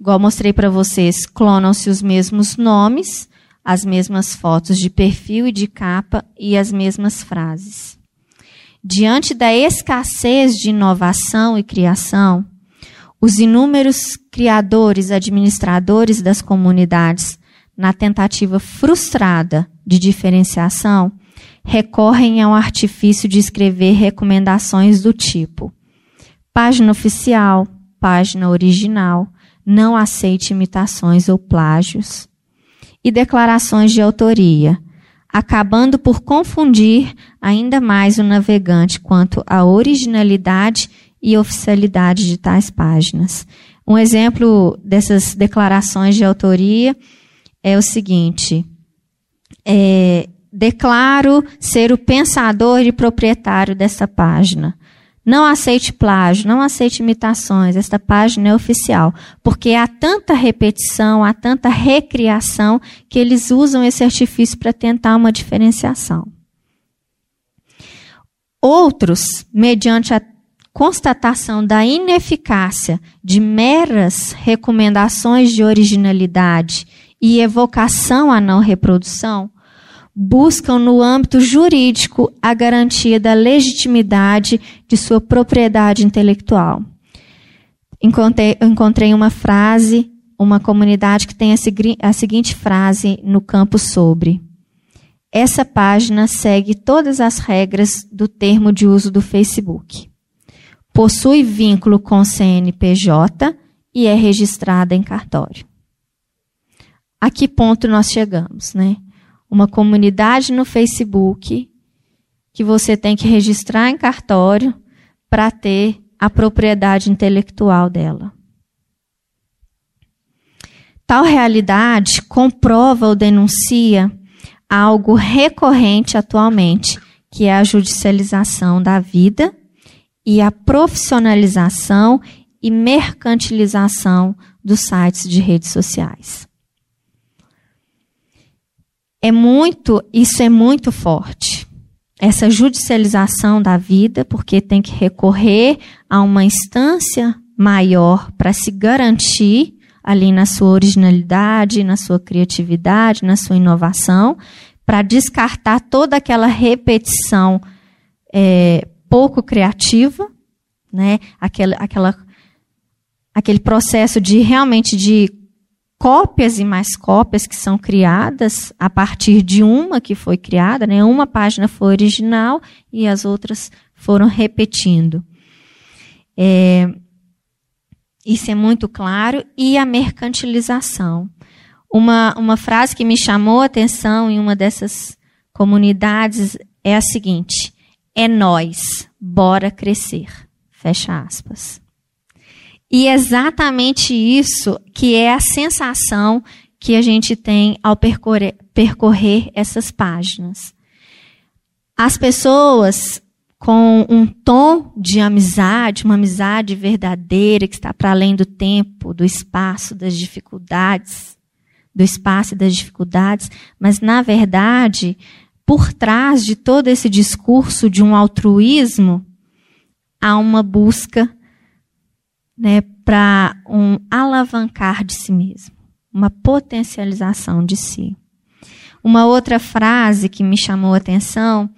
Igual mostrei para vocês, clonam-se os mesmos nomes, as mesmas fotos de perfil e de capa e as mesmas frases. Diante da escassez de inovação e criação, os inúmeros criadores, administradores das comunidades, na tentativa frustrada de diferenciação, recorrem ao artifício de escrever recomendações do tipo: página oficial, página original, não aceite imitações ou plágios, e declarações de autoria, acabando por confundir ainda mais o navegante quanto à originalidade e oficialidade de tais páginas. Um exemplo dessas declarações de autoria é o seguinte: é, declaro ser o pensador e proprietário dessa página. Não aceite plágio, não aceite imitações. Esta página é oficial. Porque há tanta repetição, há tanta recriação, que eles usam esse artifício para tentar uma diferenciação. Outros, mediante a constatação da ineficácia de meras recomendações de originalidade e evocação à não reprodução, buscam no âmbito jurídico a garantia da legitimidade de sua propriedade intelectual. Encontrei, encontrei uma frase, uma comunidade que tem a, a seguinte frase no campo sobre. Essa página segue todas as regras do termo de uso do Facebook possui vínculo com CNPJ e é registrada em cartório. A que ponto nós chegamos, né? Uma comunidade no Facebook que você tem que registrar em cartório para ter a propriedade intelectual dela. Tal realidade comprova ou denuncia algo recorrente atualmente, que é a judicialização da vida e a profissionalização e mercantilização dos sites de redes sociais. É muito, isso é muito forte. Essa judicialização da vida, porque tem que recorrer a uma instância maior para se garantir ali na sua originalidade, na sua criatividade, na sua inovação, para descartar toda aquela repetição é, pouco criativa, né? Aquela, aquela, aquele processo de realmente de cópias e mais cópias que são criadas a partir de uma que foi criada, né? Uma página foi original e as outras foram repetindo. É, isso é muito claro. E a mercantilização. Uma, uma frase que me chamou a atenção em uma dessas comunidades é a seguinte: é nós, bora crescer. Fecha aspas. E é exatamente isso que é a sensação que a gente tem ao percorrer, percorrer essas páginas. As pessoas com um tom de amizade, uma amizade verdadeira que está para além do tempo, do espaço, das dificuldades, do espaço e das dificuldades, mas na verdade por trás de todo esse discurso de um altruísmo, há uma busca né, para um alavancar de si mesmo, uma potencialização de si. Uma outra frase que me chamou a atenção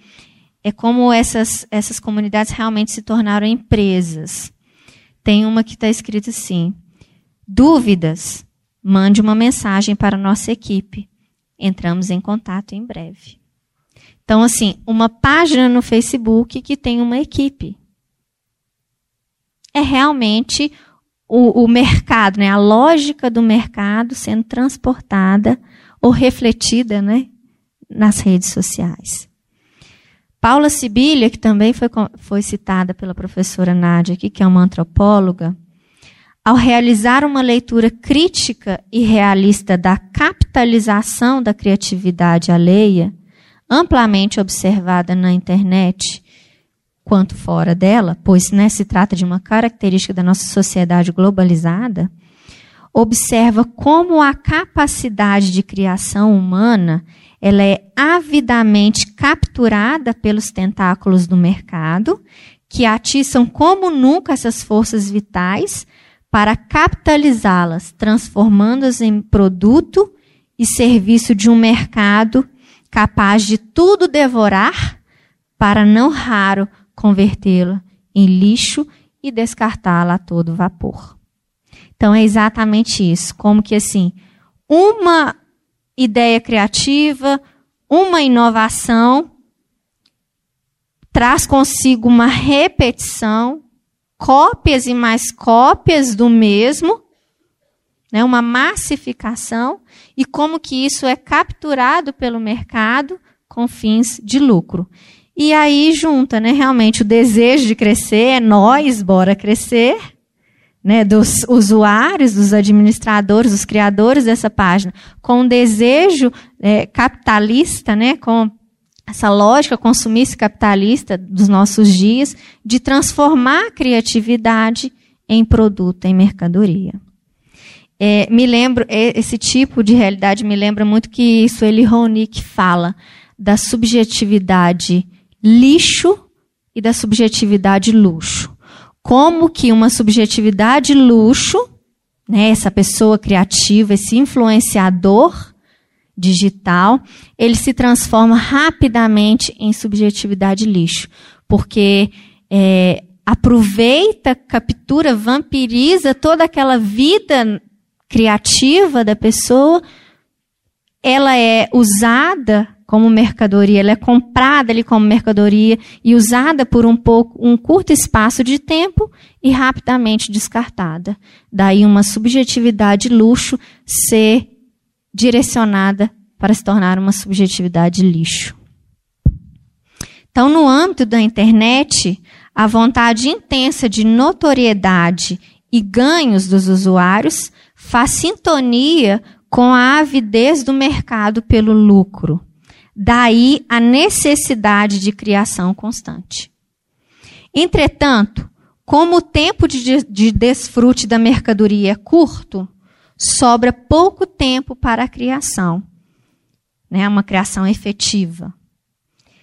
é como essas, essas comunidades realmente se tornaram empresas. Tem uma que está escrita assim: dúvidas, mande uma mensagem para a nossa equipe. Entramos em contato em breve. Então, assim, uma página no Facebook que tem uma equipe. É realmente o, o mercado, né? a lógica do mercado sendo transportada ou refletida né? nas redes sociais. Paula Sibilha, que também foi, foi citada pela professora Nádia aqui, que é uma antropóloga, ao realizar uma leitura crítica e realista da capitalização da criatividade alheia, amplamente observada na internet quanto fora dela, pois né, se trata de uma característica da nossa sociedade globalizada, observa como a capacidade de criação humana ela é avidamente capturada pelos tentáculos do mercado, que atiçam como nunca essas forças vitais para capitalizá-las, transformando-as em produto e serviço de um mercado capaz de tudo devorar, para não raro convertê-la em lixo e descartá-la a todo vapor. Então é exatamente isso, como que assim, uma ideia criativa, uma inovação, traz consigo uma repetição, cópias e mais cópias do mesmo, né, uma massificação, e como que isso é capturado pelo mercado com fins de lucro. E aí junta, né, realmente o desejo de crescer, é nós, bora crescer, né, dos usuários, dos administradores, dos criadores dessa página, com um desejo é, capitalista, né, com essa lógica consumista capitalista dos nossos dias, de transformar a criatividade em produto, em mercadoria. É, me lembro, é, esse tipo de realidade me lembra muito que Sueli Ronick fala da subjetividade lixo e da subjetividade luxo. Como que uma subjetividade luxo, né, essa pessoa criativa, esse influenciador digital, ele se transforma rapidamente em subjetividade lixo, porque é, aproveita, captura, vampiriza toda aquela vida criativa da pessoa, ela é usada como mercadoria, ela é comprada ali como mercadoria e usada por um pouco, um curto espaço de tempo e rapidamente descartada. Daí uma subjetividade luxo ser direcionada para se tornar uma subjetividade lixo. Então, no âmbito da internet, a vontade intensa de notoriedade e ganhos dos usuários faz sintonia com a avidez do mercado pelo lucro. Daí a necessidade de criação constante. Entretanto, como o tempo de, de desfrute da mercadoria é curto, sobra pouco tempo para a criação, né, uma criação efetiva.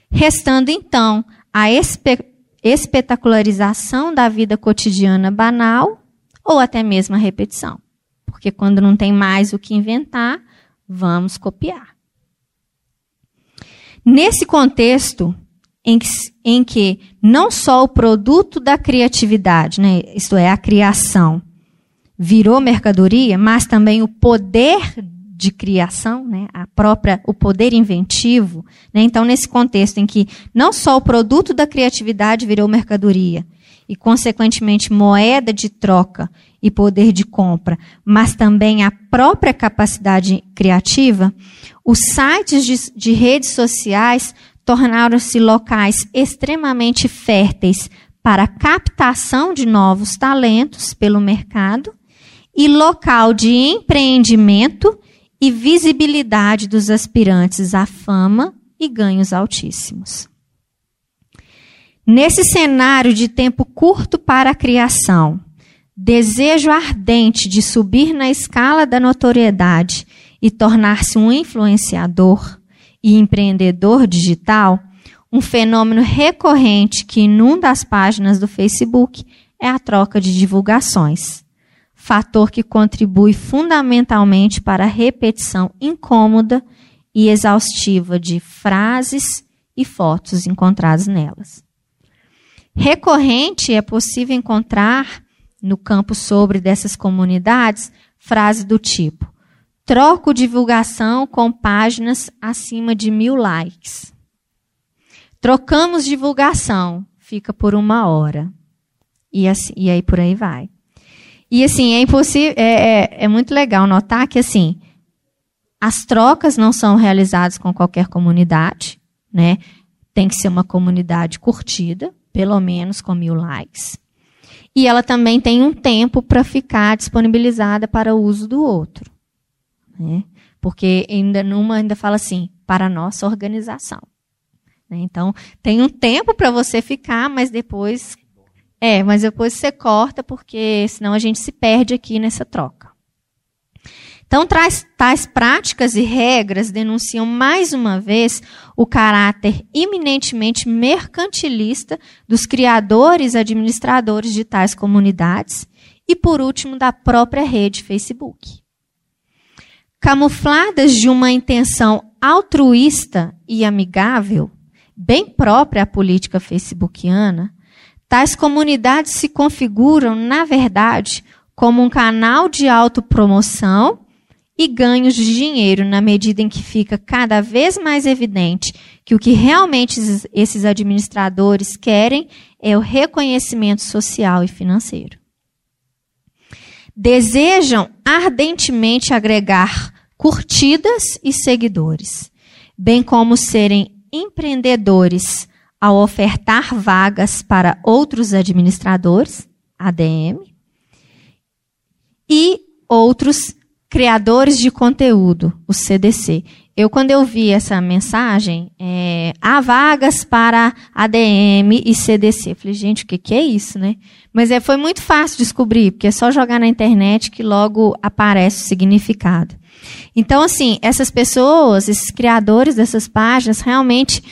Restando então a espe espetacularização da vida cotidiana banal ou até mesmo a repetição. Porque quando não tem mais o que inventar, vamos copiar. Nesse contexto, em que, em que, não só o produto da criatividade, né, isto é, a criação, virou mercadoria, mas também o poder de criação, né, a própria, o poder inventivo. Né, então, nesse contexto em que não só o produto da criatividade virou mercadoria, e, consequentemente, moeda de troca e poder de compra, mas também a própria capacidade criativa, os sites de, de redes sociais tornaram-se locais extremamente férteis para captação de novos talentos pelo mercado e local de empreendimento e visibilidade dos aspirantes à fama e ganhos altíssimos. Nesse cenário de tempo curto para a criação, desejo ardente de subir na escala da notoriedade e tornar-se um influenciador e empreendedor digital, um fenômeno recorrente que inunda as páginas do Facebook é a troca de divulgações, fator que contribui fundamentalmente para a repetição incômoda e exaustiva de frases e fotos encontradas nelas. Recorrente é possível encontrar no campo sobre dessas comunidades frases do tipo: troco divulgação com páginas acima de mil likes. Trocamos divulgação, fica por uma hora. E, assim, e aí por aí vai. E assim, é impossível, é, é, é muito legal notar que assim, as trocas não são realizadas com qualquer comunidade, né? Tem que ser uma comunidade curtida, pelo menos com mil likes. E ela também tem um tempo para ficar disponibilizada para o uso do outro. Né? Porque ainda numa ainda fala assim, para a nossa organização. Né? Então, tem um tempo para você ficar, mas depois. É, mas depois você corta, porque senão a gente se perde aqui nessa troca. Então, tais, tais práticas e regras denunciam mais uma vez o caráter eminentemente mercantilista dos criadores e administradores de tais comunidades e, por último, da própria rede Facebook. Camufladas de uma intenção altruísta e amigável, bem própria à política facebookiana, tais comunidades se configuram, na verdade, como um canal de autopromoção e ganhos de dinheiro na medida em que fica cada vez mais evidente que o que realmente esses administradores querem é o reconhecimento social e financeiro. Desejam ardentemente agregar curtidas e seguidores, bem como serem empreendedores ao ofertar vagas para outros administradores, ADM, e outros criadores de conteúdo, o CDC. Eu, quando eu vi essa mensagem, é, há vagas para ADM e CDC. Eu falei, gente, o que, que é isso, né? Mas é, foi muito fácil descobrir, porque é só jogar na internet que logo aparece o significado. Então, assim, essas pessoas, esses criadores dessas páginas, realmente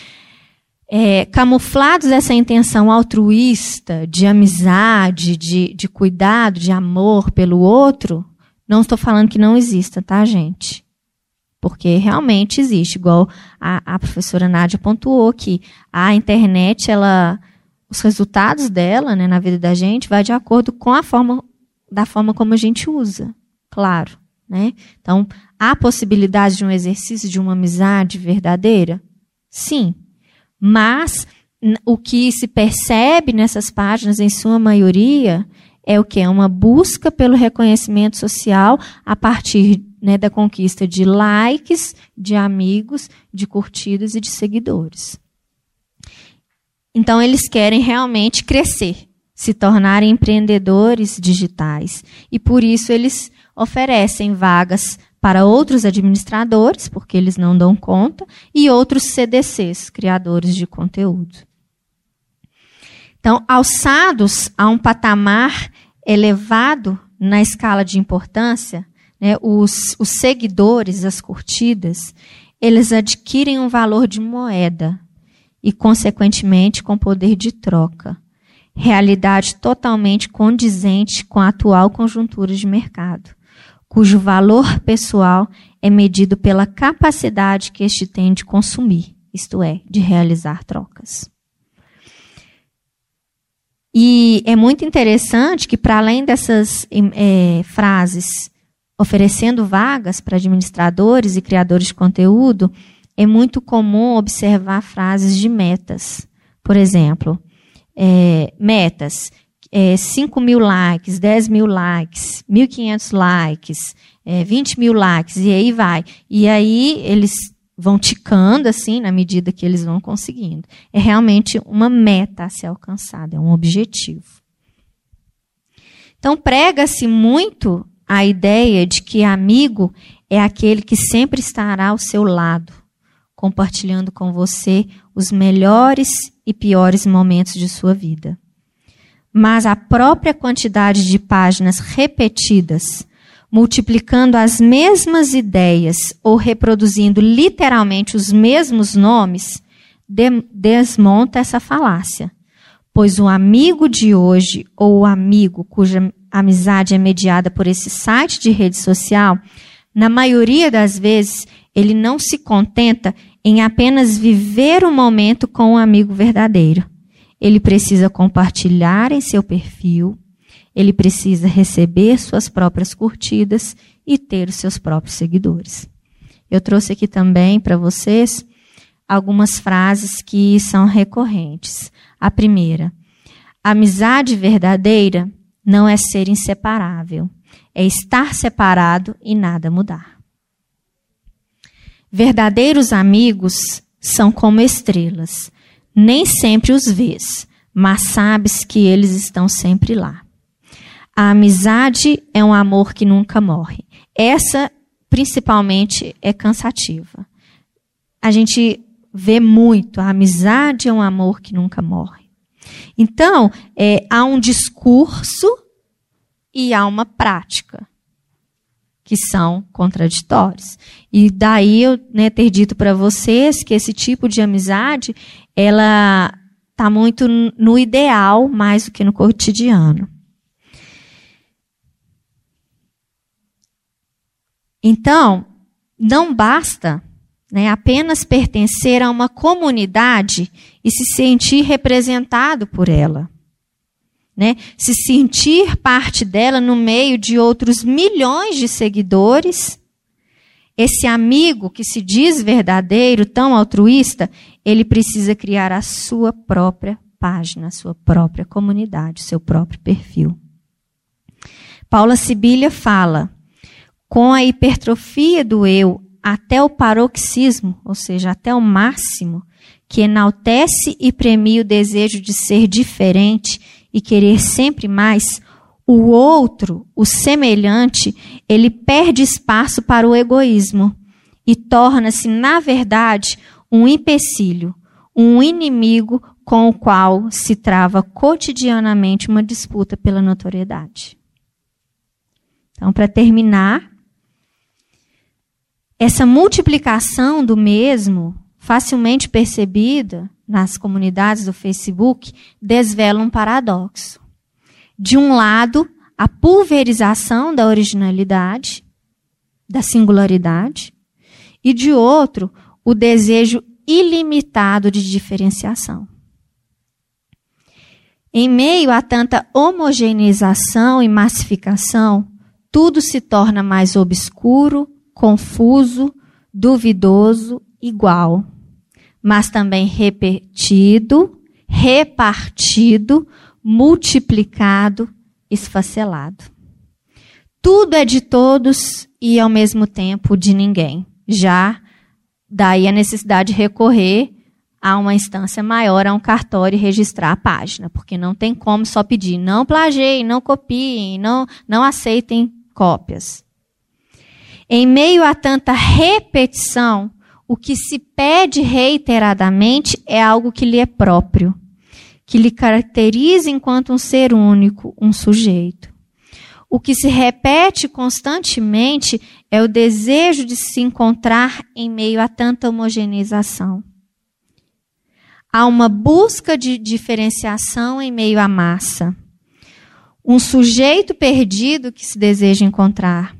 é, camuflados dessa intenção altruísta, de amizade, de, de cuidado, de amor pelo outro, não estou falando que não exista, tá, gente? Porque realmente existe, igual a, a professora Nádia pontuou que a internet, ela, os resultados dela, né, na vida da gente, vai de acordo com a forma da forma como a gente usa, claro, né? Então, há possibilidade de um exercício de uma amizade verdadeira? Sim. Mas o que se percebe nessas páginas, em sua maioria, é o que? É uma busca pelo reconhecimento social a partir né, da conquista de likes, de amigos, de curtidas e de seguidores. Então, eles querem realmente crescer, se tornarem empreendedores digitais. E por isso eles oferecem vagas para outros administradores, porque eles não dão conta, e outros CDCs, criadores de conteúdo. Então, alçados a um patamar elevado na escala de importância, né, os, os seguidores, as curtidas, eles adquirem um valor de moeda e, consequentemente, com poder de troca. Realidade totalmente condizente com a atual conjuntura de mercado, cujo valor pessoal é medido pela capacidade que este tem de consumir, isto é, de realizar trocas. E é muito interessante que, para além dessas é, frases oferecendo vagas para administradores e criadores de conteúdo, é muito comum observar frases de metas. Por exemplo, é, metas: é, 5 mil likes, 10 mil likes, 1.500 likes, é, 20 mil likes, e aí vai. E aí eles vão ticando assim na medida que eles vão conseguindo. É realmente uma meta a ser alcançada, é um objetivo. Então prega-se muito a ideia de que amigo é aquele que sempre estará ao seu lado, compartilhando com você os melhores e piores momentos de sua vida. Mas a própria quantidade de páginas repetidas multiplicando as mesmas ideias ou reproduzindo literalmente os mesmos nomes, de, desmonta essa falácia. Pois o amigo de hoje, ou o amigo cuja amizade é mediada por esse site de rede social, na maioria das vezes Ele não se contenta em apenas viver o momento com um amigo verdadeiro. Ele precisa compartilhar em seu perfil, ele precisa receber suas próprias curtidas e ter os seus próprios seguidores. Eu trouxe aqui também para vocês algumas frases que são recorrentes. A primeira: amizade verdadeira não é ser inseparável, é estar separado e nada mudar. Verdadeiros amigos são como estrelas. Nem sempre os vês, mas sabes que eles estão sempre lá. A amizade é um amor que nunca morre. Essa, principalmente, é cansativa. A gente vê muito. A amizade é um amor que nunca morre. Então, é, há um discurso e há uma prática que são contraditórios. E daí eu né, ter dito para vocês que esse tipo de amizade, ela está muito no ideal mais do que no cotidiano. Então, não basta né, apenas pertencer a uma comunidade e se sentir representado por ela né? Se sentir parte dela no meio de outros milhões de seguidores. Esse amigo que se diz verdadeiro, tão altruísta, ele precisa criar a sua própria página, a sua própria comunidade, o seu próprio perfil. Paula Sibilha fala: com a hipertrofia do eu até o paroxismo, ou seja, até o máximo, que enaltece e premia o desejo de ser diferente e querer sempre mais, o outro, o semelhante, ele perde espaço para o egoísmo e torna-se, na verdade, um empecilho, um inimigo com o qual se trava cotidianamente uma disputa pela notoriedade. Então, para terminar, essa multiplicação do mesmo, facilmente percebida, nas comunidades do Facebook desvela um paradoxo. De um lado, a pulverização da originalidade, da singularidade, e de outro, o desejo ilimitado de diferenciação. Em meio a tanta homogeneização e massificação, tudo se torna mais obscuro, confuso, duvidoso, igual mas também repetido, repartido, multiplicado, esfacelado. Tudo é de todos e ao mesmo tempo de ninguém. Já daí a necessidade de recorrer a uma instância maior, a um cartório e registrar a página, porque não tem como só pedir não plageiem, não copiem, não, não aceitem cópias. Em meio a tanta repetição, o que se pede reiteradamente é algo que lhe é próprio, que lhe caracteriza enquanto um ser único, um sujeito. O que se repete constantemente é o desejo de se encontrar em meio a tanta homogeneização. Há uma busca de diferenciação em meio à massa. Um sujeito perdido que se deseja encontrar.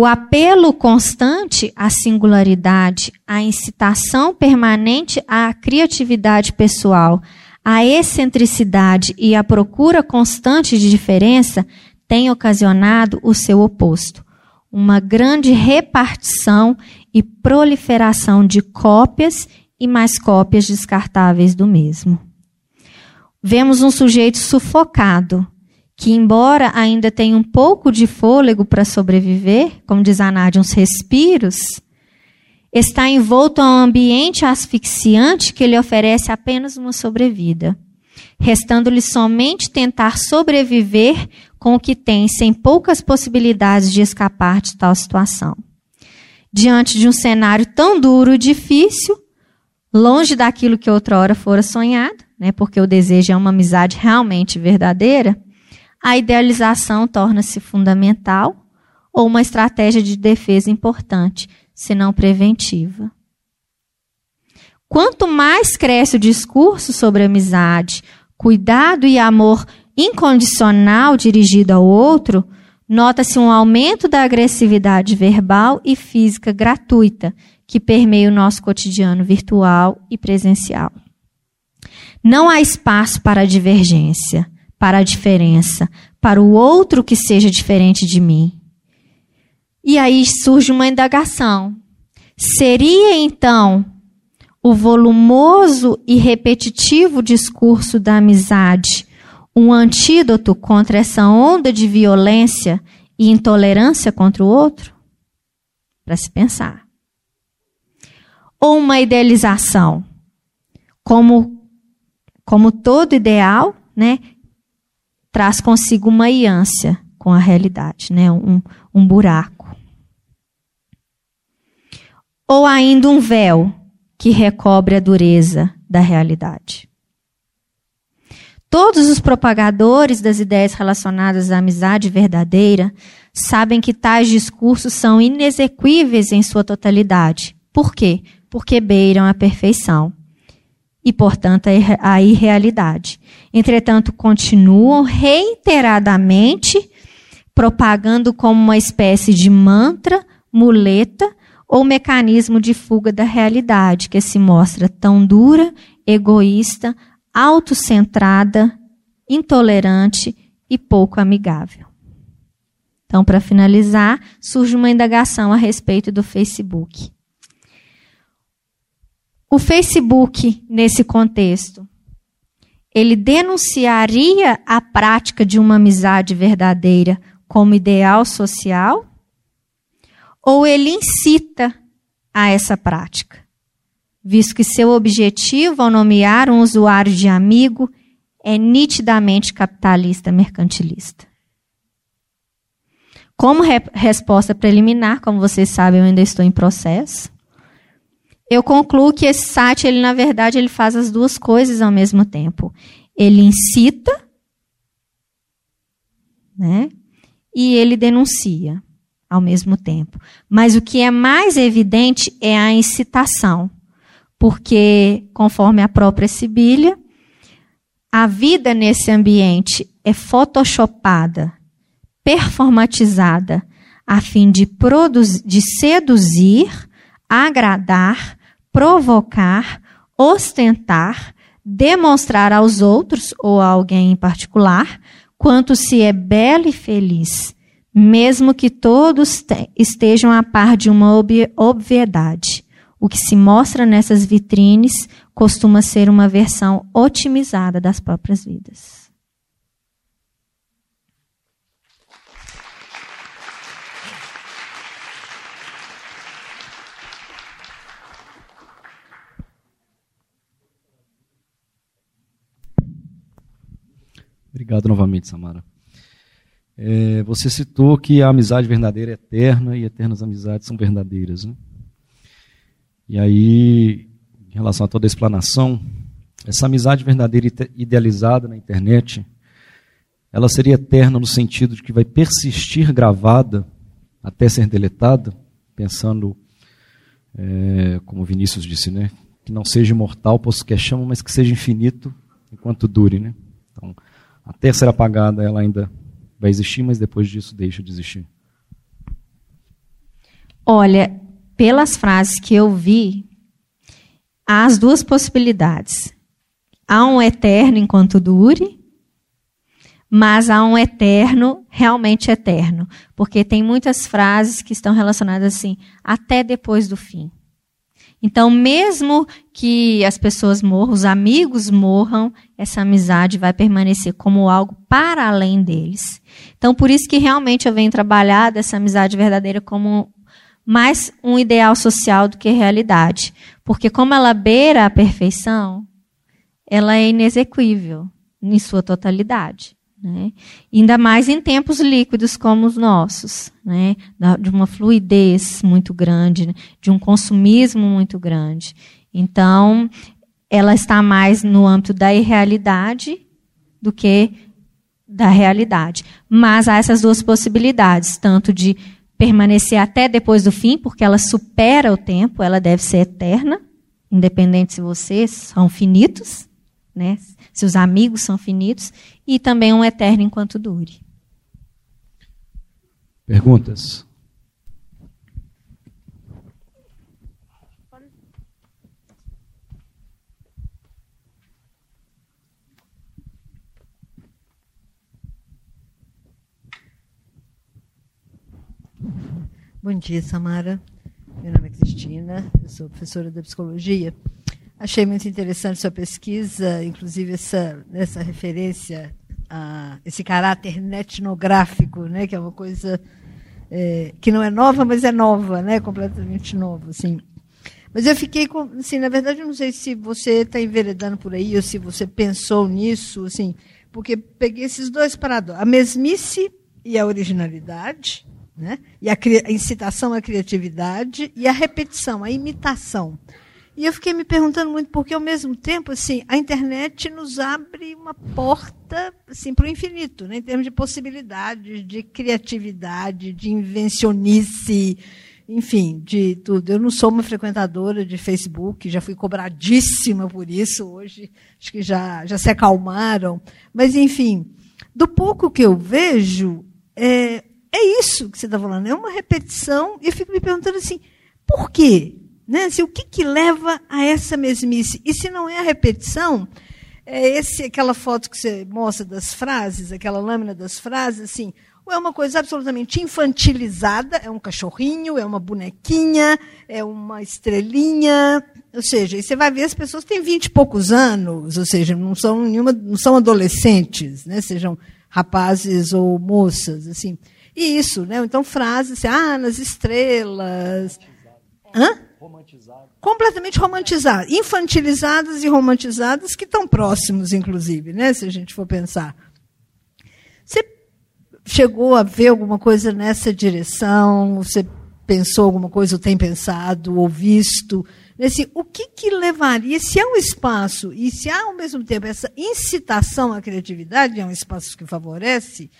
O apelo constante à singularidade, à incitação permanente à criatividade pessoal, à excentricidade e à procura constante de diferença tem ocasionado o seu oposto. Uma grande repartição e proliferação de cópias e mais cópias descartáveis do mesmo. Vemos um sujeito sufocado, que, embora ainda tenha um pouco de fôlego para sobreviver, como diz a Nádia, uns respiros, está envolto a um ambiente asfixiante que lhe oferece apenas uma sobrevida, restando-lhe somente tentar sobreviver com o que tem, sem poucas possibilidades de escapar de tal situação. Diante de um cenário tão duro e difícil, longe daquilo que outrora fora sonhado, né, porque o desejo é uma amizade realmente verdadeira, a idealização torna-se fundamental ou uma estratégia de defesa importante, se não preventiva. Quanto mais cresce o discurso sobre amizade, cuidado e amor incondicional dirigido ao outro, nota-se um aumento da agressividade verbal e física gratuita que permeia o nosso cotidiano virtual e presencial. Não há espaço para divergência, para a diferença, para o outro que seja diferente de mim. E aí surge uma indagação. Seria então o volumoso e repetitivo discurso da amizade um antídoto contra essa onda de violência e intolerância contra o outro? Para se pensar. Ou uma idealização, como, como todo ideal, né, traz consigo uma iância com a realidade, né, um, um buraco. Ou ainda um véu que recobre a dureza da realidade. Todos os propagadores das ideias relacionadas à amizade verdadeira sabem que tais discursos são inexequíveis em sua totalidade. Por quê? Porque beiram a perfeição e, portanto, a irrealidade. Entretanto, continuam reiteradamente propagando como uma espécie de mantra, muleta ou mecanismo de fuga da realidade que se mostra tão dura, egoísta, autocentrada, intolerante e pouco amigável. Então, para finalizar, surge uma indagação a respeito do Facebook. O Facebook, nesse contexto, ele denunciaria a prática de uma amizade verdadeira como ideal social? Ou ele incita a essa prática? visto que seu objetivo ao nomear um usuário de amigo é nitidamente capitalista mercantilista. Como re resposta preliminar, como vocês sabem, eu ainda estou em processo. Eu concluo que esse site, ele na verdade, ele faz as duas coisas ao mesmo tempo. Ele incita, né? E ele denuncia ao mesmo tempo. Mas o que é mais evidente é a incitação porque, conforme a própria Sibília, a vida nesse ambiente é photoshopada, performatizada, a fim de, produzir, de seduzir, agradar, provocar, ostentar, demonstrar aos outros ou a alguém em particular quanto se é bela e feliz, mesmo que todos estejam a par de uma obviedade. O que se mostra nessas vitrines costuma ser uma versão otimizada das próprias vidas. Obrigado novamente, Samara. É, você citou que a amizade verdadeira é eterna e eternas amizades são verdadeiras. Né? E aí, em relação a toda a explanação, essa amizade verdadeira idealizada na internet, ela seria eterna no sentido de que vai persistir gravada até ser deletada, pensando, é, como Vinícius disse, né, que não seja imortal, posto que é chama, mas que seja infinito enquanto dure. Né? Até ser apagada, ela ainda vai existir, mas depois disso deixa de existir. Olha, pelas frases que eu vi, há as duas possibilidades. Há um eterno enquanto dure, mas há um eterno realmente eterno. Porque tem muitas frases que estão relacionadas assim, até depois do fim. Então, mesmo que as pessoas morram, os amigos morram, essa amizade vai permanecer como algo para além deles. Então, por isso que realmente eu venho trabalhar dessa amizade verdadeira como mais um ideal social do que realidade. Porque como ela beira a perfeição, ela é inexequível em sua totalidade. Né? Ainda mais em tempos líquidos como os nossos, né? de uma fluidez muito grande, de um consumismo muito grande. Então, ela está mais no âmbito da irrealidade do que da realidade. Mas há essas duas possibilidades, tanto de permanecer até depois do fim, porque ela supera o tempo, ela deve ser eterna, independente se vocês são finitos, né? Se os amigos são finitos, e também um eterno enquanto dure. Perguntas? Bom dia, Samara. Meu nome é Cristina, eu sou professora de psicologia. Achei muito interessante sua pesquisa, inclusive essa, essa referência a esse caráter etnográfico, né, que é uma coisa é, que não é nova, mas é nova, né, completamente nova, assim. Mas eu fiquei com, assim, na verdade, não sei se você está enveredando por aí ou se você pensou nisso, assim, porque peguei esses dois paradoxos, a mesmice e a originalidade, né? E a incitação à criatividade e a repetição, a imitação. E eu fiquei me perguntando muito, porque ao mesmo tempo, assim, a internet nos abre uma porta assim, para o infinito, né, em termos de possibilidades, de criatividade, de invencionice, enfim, de tudo. Eu não sou uma frequentadora de Facebook, já fui cobradíssima por isso, hoje acho que já, já se acalmaram. Mas, enfim, do pouco que eu vejo, é, é isso que você está falando, é uma repetição, e eu fico me perguntando assim, por quê? Né? Assim, o que, que leva a essa mesmice? E se não é a repetição, é esse, aquela foto que você mostra das frases, aquela lâmina das frases, assim, ou é uma coisa absolutamente infantilizada, é um cachorrinho, é uma bonequinha, é uma estrelinha, ou seja, e você vai ver as pessoas têm vinte e poucos anos, ou seja, não são nenhuma, não são adolescentes, né? Sejam rapazes ou moças, assim. E isso, né? Então, frases assim, ah, nas estrelas. Hã? Completamente romantizadas. Infantilizadas e romantizadas, que estão próximos, inclusive, né? Se a gente for pensar. Você chegou a ver alguma coisa nessa direção? Você pensou alguma coisa, ou tem pensado, ou visto? Assim, o que, que levaria, se há um espaço, e se há ao mesmo tempo essa incitação à criatividade, é um espaço que favorece,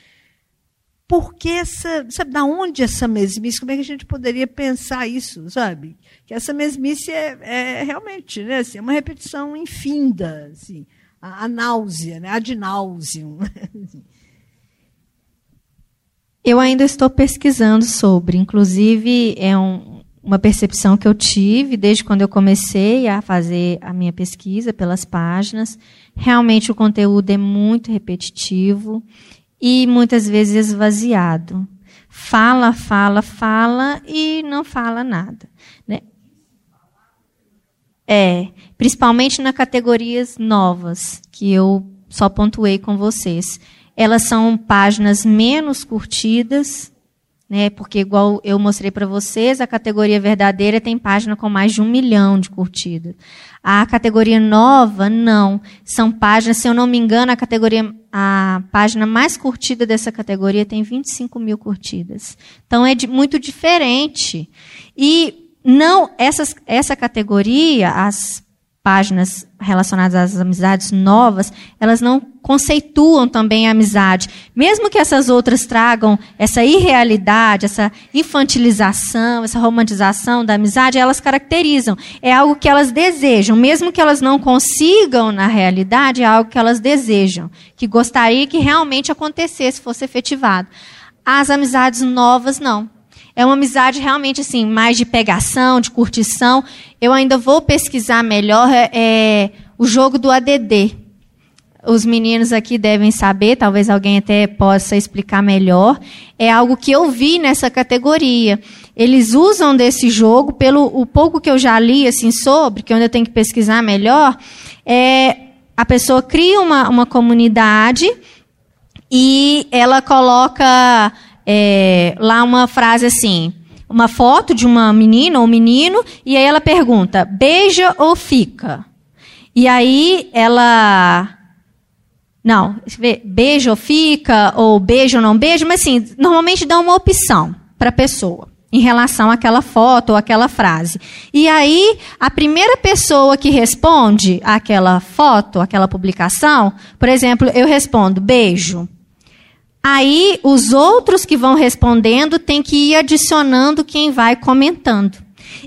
por que essa, sabe, da onde essa mesmice? Como é que a gente poderia pensar isso, sabe? Que essa mesmice é, é realmente, né, assim, é uma repetição infinda, assim, a, a náusea, né, ad nauseum. Eu ainda estou pesquisando sobre, inclusive é um, uma percepção que eu tive desde quando eu comecei a fazer a minha pesquisa pelas páginas. Realmente o conteúdo é muito repetitivo e muitas vezes esvaziado. Fala, fala, fala e não fala nada. Né? É, principalmente nas categorias novas, que eu só pontuei com vocês. Elas são páginas menos curtidas, né? Porque igual eu mostrei para vocês, a categoria verdadeira tem página com mais de um milhão de curtidas. A categoria nova, não. São páginas, se eu não me engano, a categoria, a página mais curtida dessa categoria tem 25 mil curtidas. Então é de, muito diferente. E não essas, essa categoria, as páginas relacionadas às amizades novas, elas não conceituam também a amizade. Mesmo que essas outras tragam essa irrealidade, essa infantilização, essa romantização da amizade, elas caracterizam. É algo que elas desejam. Mesmo que elas não consigam na realidade, é algo que elas desejam. Que gostaria que realmente acontecesse, fosse efetivado. As amizades novas, não. É uma amizade realmente assim, mais de pegação, de curtição. Eu ainda vou pesquisar melhor é, o jogo do ADD. Os meninos aqui devem saber, talvez alguém até possa explicar melhor. É algo que eu vi nessa categoria. Eles usam desse jogo, pelo o pouco que eu já li assim sobre, que eu ainda tenho que pesquisar melhor, é, a pessoa cria uma, uma comunidade e ela coloca é, lá uma frase assim, uma foto de uma menina ou menino, e aí ela pergunta: beija ou fica? E aí ela. Não, beija ou fica, ou beija ou não beija, mas assim, normalmente dá uma opção para a pessoa em relação àquela foto ou àquela frase. E aí, a primeira pessoa que responde àquela foto, àquela publicação, por exemplo, eu respondo beijo. Aí os outros que vão respondendo têm que ir adicionando quem vai comentando.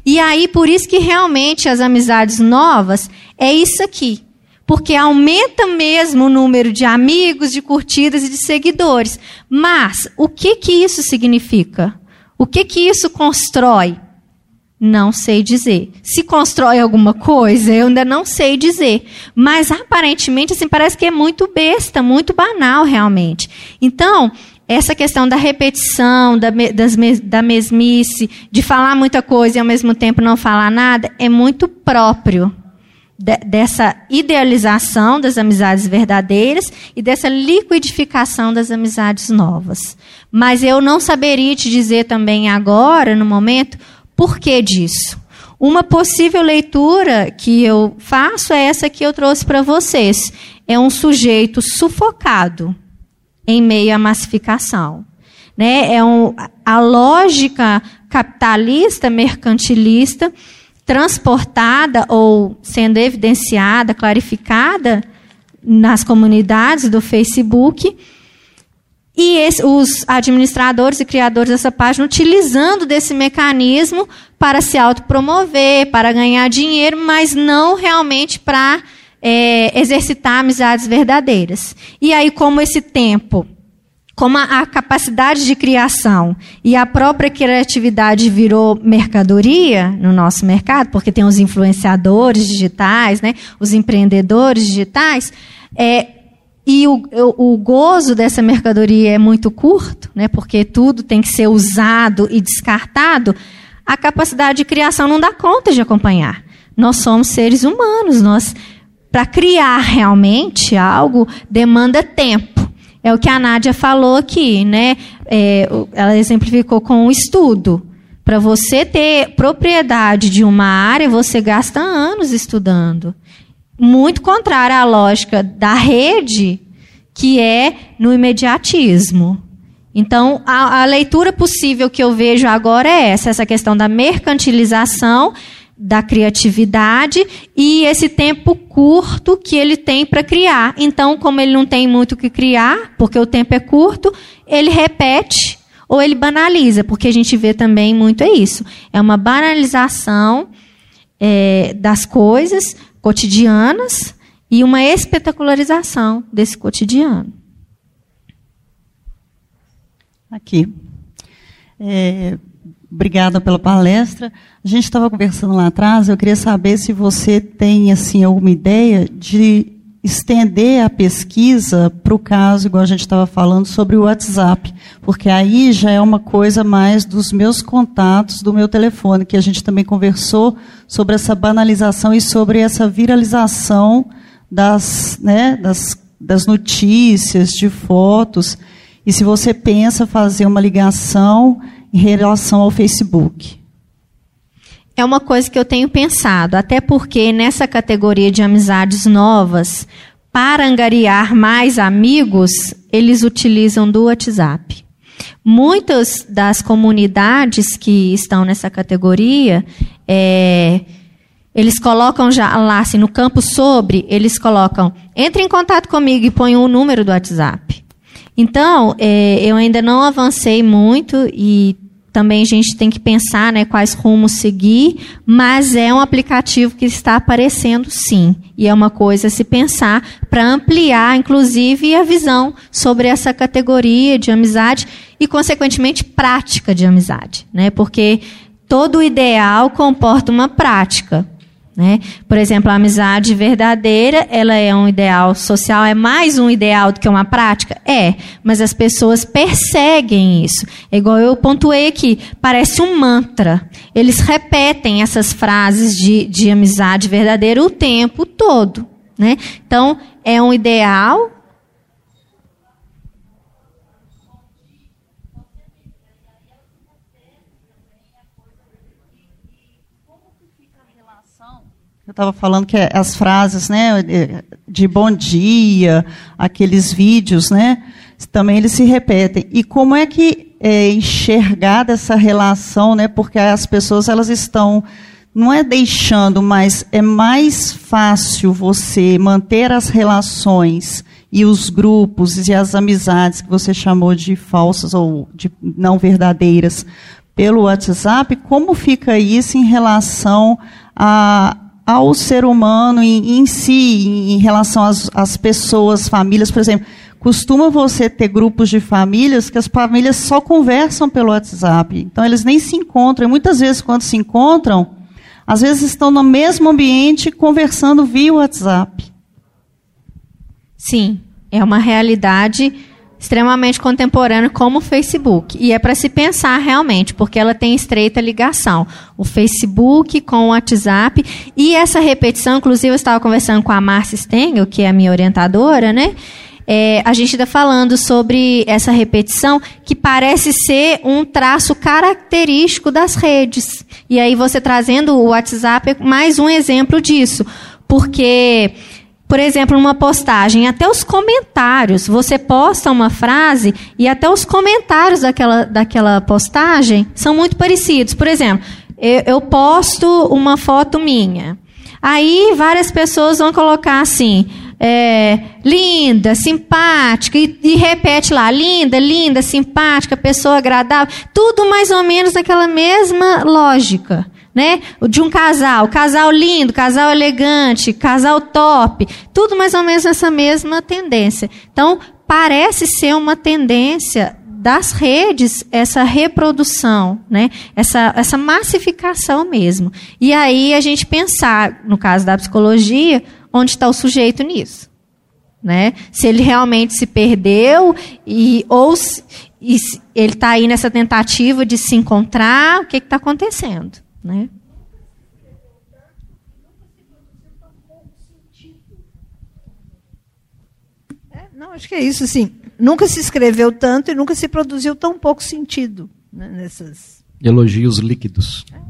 E aí por isso que realmente as amizades novas é isso aqui. porque aumenta mesmo o número de amigos, de curtidas e de seguidores. Mas o que que isso significa? O que que isso constrói? Não sei dizer. Se constrói alguma coisa, eu ainda não sei dizer. Mas aparentemente, assim, parece que é muito besta, muito banal, realmente. Então, essa questão da repetição, da, das, da mesmice, de falar muita coisa e ao mesmo tempo não falar nada, é muito próprio de, dessa idealização das amizades verdadeiras e dessa liquidificação das amizades novas. Mas eu não saberia te dizer também agora, no momento, por que disso? Uma possível leitura que eu faço é essa que eu trouxe para vocês. É um sujeito sufocado em meio à massificação. Né? É um, a lógica capitalista, mercantilista, transportada ou sendo evidenciada, clarificada nas comunidades do Facebook e esse, os administradores e criadores dessa página utilizando desse mecanismo para se autopromover, para ganhar dinheiro, mas não realmente para é, exercitar amizades verdadeiras. E aí, como esse tempo, como a, a capacidade de criação e a própria criatividade virou mercadoria no nosso mercado, porque tem os influenciadores digitais, né, os empreendedores digitais, é, e o, o, gozo dessa mercadoria é muito curto, né, porque tudo tem que ser usado e descartado, a capacidade de criação não dá conta de acompanhar. Nós somos seres humanos, nós para criar realmente algo demanda tempo. É o que a Nádia falou aqui, né? É, ela exemplificou com o estudo. Para você ter propriedade de uma área, você gasta anos estudando muito contrária à lógica da rede, que é no imediatismo. Então, a, a, leitura possível que eu vejo agora é essa, essa questão da mercantilização, da criatividade e esse tempo curto que ele tem para criar. Então, como ele não tem muito o que criar, porque o tempo é curto, ele repete ou ele banaliza, porque a gente vê também muito é isso. É uma banalização é, das coisas cotidianas e uma espetacularização desse cotidiano. Aqui. É, obrigada pela palestra. A gente estava conversando lá atrás, eu queria saber se você tem assim alguma ideia de estender a pesquisa para o caso, igual a gente estava falando, sobre o WhatsApp, porque aí já é uma coisa mais dos meus contatos, do meu telefone, que a gente também conversou sobre essa banalização e sobre essa viralização das, né, das, das notícias, de fotos, e se você pensa fazer uma ligação em relação ao Facebook. É uma coisa que eu tenho pensado, até porque nessa categoria de amizades novas, para angariar mais amigos, eles utilizam do WhatsApp. Muitas das comunidades que estão nessa categoria, é, eles colocam já lá, assim, no campo sobre, eles colocam, entre em contato comigo e põe o número do WhatsApp. Então, é, eu ainda não avancei muito e também a gente tem que pensar né, quais rumos seguir, mas é um aplicativo que está aparecendo sim. E é uma coisa a se pensar para ampliar, inclusive, a visão sobre essa categoria de amizade e, consequentemente, prática de amizade. Né? Porque todo ideal comporta uma prática. Né? Por exemplo, a amizade verdadeira, ela é um ideal social, é mais um ideal do que uma prática? É, mas as pessoas perseguem isso. É igual eu pontuei aqui, parece um mantra. Eles repetem essas frases de, de amizade verdadeira o tempo todo. Né? Então, é um ideal Eu estava falando que as frases, né, de bom dia, aqueles vídeos, né, também eles se repetem. E como é que é enxergar dessa relação, né, porque as pessoas elas estão não é deixando, mas é mais fácil você manter as relações e os grupos e as amizades que você chamou de falsas ou de não verdadeiras pelo WhatsApp. Como fica isso em relação a ao ser humano em, em si, em, relação às, às pessoas, famílias, por exemplo. Costuma você ter grupos de famílias que as famílias só conversam pelo WhatsApp. Então, eles nem se encontram. E muitas vezes, quando se encontram, às vezes estão no mesmo ambiente conversando via WhatsApp. Sim, é uma realidade extremamente contemporânea como o Facebook. E é para se pensar realmente, porque ela tem estreita ligação. O Facebook com o WhatsApp. E essa repetição, inclusive eu estava conversando com a Márcia Stengel, que é a minha orientadora, né? É, a gente está falando sobre essa repetição que parece ser um traço característico das redes. E aí você trazendo o WhatsApp é mais um exemplo disso. Porque por exemplo, numa postagem, até os comentários, você posta uma frase e até os comentários daquela, daquela postagem são muito parecidos. Por exemplo, eu, eu posto uma foto minha. Aí várias pessoas vão colocar assim, é, linda, simpática, e, e, repete lá, linda, linda, simpática, pessoa agradável, tudo mais ou menos naquela mesma lógica né? De um casal, casal lindo, casal elegante, casal top, tudo mais ou menos essa mesma tendência. Então, parece ser uma tendência das redes essa reprodução, né? Essa, essa massificação mesmo. E aí a gente pensar, no caso da psicologia, onde está o sujeito nisso. Né? Se ele realmente se perdeu e ou se, e ele está aí nessa tentativa de se encontrar, o que está acontecendo? Né? É, não, acho que é isso, assim. Nunca se escreveu tanto e nunca se produziu tão pouco sentido né, nessas. Elogios líquidos. É.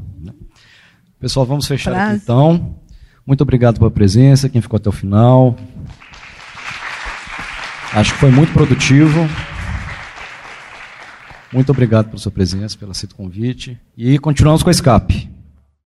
Pessoal, vamos fechar Frase. aqui então. Muito obrigado pela presença, quem ficou até o final. Acho que foi muito produtivo. Muito obrigado pela sua presença, pelo aceito convite. E continuamos com a escape.